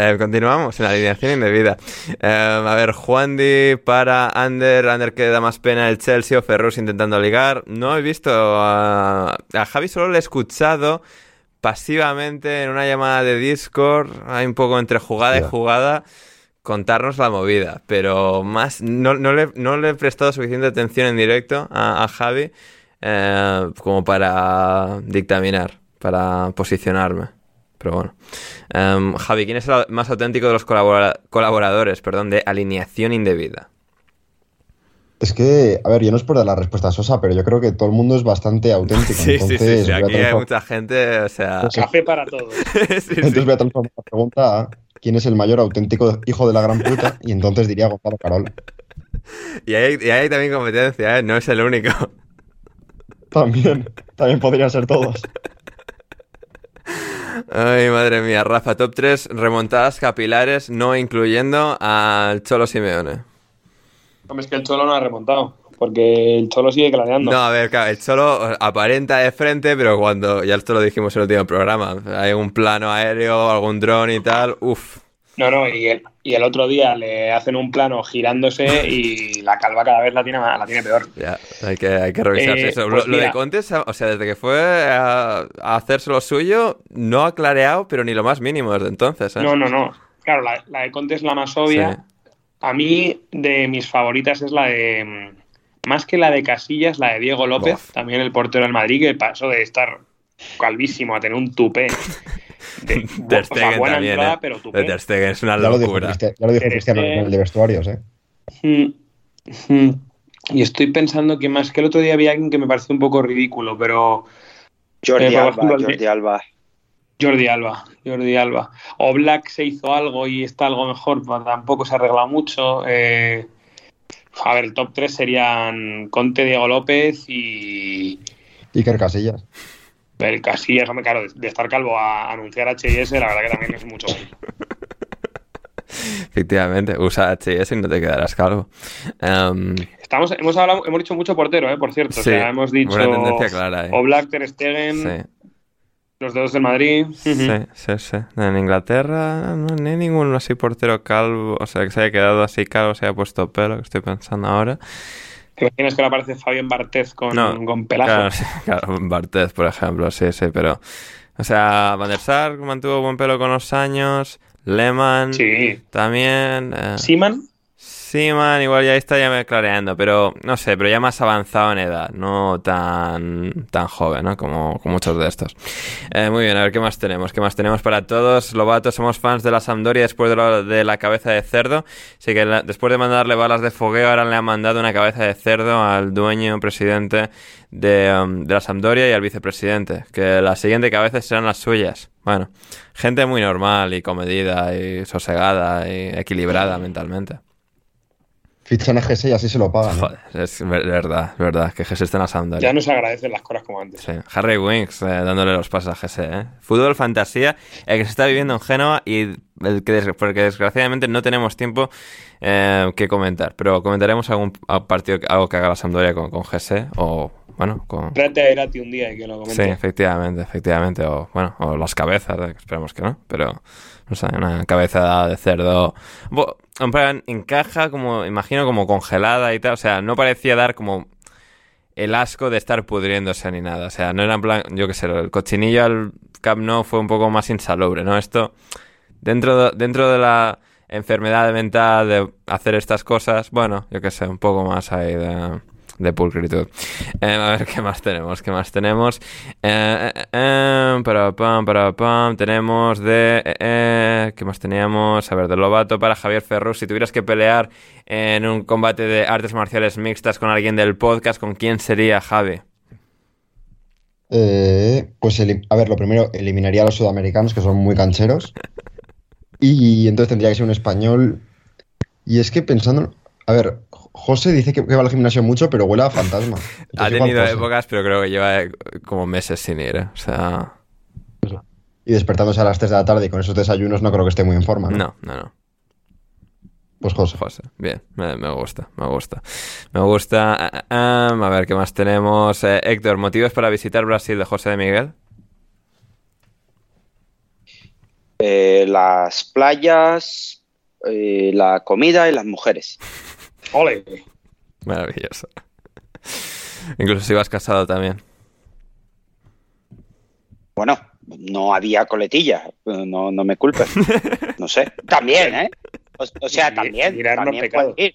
Eh, continuamos en la alineación indebida. Eh, a ver, Juan Di para Ander. Ander que da más pena el Chelsea o Ferrus intentando ligar. No he visto a, a Javi, solo le he escuchado pasivamente en una llamada de Discord. Hay un poco entre jugada y jugada contarnos la movida, pero más no, le, he prestado suficiente atención en directo a, Javi eh, como para dictaminar, para posicionarme. Pero bueno. Em, Javi, ¿quién es el más auténtico de los colaboradores perdón, de alineación indebida? Es que, a ver, yo no es por dar la respuesta sosa, pero yo creo que todo el mundo es bastante auténtico. sí, sí, sí, aquí hay mucha gente, o sea... Café para todos. entonces voy a transformar la pregunta a quién es el mayor auténtico hijo de la gran puta, y entonces diría Gonzalo Carola. Y hay, y hay también competencia, ¿eh? No es el único. También, también podrían ser todos. Ay, madre mía. Rafa, top 3 remontadas capilares, no incluyendo al Cholo Simeone. Hombre, es que el Cholo no ha remontado. Porque el Cholo sigue clareando. No, a ver, claro, el Cholo aparenta de frente, pero cuando, ya esto lo dijimos en el último programa, hay un plano aéreo, algún dron y tal, uff. No, no, y el, y el otro día le hacen un plano girándose y la calva cada vez la tiene, la tiene peor. Ya, hay que, hay que revisarse eh, eso. Pues lo, de Contes, o sea, desde que fue a, hacerse lo suyo, no ha clareado, pero ni lo más mínimo desde entonces. ¿eh? No, no, no. Claro, la, la de Contes es la más obvia. A mí, de mis favoritas es la de. Más que la de Casillas, la de Diego López, también el portero del Madrid, que pasó de estar calvísimo a tener un tupé. De, Ter Stegen buena también, entrada, eh. pero tupé. De Ter Stegen es una locura. Ya lo dijo, Cristiano en el de vestuarios, ¿eh? Mm, mm. Y estoy pensando que más que el otro día había alguien que me pareció un poco ridículo, pero. Jordi eh, Alba, Jordi Alba. Jordi Alba, Jordi Alba. O Black se hizo algo y está algo mejor, pues tampoco se arregla mucho. Eh, a ver, el top 3 serían Conte, Diego López y. Iker Casillas. El Casillas, hombre, claro, de estar calvo a anunciar HIS, la verdad que también es mucho. Efectivamente, usa HIS y no te quedarás calvo. Em, Estamos, hemos, hablado, hemos dicho mucho portero, ¿eh? por cierto. o sea, hemos dicho. Una tendencia clara, ¿eh? O Black Ter Stegen. Sí. Los dedos del Madrid. Sí, sí, sí. En Inglaterra no, hay ninguno así portero calvo, o sea, que se haya quedado así calvo, se haya puesto pelo, que estoy pensando ahora. ¿Te imaginas que le aparece Fabián Barthez con, con pelazo? Claro, Barthez, por ejemplo, sí, sí, pero... O sea, Van der Sar mantuvo buen pelo con los años, Lehmann sí. también... Eh... ¿Seaman? Sí, man, igual ya está ya me clareando, pero no sé, pero ya más avanzado en edad, no tan, tan joven, ¿no? Como, muchos de estos. Eh, muy bien, a ver qué más tenemos, qué más tenemos para todos. Lobato, somos fans de la Sampdoria después de, la cabeza de cerdo, así que después de mandarle balas de fogueo, ahora le han mandado una cabeza de cerdo al dueño, presidente de, um, de la Sampdoria y al vicepresidente, que la siguiente cabeza serán las suyas. Bueno, gente muy normal y comedida y sosegada y equilibrada mentalmente. Fichan a Gese y así se lo pagan. Joder, es verdad, es verdad, que Gese está en la Sampdoria. Ya no se agradecen las cosas como antes. Sí. Harry Winks eh, dándole los pasos a Gese, ¿eh? Fútbol fantasía, el que se está viviendo en Génova y el que, porque desgraciadamente no tenemos tiempo eh, que comentar. Pero comentaremos algún partido, algo que haga la Sampdoria con, con Gese o bueno, con... Trate a Irati un día y que lo comente. Sí, efectivamente, efectivamente. O, bueno, o las cabezas, eh, esperemos que no. Pero, no sé, una cabeza de cerdo... En plan, encaja como, imagino, como congelada y tal. O sea, no parecía dar como el asco de estar pudriéndose ni nada. O sea, no era en plan, yo qué sé, el cochinillo al Camp Nou fue un poco más insalubre, ¿no? Esto, dentro dentro de la enfermedad mental de hacer estas cosas, bueno, yo qué sé, un poco más ahí de de pulcritud. Eh, a ver qué más tenemos, qué más tenemos. Eh, eh, para pam, para pam, tenemos de... ¿Qué más teníamos? A ver, de Lobato para Javier Ferro. Si tuvieras que pelear en un combate de artes marciales mixtas con alguien del podcast, ¿con quién sería Javi? pues, a ver, lo primero, eliminaría a los sudamericanos, que son muy cancheros. Y entonces tendría que ser un español. Y es que pensando, a ver, José dice que, va al gimnasio mucho, pero huele a fantasma. ha tenido épocas, pero creo que lleva eh, como meses sin ir. ¿eh? O sea. Y despertándose a las 3 de la tarde y con esos desayunos no creo que esté muy en forma. No, no, no. Pues José. José, bien, me, gusta, me gusta. Me gusta. Eh, a ver, ¿qué más tenemos? Héctor, ¿motivos para visitar Brasil de José de Miguel? eh, las playas, eh, la comida y las mujeres. ¡Ole! Maravilloso. Incluso si vas casado también. Bueno, no había coletilla, no, no me culpes. No sé. También, ¿eh? O, sea, también. también puede ir.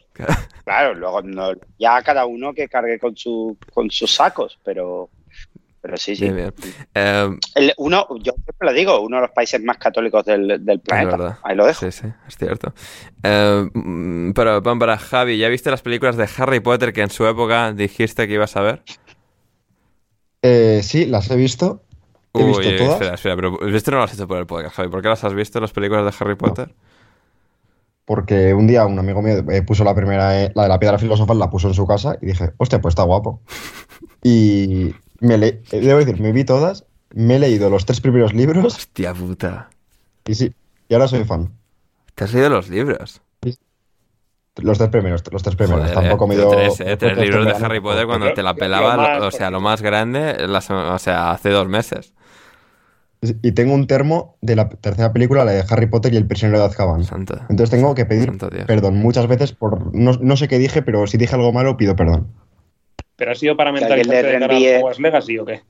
Claro, luego ya cada uno que cargue con, su, con sus sacos, pero. Pero sí, sí. Bien, em, uno, yo siempre lo digo, uno de los países más católicos del, del planeta. Ahí lo dejo. Sí, sí, es cierto. Em, pero para Javi, ¿ya viste las películas de Harry Potter que en su época dijiste que ibas a ver? Eh, sí, las he visto. He visto todas. Espera, espera, pero esto no lo has hecho por el podcast, Javi. ¿Por qué las has visto, las películas de Harry Potter? Porque un día un amigo mío eh, puso la primera, eh, la de la piedra filosofal, la puso en su casa y dije, hostia, pues está guapo. Y me le, eh, debo decir, me vi todas, me he leído los tres primeros libros. Hostia puta. Y sí, y ahora soy fan. ¿Te has leído los libros? Los tres primeros, los tres primeros. Tampoco me dio. Tres, tres libros de Harry Potter cuando te la pelaba, o sea, lo más grande, o sea, hace dos meses. Y tengo un termo de la tercera película, la de Harry Potter y el prisionero de Azkaban. Entonces tengo que pedir perdón muchas veces por. No, sé qué dije, pero si dije algo malo, pido perdón. ¿Pero ha sido para mentalizarte de cara a Hogwarts Legacy o qué?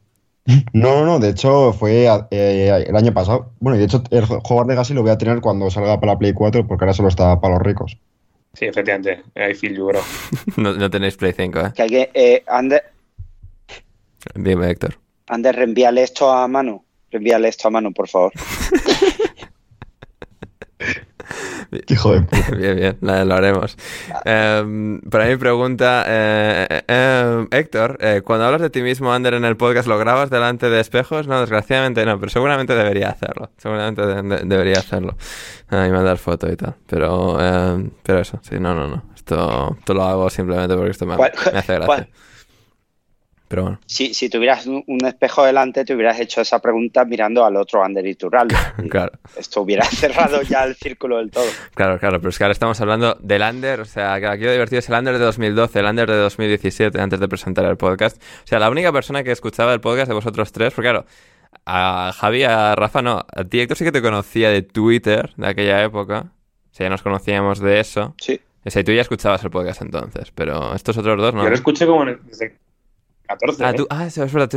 No, no, no, de hecho fue eh, el año pasado. Bueno, y de hecho el Hogwarts Legacy lo voy a tener cuando salga para la Play 4 porque ahora solo está para los ricos. Sí, efectivamente, I feel you, bro. no, tenéis Play 5, ¿eh? Que alguien, eh, Ander... Dime, Héctor. Ander, reenvíale esto a mano. Reenvíale esto a mano, por favor. Hijo de puta. Bien, bien, lo haremos. Eh, para mi pregunta, eh, eh, eh Héctor, eh, cuando hablas de ti mismo, Ander, en el podcast, ¿lo grabas delante de espejos? No, desgraciadamente no, pero seguramente debería hacerlo. Seguramente debería hacerlo. Ah, y mandar foto y tal. Pero, pero eso, sí, no, no, no. Esto, esto lo hago simplemente porque esto me, me hace gracia. Si, si tuvieras un, espejo delante, te hubieras hecho esa pregunta mirando al otro Ander y claro. Esto hubiera cerrado ya el círculo del todo. Claro, claro, pero es que ahora estamos hablando del Ander, o sea, que aquí lo divertido es el Ander de 2012, el Ander de 2017, antes de presentar el podcast. O sea, la única persona que escuchaba el podcast de vosotros tres, porque claro, a Javi, a Rafa no, a ti Héctor sí que te conocía de Twitter de aquella época. O sea, ya nos conocíamos de eso. Sí. O sea, y tú ya escuchabas el podcast entonces, pero estos otros dos no. Yo lo escuché como desde 14. Ah, ¿eh? ah es verdad.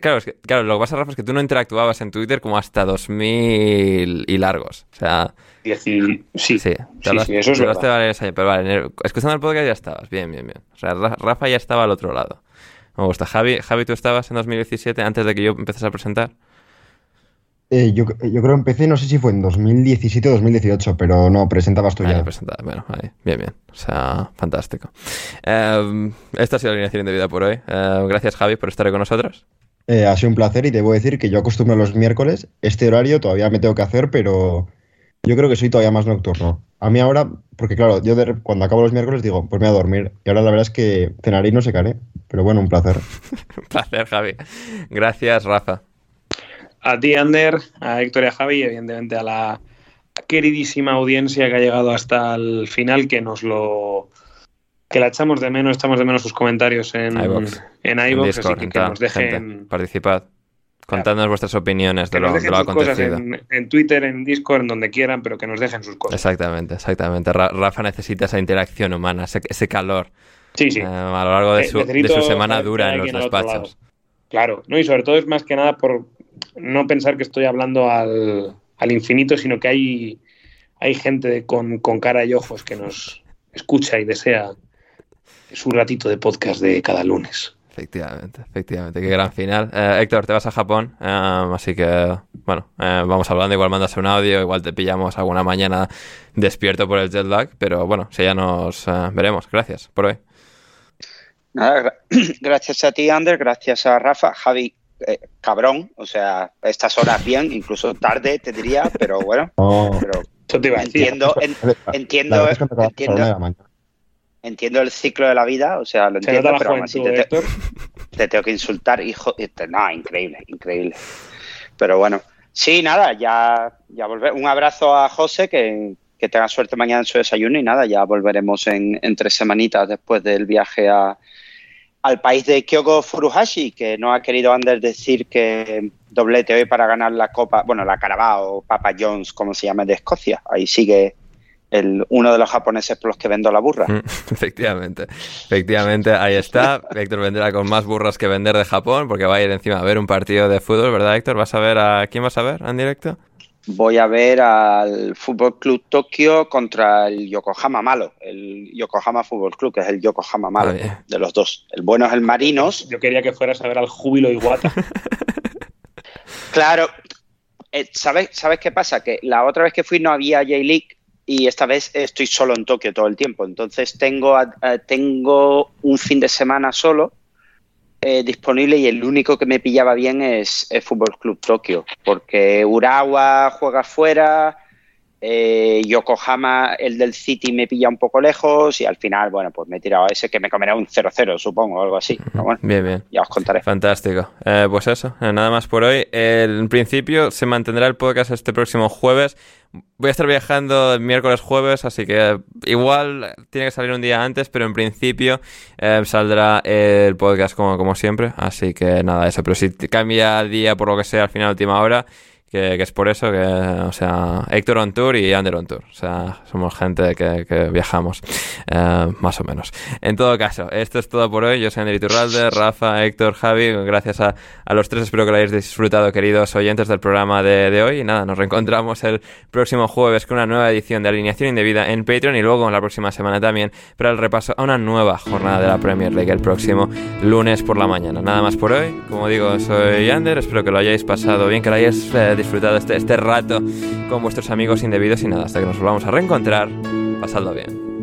claro, claro, lo que pasa, Rafa, es que tú no interactuabas en Twitter como hasta 2000 y largos. O sea. sí, sí, sí, eso es verdad. pero vale, escuchando el podcast ya estabas. Bien, bien, bien. O sea, Rafa ya estaba al otro lado. Me gusta. Javi, Javi, tú estabas en 2017 antes de que yo empezase a presentar. Eh, yo, yo, creo que empecé, no sé si fue en 2017 o 2018, pero no, presentabas tú ya. bueno, ahí, bien, bien. O sea, fantástico. Eh, esta ha sido la alineación de vida por hoy. Eh, gracias, Javi, por estar con nosotros. ha sido un placer y debo decir que yo acostumbro los miércoles. Este horario todavía me tengo que hacer, pero yo creo que soy todavía más nocturno. A mí ahora, porque claro, yo cuando acabo los miércoles digo, pues me voy a dormir. Y ahora la verdad es que cenaré y no secaré. Pero bueno, un placer. un placer, Javi. Gracias, Rafa a ti, Ander, a Héctor y a Javi y evidentemente a la queridísima audiencia que ha llegado hasta el final, que nos lo que la echamos de menos, echamos de menos sus comentarios en iVoox, en, así que, que nos dejen... participad. Contadnos vuestras opiniones de lo, de lo acontecido. En, en, Twitter, en Discord, en donde quieran, pero que nos dejen sus cosas. Exactamente, exactamente. Rafa necesita esa interacción humana, ese, calor. Sí, sí. Eh, a lo largo de eh, su, de su semana dura en los despachos. Claro, ¿no? y sobre todo es más que nada por, no pensar que estoy hablando al, infinito, sino que hay, hay gente con, cara y ojos que nos escucha y desea su ratito de podcast de cada lunes. Efectivamente, efectivamente, qué gran final. Eh, Héctor, te vas a Japón, eh, así que, bueno, eh, vamos hablando, igual mandas un audio, igual te pillamos alguna mañana despierto por el jet lag, pero bueno, si ya nos veremos. Gracias por hoy. Nada, gracias a ti, Ander, gracias a Rafa. Javi, eh, cabrón, o sea, estas horas bien, incluso tarde te diría, pero bueno. Pero entiendo, entiendo, entiendo, el ciclo de la vida, o sea, lo entiendo, pero aún así te, te, tengo que insultar, hijo. No, increíble, increíble. Pero bueno, sí, nada, ya, ya volver. Un abrazo a José, que, que tenga suerte mañana en su desayuno y nada, ya volveremos en, en tres semanitas después del viaje a al país de Kyoko Furuhashi, que no ha querido Anders decir que doblete hoy para ganar la Copa, bueno, la Carabao, Papa Jones, como se llama, de Escocia. Ahí sigue el, uno de los japoneses por los que vendo la burra. Mm, efectivamente, efectivamente, ahí está. Héctor vendrá con más burras que vender de Japón, porque va a ir encima a ver un partido de fútbol, ¿verdad, Héctor? ¿Vas a ver a quién vas a ver en directo? Voy a ver al Fútbol Club Tokio contra el Yokohama malo, el Yokohama Fútbol Club, que es el Yokohama malo de los dos. El bueno es el Marinos. Yo quería que fueras a ver al Júbilo Iguata. claro, eh, ¿sabes, ¿sabes qué pasa? Que la otra vez que fui no había J-League y esta vez estoy solo en Tokio todo el tiempo. Entonces tengo, eh, tengo un fin de semana solo eh, disponible y el único que me pillaba bien es el Fútbol Club Tokio, porque Urawa juega fuera, eh, Yokohama, el del City, me pilla un poco lejos y al final, bueno, pues me he tirado a ese que me comerá un 0-0, supongo, algo así. bien, bien. Ya os contaré. Fantástico. Eh, pues eso, nada más por hoy. en principio se mantendrá el podcast este próximo jueves. Voy a estar viajando miércoles, jueves, así que igual tiene que salir un día antes, pero en principio eh, saldrá el podcast como, como siempre. Así que nada, eso. Pero si cambia día por lo que sea al final, última hora, que, es por eso que, o sea, Héctor on tour y Ander on tour. O sea, somos gente que, viajamos, eh, más o menos. En todo caso, esto es todo por hoy. Yo soy Ander Iturralde, Rafa, Héctor, Javi. Gracias a, los tres. Espero que lo hayáis disfrutado, queridos oyentes del programa de, hoy. Y nada, nos reencontramos el próximo jueves con una nueva edición de Alineación Indebida en Patreon y luego la próxima semana también para el repaso a una nueva jornada de la Premier League el próximo lunes por la mañana. Nada más por hoy. Como digo, soy Ander. Espero que lo hayáis pasado bien, que lo hayáis eh, disfrutado este, este rato con vuestros amigos indebidos y nada, hasta que nos volvamos a reencontrar, pasadlo bien.